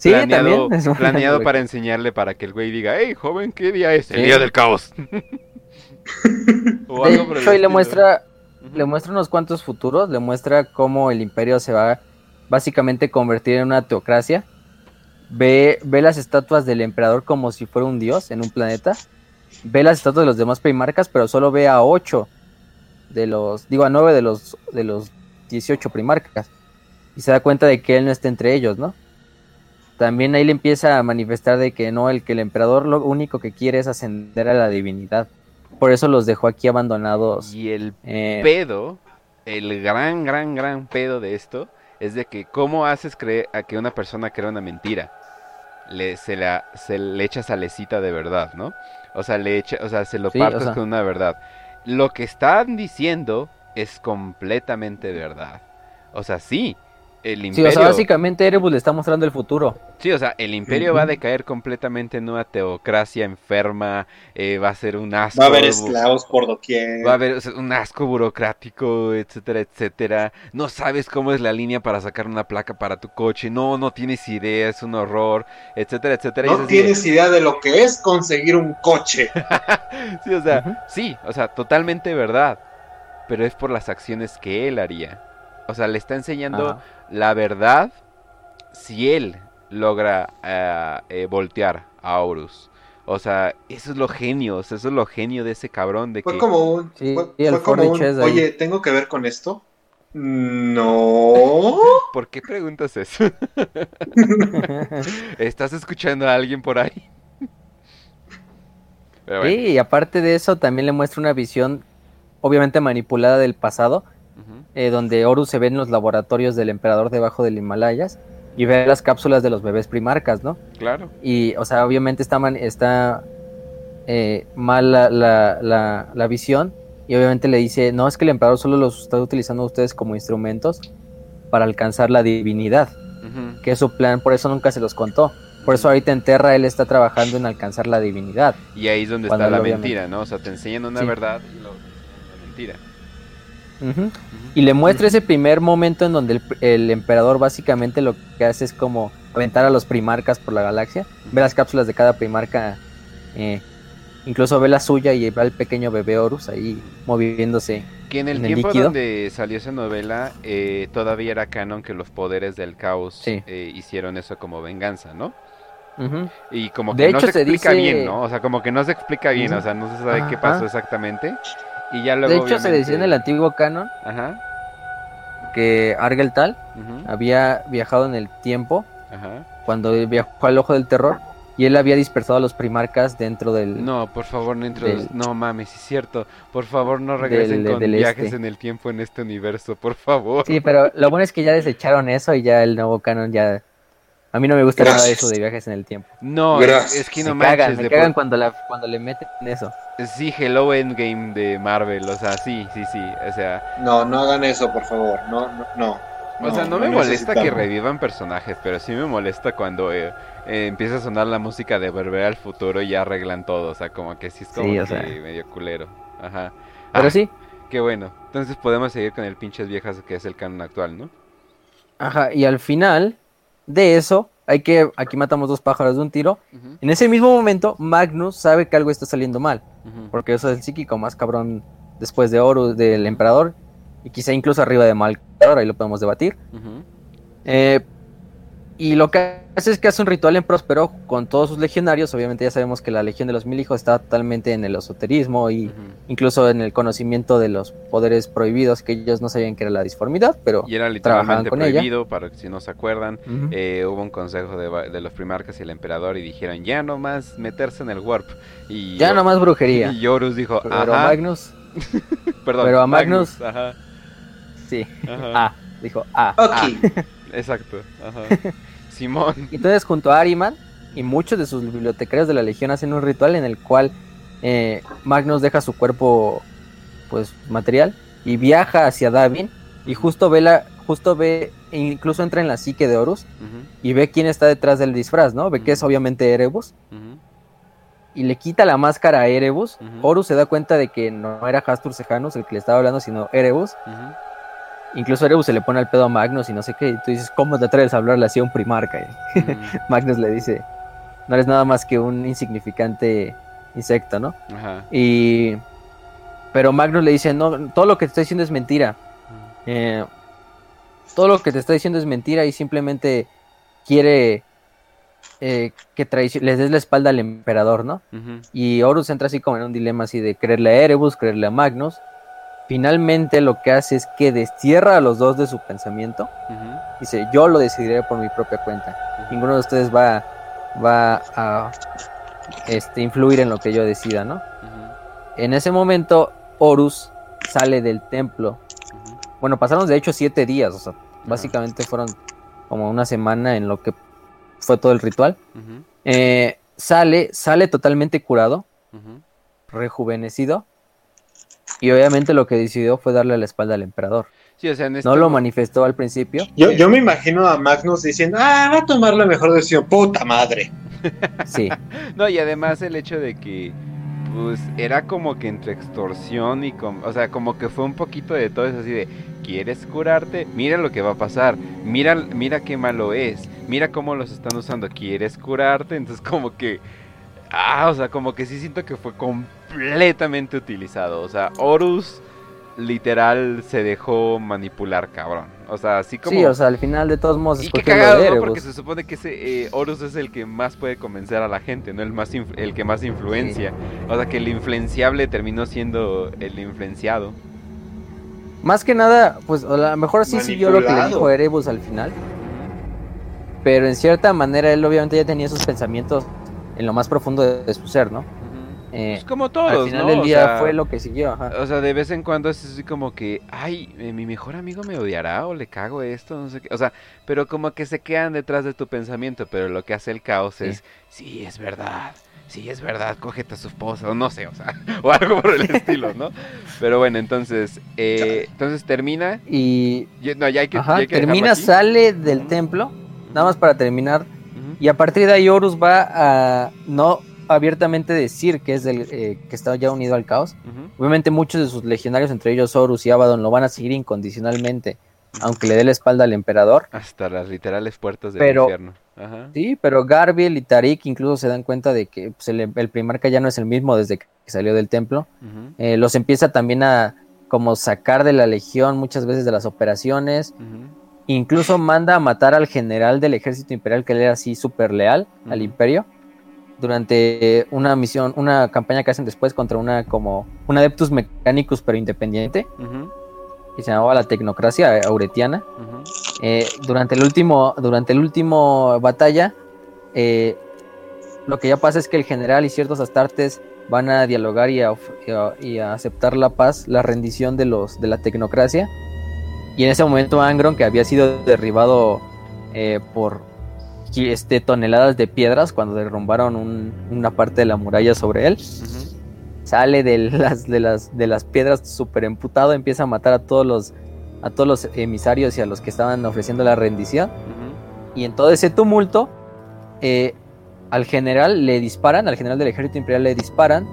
planeado, planeado para enseñarle para que el güey diga, hey, joven, ¿qué día es? El día del caos. o algo le muestra le muestra unos cuantos futuros, le muestra cómo el imperio se va básicamente convertir en una teocracia. Ve, ve las estatuas del emperador como si fuera un dios en un planeta. Ve las estatuas de los demás primarcas, pero solo ve a ocho de los, digo a nueve de los, de los 18 primarcas. Y se da cuenta de que él no está entre ellos, ¿no? También ahí le empieza a manifestar de que no, el que el emperador lo único que quiere es ascender a la divinidad por eso los dejó aquí abandonados. Y el eh, pedo, el gran, gran, gran pedo de esto, es de que cómo haces creer a que una persona crea una mentira. Le, se, la, se le echa salecita de verdad, ¿no? O sea, le echa, o sea, se lo partes con una verdad. Lo que están diciendo es completamente verdad. O sea, sí, el imperio... Sí, o sea, básicamente Erebus le está mostrando el futuro. Sí, o sea, el imperio va a decaer completamente en una teocracia enferma, eh, va a ser un asco... Va a haber esclavos por doquier. Va a haber un asco burocrático, etcétera, etcétera. No sabes cómo es la línea para sacar una placa para tu coche, no, no tienes idea, es un horror, etcétera, etcétera. No tienes idea de lo que es conseguir un coche. sí, o sea, sí, o sea, totalmente verdad, pero es por las acciones que él haría. O sea, le está enseñando la verdad si él logra eh, eh, voltear a Horus. O sea, eso es lo genio, eso es lo genio de ese cabrón de fue Como un, fue, como un, oye, ¿tengo que ver con esto? No. ¿Por qué preguntas eso? ¿Estás escuchando a alguien por ahí? Sí, y aparte de eso también le muestra una visión obviamente manipulada del pasado, eh, donde Horus se ve en los laboratorios del emperador debajo del Himalayas y ve las cápsulas de los bebés primarcas, ¿no? Claro. Y, o sea, obviamente está, está eh, mal la, la, la, visión y obviamente le dice, no, es que el emperador solo los está utilizando a ustedes como instrumentos para alcanzar la divinidad, que es su plan, por eso nunca se los contó. Por eso ahorita en Terra él está trabajando en alcanzar la divinidad. Y ahí es donde está la mentira, ¿no? O sea, te enseñan una verdad y lo, la mentira. Y le muestra ese primer momento en donde el, emperador básicamente lo que hace es como aventar a los primarcas por la galaxia, ve las cápsulas de cada primarca, eh, incluso ve la suya y ve al pequeño bebé Horus ahí moviéndose. Que en el tiempo donde salió esa novela eh, todavía era canon que los poderes del caos eh, hicieron eso como venganza, ¿no? Y como que no se, explica bien, ¿no? O sea, como que no se explica bien, o sea, no se sabe qué pasó exactamente. Y ya luego, de hecho, se decía en el antiguo canon que Argel Tal había viajado en el tiempo cuando viajó al ojo del terror y él había dispersado a los primarcas dentro del. No, por favor, no dentro No mames, es cierto. Por favor, no regresen con viajes este. en el tiempo en este universo, por favor. Sí, pero lo bueno es que ya desecharon eso y ya el nuevo canon ya a mí no me gusta nada eso de viajes en el tiempo. No, es, que no me cagan, me cagan cuando, la, cuando le meten eso. Sí, Hello Endgame de Marvel, o sea, sí, sí, sí, o sea... No, no hagan eso, por favor, no, no, no. O sea, no, me molesta que revivan personajes, pero sí me molesta cuando eh, eh, empieza a sonar la música de Volver al Futuro y ya arreglan todo, o sea, como que sí es como que medio culero. Ajá. Pero ah, sí. Qué bueno. Entonces podemos seguir con el pinches viejas que es el canon actual, ¿no? Ajá, y al final de eso, hay que, aquí matamos dos pájaros de un tiro. En ese mismo momento, Magnus sabe que algo está saliendo mal, porque eso es el psíquico más cabrón después de Horus, del emperador, y quizá incluso arriba de Malcador, ahí lo podemos debatir. eh, y lo que hace es que hace un ritual en Próspero con todos sus legionarios. Obviamente ya sabemos que la Legión de los Mil Hijos está totalmente en el esoterismo y incluso en el conocimiento de los poderes prohibidos que ellos no sabían que era la disformidad, pero y era literalmente prohibido, para que si no se acuerdan, eh, hubo un consejo de, los primarcas y el emperador y dijeron ya no más meterse en el warp. Y ya no más brujería. Y Horus dijo, pero Magnus... Perdón, pero a Magnus... ajá. Sí, ah, dijo, ah, ok. Exacto, ajá. Simón. Entonces, junto a Ariman y muchos de sus bibliotecarios de la Legión hacen un ritual en el cual eh, Magnus deja su cuerpo, pues, material y viaja hacia Davin y justo ve la, justo ve, e incluso entra en la psique de Horus y ve quién está detrás del disfraz, ¿no? Ve que es obviamente Erebus. Y le quita la máscara a Erebus. Horus se da cuenta de que no era Hastur Sejanus el que le estaba hablando, sino Erebus. Incluso Erebus se le pone al pedo a Magnus y no sé qué. Y tú dices, ¿cómo te atreves a hablarle así a un primarca? Mm. Magnus le dice, no eres nada más que un insignificante insecto, ¿no? Ajá. Y... Pero Magnus le dice, no, todo lo que te estoy diciendo es mentira. Eh, todo lo que te está diciendo es mentira y simplemente quiere eh, que les des la espalda al emperador, ¿no? Y Horus entra así como en un dilema así de creerle a Erebus, creerle a Magnus. Finalmente lo que hace es que destierra a los dos de su pensamiento. Dice, yo lo decidiré por mi propia cuenta. Ninguno de ustedes va, va a este, influir en lo que yo decida, ¿no? En ese momento, Horus sale del templo. Bueno, pasaron de hecho siete días, o sea, básicamente fueron como una semana en lo que fue todo el ritual. Eh, sale, sale totalmente curado, rejuvenecido y obviamente lo que decidió fue darle la espalda al emperador. Sí, o sea, no este lo manifestó al principio. Yo, yo me imagino a Magnus diciendo, ah, va a tomar la mejor decisión, puta madre. Sí. no, y además el hecho de que, pues, era como que entre extorsión y, con, o sea, como que fue un poquito de todo eso, así de, ¿quieres curarte? Mira lo que va a pasar, mira, mira qué malo es, mira cómo los están usando, ¿quieres curarte? Entonces como que Ah, o sea, como que sí siento que fue completamente utilizado. O sea, Horus literal se dejó manipular, cabrón. O sea, así como. Sí, o sea, al final de todos modos. Y qué cagado, ¿no? Porque se supone que ese eh, Horus es el que más puede convencer a la gente, ¿no? El, más el que más influencia. O sea, que el influenciable terminó siendo el influenciado. Más que nada, pues a lo mejor sí siguió lo que le dijo Erebus al final. Pero en cierta manera él obviamente ya tenía sus pensamientos en lo más profundo de, su ser, ¿no? Eh, pues como todos, al final del día fue lo que siguió. O sea, de vez en cuando es así como que, ay, eh, mi mejor amigo me odiará o le cago esto, no sé qué. O sea, pero como que se quedan detrás de tu pensamiento, pero lo que hace el caos es, sí, es verdad, sí, es verdad, cógete a su esposa, o no sé, o sea, o algo por el estilo, ¿no? Pero bueno, entonces, eh, entonces termina. Y. No, ya hay que, termina, sale del templo, nada más para terminar. Y a partir de ahí Horus va a no abiertamente decir que es del eh, que está ya unido al caos. Obviamente muchos de sus legionarios, entre ellos Horus y Abaddon, lo van a seguir incondicionalmente aunque le dé la espalda al emperador. Hasta las literales puertas del infierno. Sí, pero Garbiel y Tarik incluso se dan cuenta de que pues, el, primarca ya no es el mismo desde que salió del templo. Eh, los empieza también a como sacar de la legión muchas veces de las operaciones. Incluso manda a matar al general del ejército imperial que era así súper leal al imperio durante una misión, una campaña que hacen después contra una como un adeptus mecánicos pero independiente que se llamaba la tecnocracia auretiana. Eh, durante el último, durante el último batalla, eh, lo que ya pasa es que el general y ciertos astartes van a dialogar y a, aceptar la paz, la rendición de los de la tecnocracia. Y en ese momento Angron, que había sido derribado eh, por este, toneladas de piedras cuando derrumbaron una parte de la muralla sobre él, sale de las, de las, de las piedras súper emputado, empieza a matar a todos los a todos los emisarios y a los que estaban ofreciendo la rendición. Y en todo ese tumulto, eh, al general le disparan, al general del ejército imperial le disparan,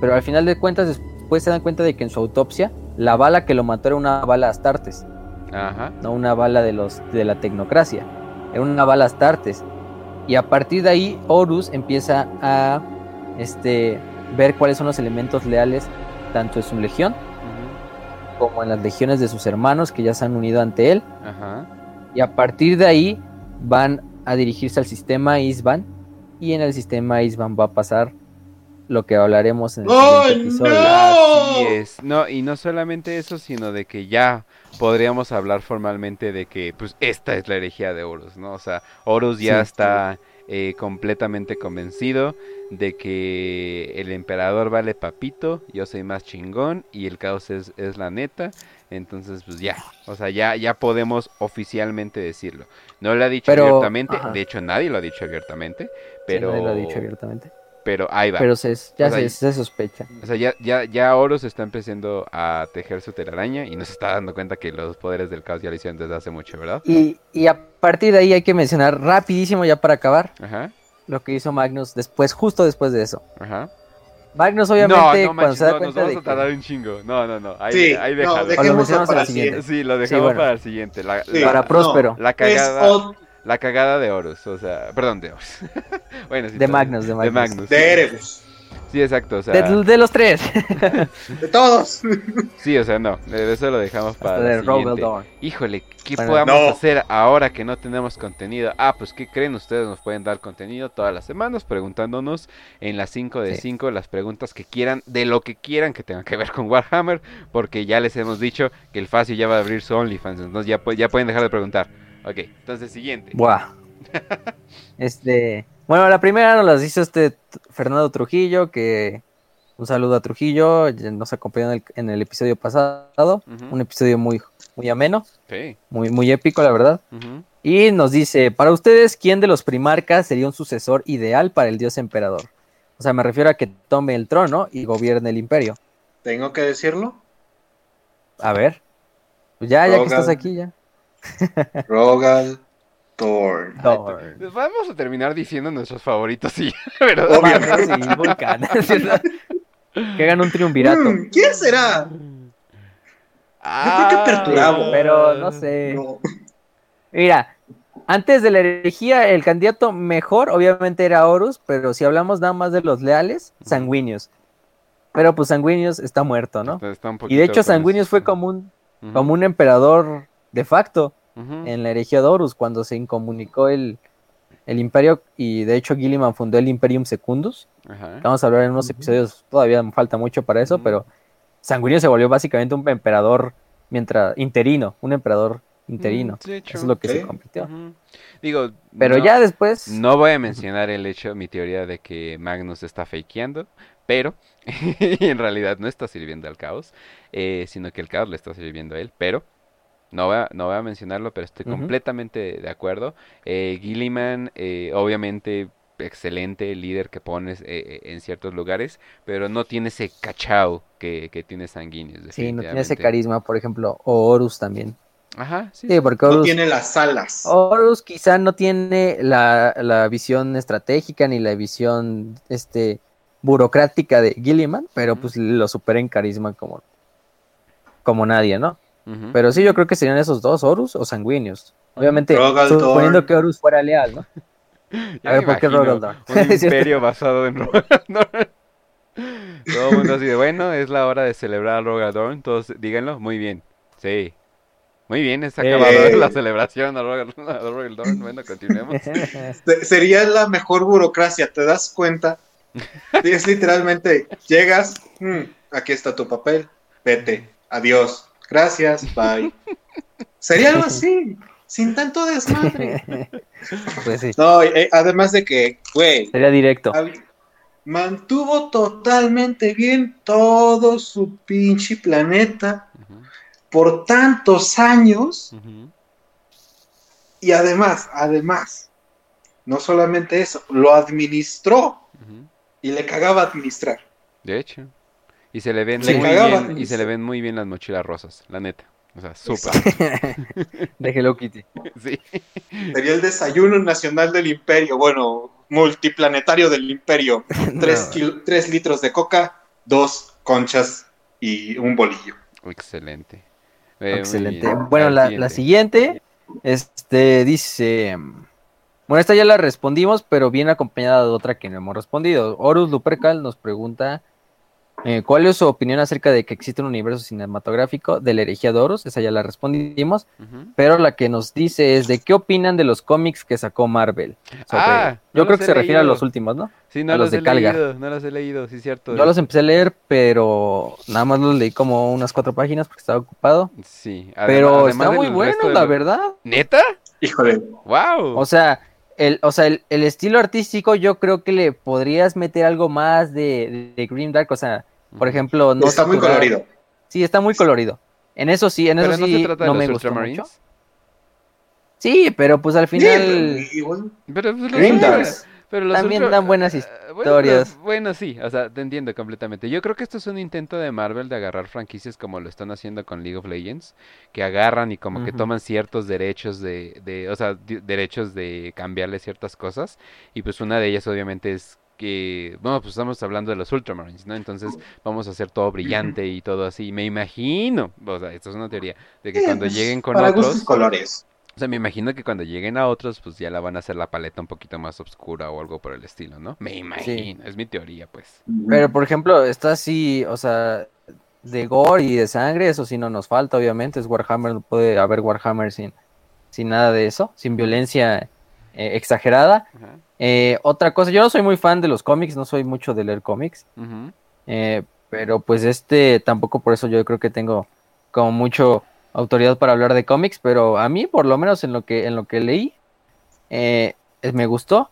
pero al final de cuentas después se dan cuenta de que en su autopsia la bala que lo mató era una bala Astartes, no una bala de los de la tecnocracia, era una bala Astartes. Y a partir de ahí Horus empieza a este ver cuáles son los elementos leales tanto en su legión como en las legiones de sus hermanos que ya se han unido ante él. Y a partir de ahí van a dirigirse al sistema Isban y en el sistema Isban va a pasar lo que hablaremos en el siguiente episodio. No! es. No, y no solamente eso, sino de que ya podríamos hablar formalmente de que pues esta es la herejía de Horus, ¿no? O sea, Horus ya está eh, completamente convencido de que el emperador vale papito, yo soy más chingón y el caos es, la neta. Entonces, pues ya, o sea, ya, ya podemos oficialmente decirlo. No lo ha dicho abiertamente, de hecho nadie lo ha dicho abiertamente, pero... nadie lo ha dicho abiertamente pero ahí va. Pero ya se, sospecha. O sea, ya, ya, ya Horus está empezando a tejer su telaraña y nos está dando cuenta que los poderes del caos ya lo hicieron desde hace mucho, ¿verdad? Y, y a partir de ahí hay que mencionar rapidísimo ya para acabar Ajá. lo que hizo Magnus después, justo después de eso. Ajá. Magnus obviamente no, no, cuando se da cuenta nos vamos a tardar un chingo. No, no, no. Ahí, sí, ahí déjalo. No, o lo mencionamos para la siguiente. Sí, lo dejamos para el siguiente. La, para Próspero. La cagada. La cagada de Horus, o sea, perdón, de Horus. bueno, sí, de, Magnus, de Magnus, de Magnus. De Erebus. Sí, exacto, o sea... De, los tres. de todos. sí, o sea, no, eso lo dejamos para el siguiente. Híjole, ¿qué podemos hacer ahora que no tenemos contenido? Ah, pues, ¿qué creen ustedes? Nos pueden dar contenido todas las semanas preguntándonos en las 5 de 5 las preguntas que quieran, de lo que quieran que tenga que ver con Warhammer, porque ya les hemos dicho que el Facio ya va a abrir su OnlyFans, entonces ya, ya pueden dejar de preguntar. Ok, entonces siguiente. Buah. este. Bueno, la primera nos la hizo este Fernando Trujillo, que un saludo a Trujillo, nos acompañó en el, episodio pasado, un episodio muy, muy ameno, muy, muy épico, la verdad. Y nos dice, para ustedes, ¿quién de los primarcas sería un sucesor ideal para el dios emperador? O sea, me refiero a que tome el trono y gobierne el imperio. ¿Tengo que decirlo? A ver. Pues ya, ya que estás aquí, ya. Rogal Thor. Pues vamos a terminar diciendo nuestros favoritos, sí. Obviamente. Vulcan. que hagan un triunvirato. Mm, ¿Quién será? Ah, Yo Pero no sé. Mira, antes de la herejía, el candidato mejor, obviamente, era Horus, pero si hablamos nada más de los leales, sanguíneos. Pero pues Sanguinius está muerto, ¿no? y de hecho, Sanguinius fue como un, como un emperador de facto en la herejía de Horus, cuando se incomunicó el, el imperio, y de hecho Gilliman fundó el Imperium Secundus. Vamos a hablar en unos episodios, todavía falta mucho para eso, pero Sanguíneo se volvió básicamente un emperador mientras interino, un emperador interino. Eso es lo que se convirtió. Digo, pero ya después. No voy a mencionar el hecho, mi teoría de que Magnus está fakeando, pero en realidad no está sirviendo al caos, eh, sino que el caos le está sirviendo a él, pero no voy, a, no voy a mencionarlo, pero estoy completamente de acuerdo. Eh, Gilliman, eh, obviamente, excelente líder que pones eh, eh, en ciertos lugares, pero no tiene ese cachao que, que tiene Sanguinius. Sí, no tiene ese carisma, por ejemplo, o Horus también. Ajá, sí. porque no tiene las alas. Horus quizá no tiene la, la, visión estratégica ni la visión este burocrática de Gilliman, pero pues lo supera en carisma como, como nadie, ¿no? Pero sí, yo creo que serían esos dos, Horus o Sanguinius. Obviamente, suponiendo que Horus fuera leal, ¿no? a ver, ¿por qué Rogaldor? Un imperio basado en Rogaldor. Todo el mundo así de, bueno, es la hora de celebrar a Rogaldor, todos díganlo, muy bien, sí. Muy bien, está acabado eh. la celebración a Rogaldor, bueno, continuemos. Sería la mejor burocracia, ¿te das cuenta? Es literalmente, llegas, mm, aquí está tu papel, vete, adiós, gracias, bye. Sería algo así sin tanto desmadre. Pues sí. No, eh, además de que, güey. Sería directo. Mantuvo totalmente bien todo su pinche planeta por tantos años. Y además, además, no solamente eso, lo administró y le cagaba administrar. De hecho. Y se le ven muy bien, y se le ven muy bien las mochilas rosas, la neta. O sea, súper. de Hello Kitty. Sí. Sería el desayuno nacional del imperio. Bueno, multiplanetario del imperio. Tres, litros de coca, dos conchas y un bolillo. Excelente. Excelente. Bueno, la, la, siguiente, este, dice... Bueno, esta ya la respondimos, pero viene acompañada de otra que no hemos respondido. Horus Lupercal nos pregunta eh, ¿Cuál es su opinión acerca de que existe un universo cinematográfico de la herejía de Horus? Esa ya la respondimos. Pero la que nos dice es de qué opinan de los cómics que sacó Marvel. Ah, yo creo que se refiere a los últimos, ¿no? Sí, no los, he leído, no los he leído, sí, cierto. Yo los empecé a leer, pero nada más los leí como unas cuatro páginas porque estaba ocupado. Sí, pero está muy bueno, la verdad. ¿Neta? Híjole. Wow. O sea, el, o sea, el, estilo artístico yo creo que le podrías meter algo más de, de, Green Dark, o sea, por ejemplo, no está muy colorido. Sí, está muy colorido. En eso sí, en eso sí no, me gusta mucho. Sí, pero pues al final. pero, pues, pero también dan buenas eh, historias. Bueno, sí, o sea, te entiendo completamente. Yo creo que esto es un intento de Marvel de agarrar franquicias como lo están haciendo con League of Legends, que agarran y como que toman ciertos derechos de, de o sea, derechos de cambiarle ciertas cosas. Y pues una de ellas obviamente es que, bueno, pues estamos hablando de los Ultramarines, ¿no? Entonces vamos a hacer todo brillante y todo así. Me imagino, o sea, esto es una teoría, de que cuando pues, lleguen con otros... colores. O sea, me imagino que cuando lleguen a otros, pues ya la van a hacer la paleta un poquito más oscura o algo por el estilo, ¿no? Me imagino, es mi teoría, pues. Pero, por ejemplo, está así, o sea, de gore y de sangre, eso sí no nos falta, obviamente, es Warhammer, no puede haber Warhammer sin, sin nada de eso, sin violencia eh, exagerada. Eh, otra cosa, yo no soy muy fan de los cómics, no soy mucho de leer cómics, eh, pero pues este tampoco por eso yo creo que tengo como mucho autoridad para hablar de cómics, pero a mí por lo menos en lo que en lo que leí me gustó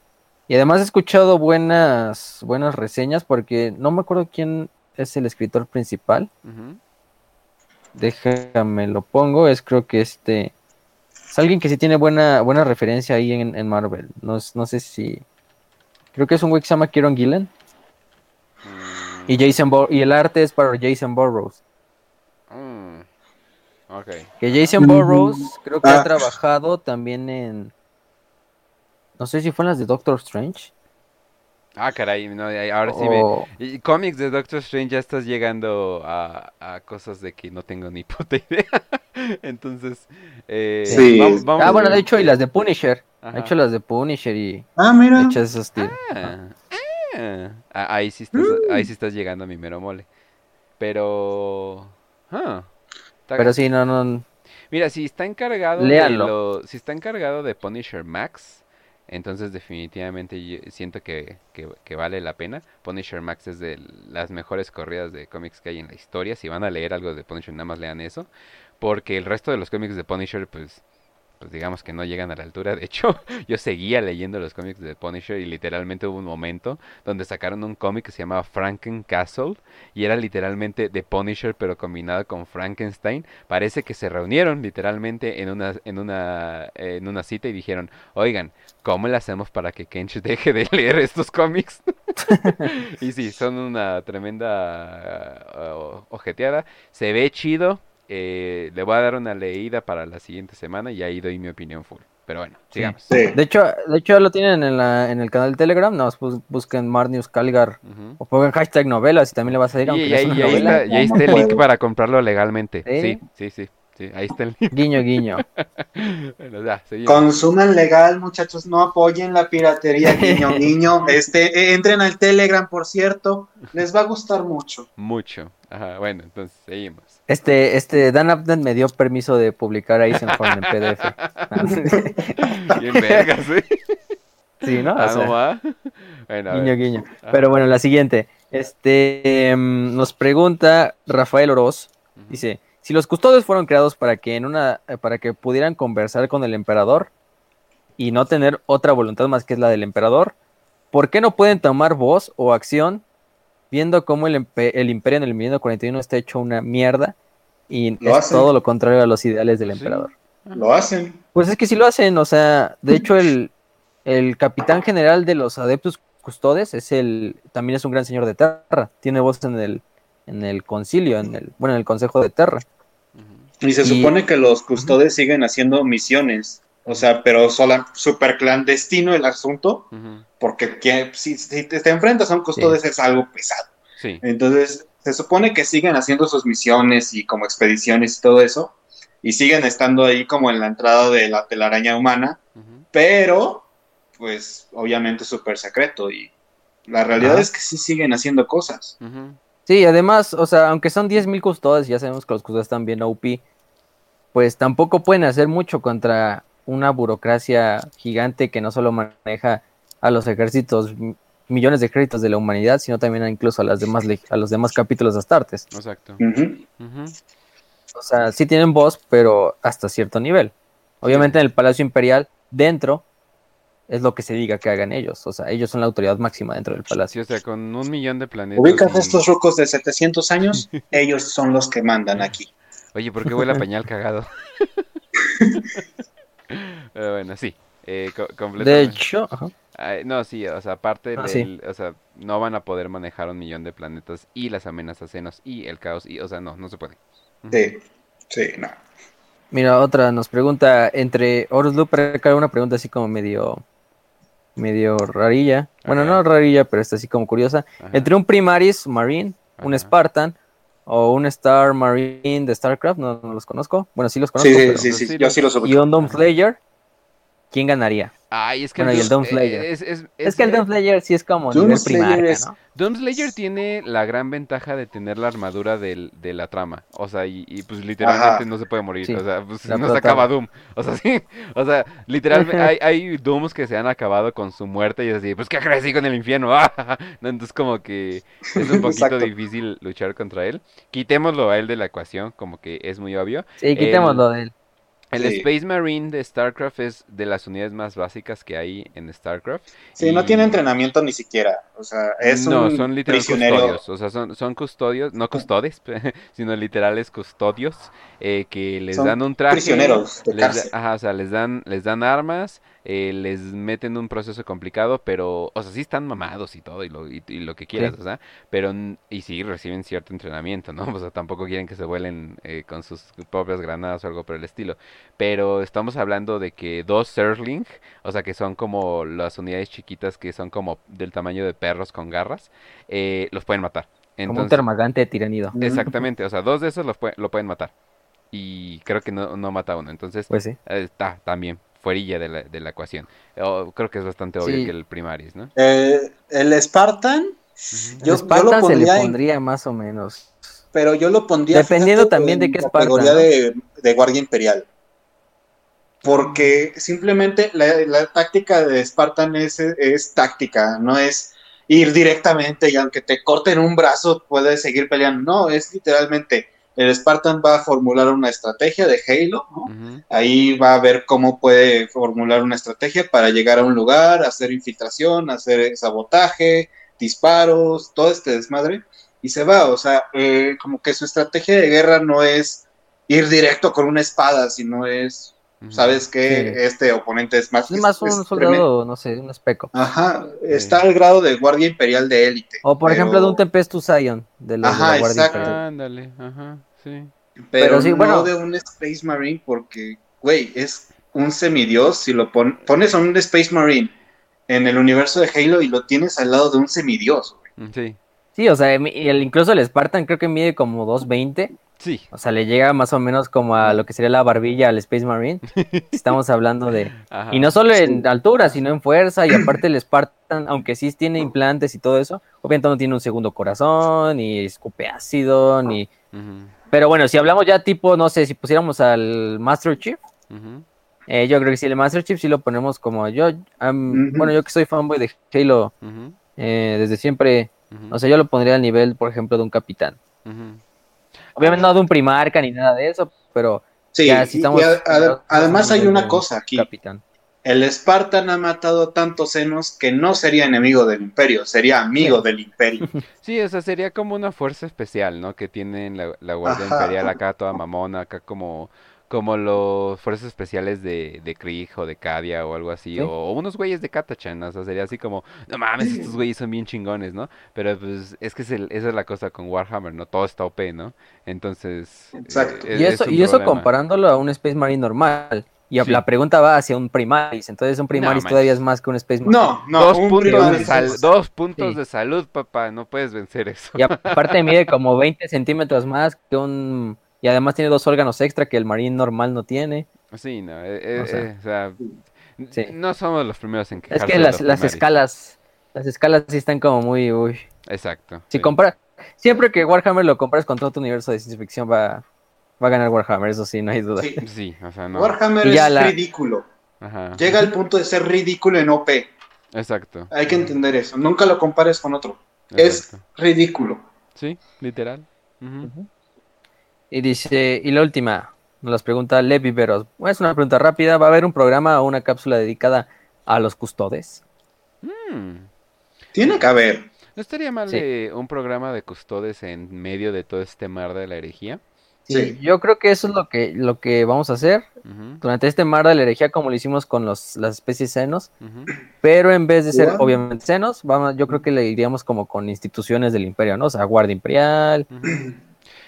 y además he escuchado buenas buenas reseñas porque no me acuerdo quién es el escritor principal. Déjame lo pongo, es creo que este es alguien que sí tiene buena, buena referencia ahí en, Marvel. No, no, sé si. Creo que es un güey que se llama Kieron Gillen. Mm. Y Jason y el arte es para Jason Burroughs. Mm. Que Jason Burroughs creo que ha ah. trabajado también en. No sé si fue en las de Doctor Strange. Ah, caray, no, ahora sí me... Oh. Y cómics de Doctor Strange ya estás llegando a, a, cosas de que no tengo ni puta idea. Entonces, eh, sí. ah, bueno, de hecho, y las de Punisher. Ha hecho las de Punisher y... Ah, mira. hecho esos ah, ah, ah, ahí, sí estás, ahí sí estás llegando a mi mero mole. Pero... Pero sí, no, no... Mira, si está encargado de lo, si está encargado de Punisher Max, entonces definitivamente siento que, vale la pena. Punisher Max es de las mejores corridas de cómics que hay en la historia. Si van a leer algo de Punisher, nada más lean eso. Porque el resto de los cómics de Punisher, pues pues digamos que no llegan a la altura. De hecho, yo seguía leyendo los cómics de Punisher y literalmente hubo un momento donde sacaron un cómic que se llamaba Franken Castle y era literalmente de Punisher pero combinado con Frankenstein. Parece que se reunieron literalmente en una en una en una cita y dijeron, "Oigan, ¿cómo le hacemos para que Kench deje de leer estos cómics?" y sí, son una tremenda uh, ojeteada. Se ve chido, eh, le voy a dar una leída para la siguiente semana y ahí doy mi opinión full. Pero bueno, sigamos. De hecho, de hecho lo tienen en, la, en el canal de Telegram, no, busquen Marnius Calgar o pongan hashtag novelas y también le va a salir. Y, y, ahí, está, y ahí está el link para comprarlo legalmente. Sí, sí, sí. Sí, ahí está el Guiño, guiño. Consuman legal, muchachos, no apoyen la piratería, guiño, guiño. Este, eh, entren al Telegram, por cierto, les va a gustar mucho. Mucho. Ajá, bueno, entonces seguimos. Este, este, Dan Abnett me dio permiso de publicar ahí en PDF. Bien vergas, ¿eh? Sí, ¿no? Ah, guiño, guiño. Pero bueno, la siguiente. Este, em, nos pregunta Rafael Oroz. Dice, si los custodios fueron creados para que en una eh, para que pudieran conversar con el emperador y no tener otra voluntad más que es la del emperador, ¿por qué no pueden tomar voz o acción viendo cómo el, el imperio en el 1941 está hecho una mierda y es todo lo contrario a los ideales del emperador? Lo hacen. Pues es que sí lo hacen, o sea, de hecho el, el capitán general de los adeptos custodes es el también es un gran señor de Terra, tiene voz en el en el concilio, en el bueno, en el consejo de Terra. Y se supone que los custodes siguen haciendo misiones, o sea, pero sola, súper clandestino el asunto, porque si, te, enfrentas a un custodes es algo pesado. Entonces, se supone que siguen haciendo sus misiones y como expediciones y todo eso, y siguen estando ahí como en la entrada de la telaraña humana, pero, pues, obviamente súper secreto, y la realidad es que sí siguen haciendo cosas. Sí, además, o sea, aunque son 10.000 custodes, ya sabemos que los custodes están bien OP, pues tampoco pueden hacer mucho contra una burocracia gigante que no solo maneja a los ejércitos, millones de ejércitos de la humanidad, sino también incluso a, las demás, a los demás capítulos de Astartes. Exacto. O sea, sí tienen voz, pero hasta cierto nivel. Obviamente en el Palacio Imperial, dentro, es lo que se diga que hagan ellos. O sea, ellos son la autoridad máxima dentro del palacio. o sea, con un millón de planetas. Ubicas estos rucos de 700 años, ellos son los que mandan aquí. Oye, ¿por qué huele a pañal cagado? Pero bueno, sí. Eh, completamente. De hecho, no, sí, o sea, aparte ah, del, o sea, no van a poder manejar un millón de planetas y las amenazas senos y el caos y, o sea, no, no se puede. Sí, sí, no. Mira, otra nos pregunta entre Horus Loop, una pregunta así como medio medio rarilla. Bueno, no rarilla, pero está así como curiosa. Entre un Primaris Marine, un Spartan o un Star Marine de StarCraft, no, los conozco. Bueno, sí los conozco. Sí, sí, sí, yo sí los Y un Dome Slayer, ¿quién ganaría? Ay, es que el, Es, que el Doom Slayer sí es como nivel primario, ¿no? Doom Slayer tiene la gran ventaja de tener la armadura del, de la trama. O sea, y, pues literalmente no se puede morir. O sea, pues, no se acaba Doom. O sea, sí. O sea, literalmente hay, hay Dooms que se han acabado con su muerte y es así, pues que crecí con el infierno. Entonces como que es un poquito difícil luchar contra él. Quitémoslo a él de la ecuación, como que es muy obvio. Sí, quitémoslo de él. El Space Marine de StarCraft es de las unidades más básicas que hay en StarCraft. Sí, no tiene entrenamiento ni siquiera. O sea, es no, son literales custodios. O sea, son, son custodios, no custodes, sino literales custodios eh, que les dan un traje. Prisioneros ajá, o sea, les dan, les dan armas, eh, les meten un proceso complicado, pero, o sea, sí están mamados y todo, y lo, y, lo que quieras, o sea, pero, y sí reciben cierto entrenamiento, ¿no? O sea, tampoco quieren que se vuelen eh, con sus propias granadas o algo por el estilo. Pero estamos hablando de que dos Serling, o sea, que son como las unidades chiquitas que son como del tamaño de perros con garras, eh, los pueden matar. como un termagante de tiranido. Exactamente, o sea, dos de esos lo, lo pueden matar. Y creo que no, no mata uno, entonces pues sí. está también fuerilla de la, de la ecuación. creo que es bastante obvio que el Primaris, ¿no? Eh, el Spartan, yo, Spartan lo se le pondría más o menos. Pero yo lo pondría. Dependiendo también de qué Spartan. Categoría de, de, Guardia Imperial. Porque simplemente la, táctica de Spartan es, es táctica, no es ir directamente y aunque te corten un brazo puedes seguir peleando. No, es literalmente el Spartan va a formular una estrategia de Halo, ahí va a ver cómo puede formular una estrategia para llegar a un lugar, hacer infiltración, hacer sabotaje, disparos, todo este desmadre, y se va, o sea, eh, como que su estrategia de guerra no es ir directo con una espada, sino es sabes que este oponente es más... Es más un soldado, no sé, un especo. Ajá, está al grado de guardia imperial de élite. O por ejemplo de un Tempestus Zion, de, la guardia imperial. Ándale, ajá, sí. Pero, sí, bueno, de un Space Marine porque, güey, es un semidios, si lo pones a un Space Marine en el universo de Halo y lo tienes al lado de un semidios, güey. Sí. Sí, o sea, el, incluso el Spartan creo que mide como 220 Sí. O sea, le llega más o menos como a lo que sería la barbilla al Space Marine. Estamos hablando de... y no solo en altura, sino en fuerza. Y aparte el Spartan, aunque sí tiene implantes y todo eso, obviamente no tiene un segundo corazón, ni escupe ácido, ni... Pero bueno, si hablamos ya tipo, no sé, si pusiéramos al Master Chief, eh, yo creo que si el Master Chief sí lo ponemos como yo, bueno, yo que soy fanboy de Halo eh, desde siempre, o sea, yo lo pondría al nivel, por ejemplo, de un capitán. Obviamente no de un primarca ni nada de eso, pero sí, además hay una cosa aquí. Capitán. El Spartan ha matado tantos senos que no sería enemigo del imperio, sería amigo del imperio. Sí, o sea, sería como una fuerza especial, ¿no? Que tienen la, la Guardia Imperial acá toda mamona, acá como como los fuerzas especiales de, de Krieg o de Cadia o algo así, o, unos güeyes de Katachan, o sea, sería así como, no mames, estos güeyes son bien chingones, ¿no? Pero pues es que esa es la cosa con Warhammer, ¿no? Todo está OP, ¿no? Entonces... Exacto. Eh, y eso, y eso comparándolo a un Space Marine normal. Y la pregunta va hacia un Primaris, entonces un Primaris todavía es más que un Space Marine. No, no, dos, puntos de, dos puntos de salud, papá, no puedes vencer eso. Y aparte mide como 20 centímetros más que un y además tiene dos órganos extra que el marín normal no tiene. Sí, no, eh, eh, o sea, eh, no somos los primeros en que Es que las, las escalas, las escalas sí están como muy, uy. Exacto. Si compra, siempre que Warhammer lo compras con todo tu universo de ciencia ficción va, va a ganar Warhammer, eso sí, no hay duda. Sí, o sea, no. Warhammer es ridículo. Ajá. Llega al punto de ser ridículo en OP. Exacto. Hay que entender eso. Nunca lo compares con otro. Es ridículo. Sí, literal. Y dice, y la última, nos pregunta Levi Veros. Es una pregunta rápida. ¿Va a haber un programa o una cápsula dedicada a los custodes? Mm. Tiene que haber. ¿No estaría mal un programa de custodes en medio de todo este mar de la herejía? Sí, yo creo que eso es lo que, lo que vamos a hacer durante este mar de la herejía, como lo hicimos con los, las especies senos. Pero en vez de ser, obviamente, senos, vamos, yo creo que le iríamos como con instituciones del imperio, ¿no? O sea, Guardia Imperial.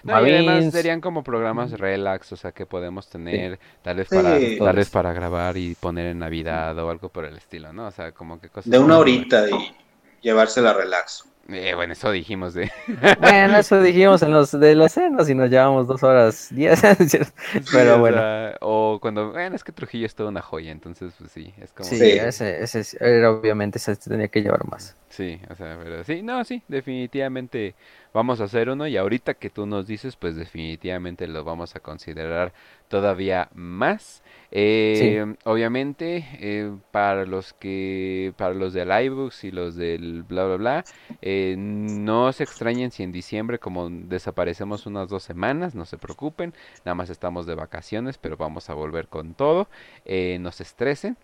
No, y además serían como programas relax, o sea, que podemos tener tal vez para tal vez para grabar y poner en Navidad o algo por el estilo, ¿no? O sea, como que cosas de una horita y llevársela relax. Eh, bueno, eso dijimos de. Bueno, eso dijimos en los de los senos y nos llevamos dos horas diez. Pero bueno. O, cuando. Bueno, es que Trujillo es toda una joya, entonces, pues sí, es como. Sí, ese, ese era, obviamente se tenía que llevar más. Sí, o sea, pero sí, no, sí, definitivamente vamos a hacer uno y ahorita que tú nos dices, pues definitivamente lo vamos a considerar todavía más. Eh, obviamente, eh, para los que, para los del iBooks y los del bla bla bla, eh, no se extrañen si en diciembre, como desaparecemos unas dos semanas, no se preocupen, nada más estamos de vacaciones, pero vamos a volver con todo, no se estresen.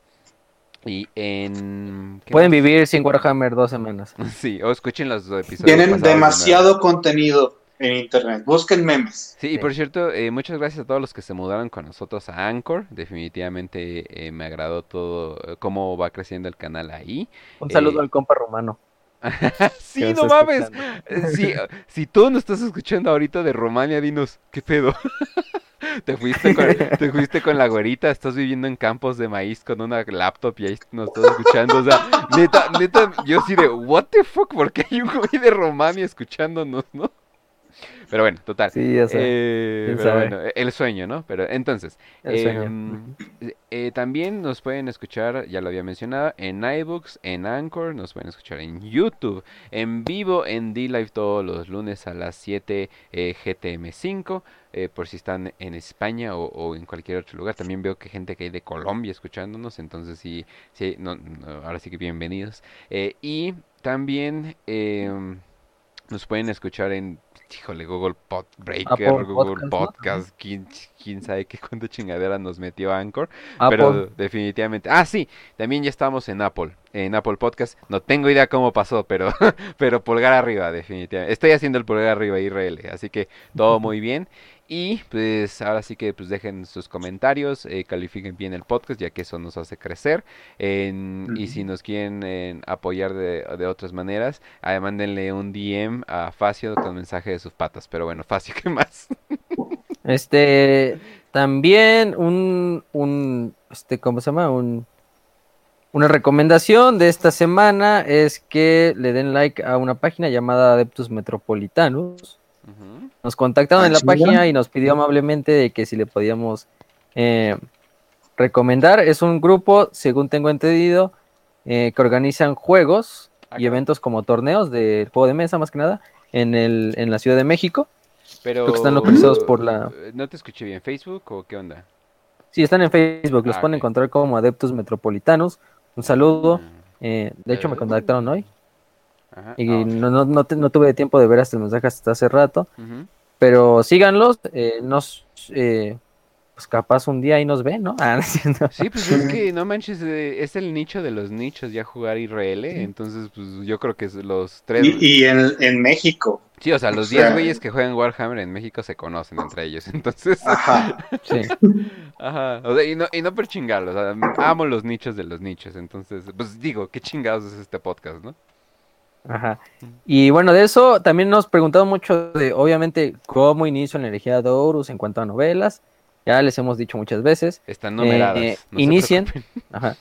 Y en... Pueden vivir sin Warhammer dos semanas. Sí, o escuchen los episodios. Tienen demasiado contenido en internet. Busquen memes. Sí, y por cierto, eh, muchas gracias a todos los que se mudaron con nosotros a Anchor. Definitivamente eh, me agradó todo eh, cómo va creciendo el canal ahí. Un saludo al compa romano. sí, no mames. Si, si tú nos estás escuchando ahorita de Romania, dinos, ¿qué pedo? te fuiste con, te fuiste con la güerita, estás viviendo en campos de maíz con una laptop y ahí nos estás escuchando. O sea, neta, neta, yo sí de, what the fuck, ¿por qué hay un güey de Romania escuchándonos, no? Pero bueno, total. Sí, ya sé. Eh, pero bueno, el sueño, ¿no? Pero entonces, em, eh, también nos pueden escuchar, ya lo había mencionado, en iBooks, en Anchor, nos pueden escuchar en YouTube, en vivo en D-Live todos los lunes a las 7 eh, GTM5. Eh, por si están en España o, en cualquier otro lugar. También veo que gente que hay de Colombia escuchándonos, entonces sí, sí no, ahora sí que bienvenidos. y también em, nos pueden escuchar en híjole, Google Podbreaker, Google Podcast, quién, sabe qué cuánto chingadera nos metió Anchor, pero definitivamente, ah sí, también ya estamos en Apple, en Apple Podcast, no tengo idea cómo pasó, pero, pero pulgar arriba, definitivamente, estoy haciendo el pulgar arriba IRL, así que todo muy bien, y pues ahora sí que pues dejen sus comentarios, eh, califiquen bien el podcast ya que eso nos hace crecer. Y si nos quieren apoyar de, de, otras maneras, mándenle un DM a Facio con mensaje de sus patas. Pero bueno, Facio, ¿qué más? Este, también un, un, este, ¿cómo se llama? Un, una recomendación de esta semana es que le den like a una página llamada Adeptus Metropolitanos nos contactaron en la página y nos pidió amablemente de que si le podíamos eh, recomendar. Es un grupo, según tengo entendido, eh, que organizan juegos ah, y eventos como torneos de juego de mesa, más que nada, en, el, en la Ciudad de México. Pero que están localizados por la... Eh, ¿No te escuché bien? ¿Facebook o qué onda? Sí, están en Facebook, los ah, pueden encontrar como Adeptos Metropolitanos. Un saludo. Ah. de hecho, me contactaron hoy y ah, no, no, no, tuve tiempo de ver hasta el mensaje hasta hace rato. Pero síganlos, eh, nos, eh, pues capaz un día ahí nos ven, ¿no? Ah, sí, pues es que no manches, eh, es el nicho de los nichos ya jugar IRL, entonces pues yo creo que los tres... Y, en, en, México. Sí, o sea, los 10 güeyes que juegan Warhammer en México se conocen entre ellos, entonces... Ajá. sí. Ajá, o sea, y no, y no por chingarlos, o sea, amo los nichos de los nichos, entonces, pues digo, qué chingados es este podcast, ¿no? Ajá. Y bueno, de eso también nos preguntado mucho de, obviamente, cómo inicio la energía de Horus en cuanto a novelas. Ya les hemos dicho muchas veces. Están numeradas. Eh, inicien. Ajá.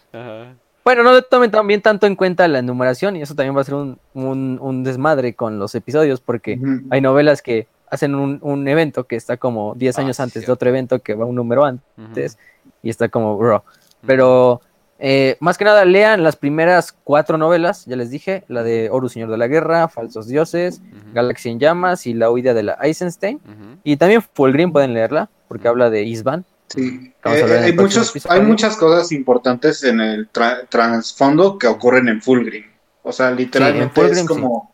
Bueno, no tomen también tanto en cuenta la numeración y eso también va a ser un, un, desmadre con los episodios porque hay novelas que hacen un, un, evento que está como 10 años ah, antes de otro evento que va un número antes y está como, bro. Pero eh, más que nada, lean las primeras cuatro novelas, ya les dije, la de Horus, Señor de la Guerra, Falsos Dioses, Galaxy en Llamas y La huida de la Eisenstein. Y también Fulgrim pueden leerla, porque habla de Isban. Sí, eh, hay, muchos, hay muchas cosas importantes en el trasfondo que ocurren en Fulgrim. O sea, literalmente es como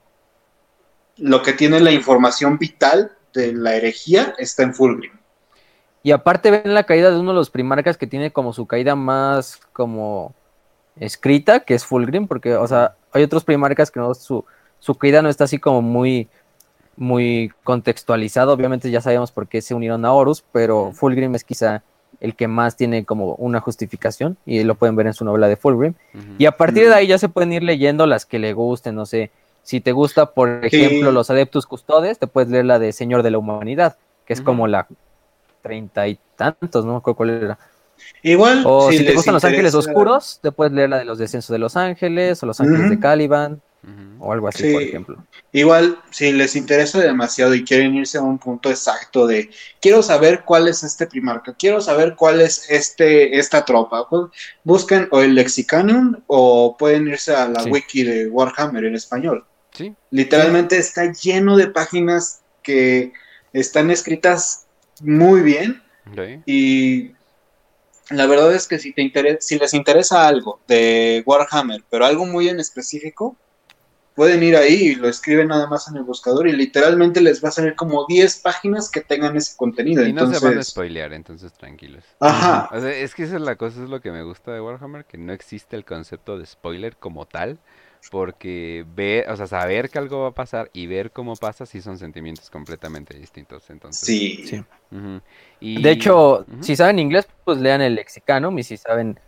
lo que tiene la información vital de la herejía está en Fulgrim. Y aparte ven la caída de uno de los primarcas que tiene como su caída más como escrita, que es Fulgrim, porque, o sea, hay otros primarcas que no, su, su caída no está así como muy, muy contextualizado. Obviamente ya sabemos por qué se unieron a Horus, pero Fulgrim es quizá el que más tiene como una justificación y lo pueden ver en su novela de Fulgrim. Y a partir de ahí ya se pueden ir leyendo las que le gusten, no sé. Si te gusta, por ejemplo, los Adeptus Custodes, te puedes leer la de Señor de la Humanidad, que es como la treinta y tantos, no cuál era. Igual. O si, te gustan Los Ángeles Oscuros, te puedes leer la de los descensos de los ángeles, o Los Ángeles de Caliban, o algo así, por ejemplo. Igual, si les interesa demasiado y quieren irse a un punto exacto de quiero saber cuál es este primarca, quiero saber cuál es este esta tropa, pues, busquen o el Lexicanum o pueden irse a la wiki de Warhammer en español. Sí. Literalmente está lleno de páginas que están escritas muy bien. Y la verdad es que si, te interesa, si les interesa algo de Warhammer, pero algo muy en específico, pueden ir ahí y lo escriben nada más en el buscador y literalmente les va a salir como 10 páginas que tengan ese contenido. Y no se van a spoilear, entonces tranquilos. Ajá. es que esa es la cosa, es lo que me gusta de Warhammer, que no existe el concepto de spoiler como tal porque ver, o sea, saber que algo va a pasar y ver cómo pasa sí son sentimientos completamente distintos. Entonces, sí. y... De hecho, si saben inglés, pues lean el Lexicanum y si saben,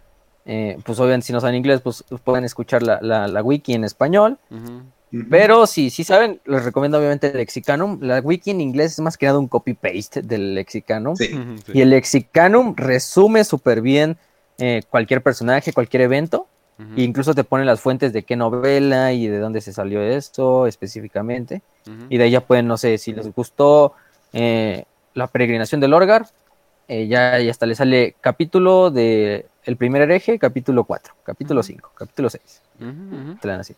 eh, pues obviamente si no saben inglés, pues pueden escuchar la, la, wiki en español. Pero si sí saben, les recomiendo obviamente el Lexicanum. La wiki en inglés es más que nada un copy-paste del Lexicanum. Y el Lexicanum resume súper bien eh, cualquier personaje, cualquier evento incluso te ponen las fuentes de qué novela y de dónde se salió esto específicamente. Y de ahí ya pueden, no sé, si les gustó eh, la peregrinación del Orgar, eh, ya, ya hasta le sale capítulo de El primer hereje, capítulo 4, capítulo 5, capítulo 6. Te dan así.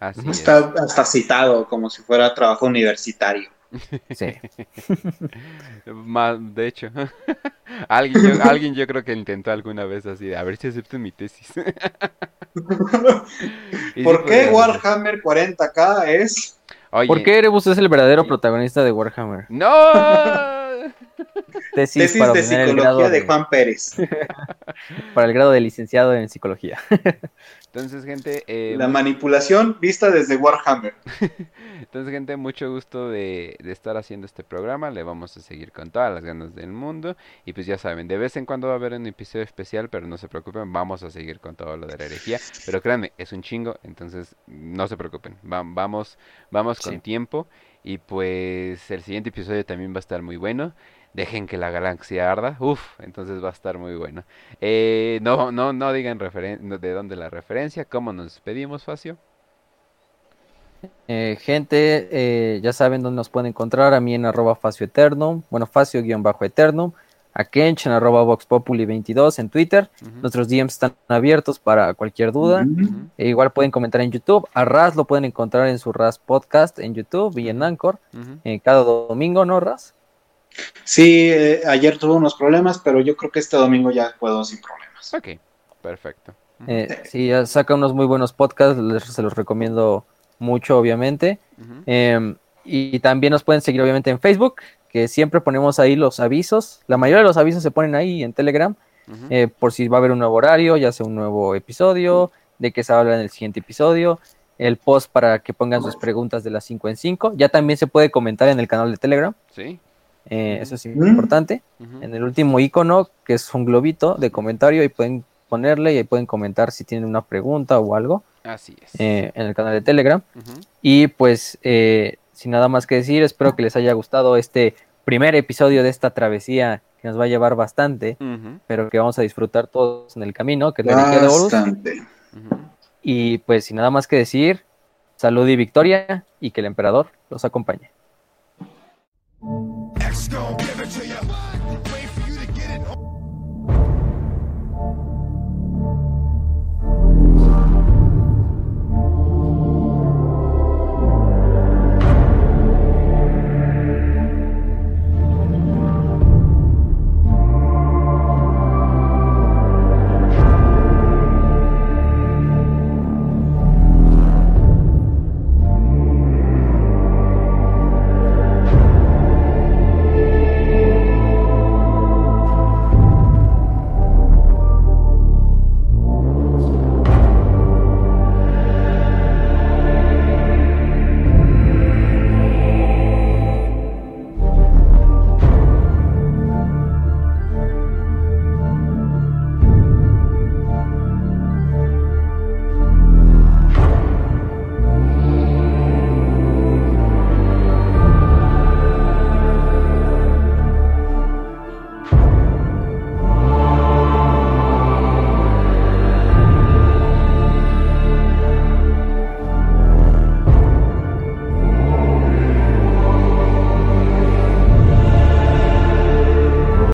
Está citado como si fuera trabajo universitario. Sí. de hecho, alguien, yo, alguien yo creo que intentó alguna vez así, a ver si acepto mi tesis. ¿Por qué Warhammer 40k es? ¿Por qué Erebus es el verdadero protagonista de Warhammer? ¡No! Tesis, de psicología de Juan Pérez. para el grado de licenciado en psicología. Entonces, gente. Eh, la manipulación vista desde Warhammer. Entonces, gente, mucho gusto de, estar haciendo este programa. Le vamos a seguir con todas las ganas del mundo. Y pues ya saben, de vez en cuando va a haber un episodio especial, pero no se preocupen, vamos a seguir con todo lo de la herejía. Pero créanme, es un chingo, entonces no se preocupen. vamos vamos con tiempo. Y pues el siguiente episodio también va a estar muy bueno dejen que la galaxia arda. Uf, entonces va a estar muy bueno. Eh, no, no, no digan de dónde la referencia. ¿Cómo nos despedimos, Facio? Eh, gente, eh, ya saben dónde nos pueden encontrar. A mí en arroba Facio Eternum. Bueno, Facio-Eternum. A Kench en arroba VoxPopuli22 en Twitter. Nuestros DMs están abiertos para cualquier duda. e igual pueden comentar en YouTube. A Raz lo pueden encontrar en su Raz Podcast en YouTube y en Anchor. cada domingo, ¿no, Raz? Sí, eh, ayer tuve unos problemas, pero yo creo que este domingo ya puedo sin problemas. Ok, perfecto. Eh, sí, ya saca unos muy buenos podcasts, se los recomiendo mucho, obviamente. Em, y también nos pueden seguir, obviamente, en Facebook, que siempre ponemos ahí los avisos. La mayoría de los avisos se ponen ahí en Telegram, eh, por si va a haber un nuevo horario, ya sea un nuevo episodio, de qué se habla en el siguiente episodio. El post para que pongan sus preguntas de las 5 en 5. Ya también se puede comentar en el canal de Telegram. Sí. Eh, eso es importante. En el último icono, que es un globito de comentario, y pueden ponerle y ahí pueden comentar si tienen una pregunta o algo. Así es. Eh, en el canal de Telegram. Y pues, eh, sin nada más que decir, espero que les haya gustado este primer episodio de esta travesía que nos va a llevar bastante, pero que vamos a disfrutar todos en el camino, que es la de Horus. Y pues, sin nada más que decir, salud y victoria y que el emperador los acompañe.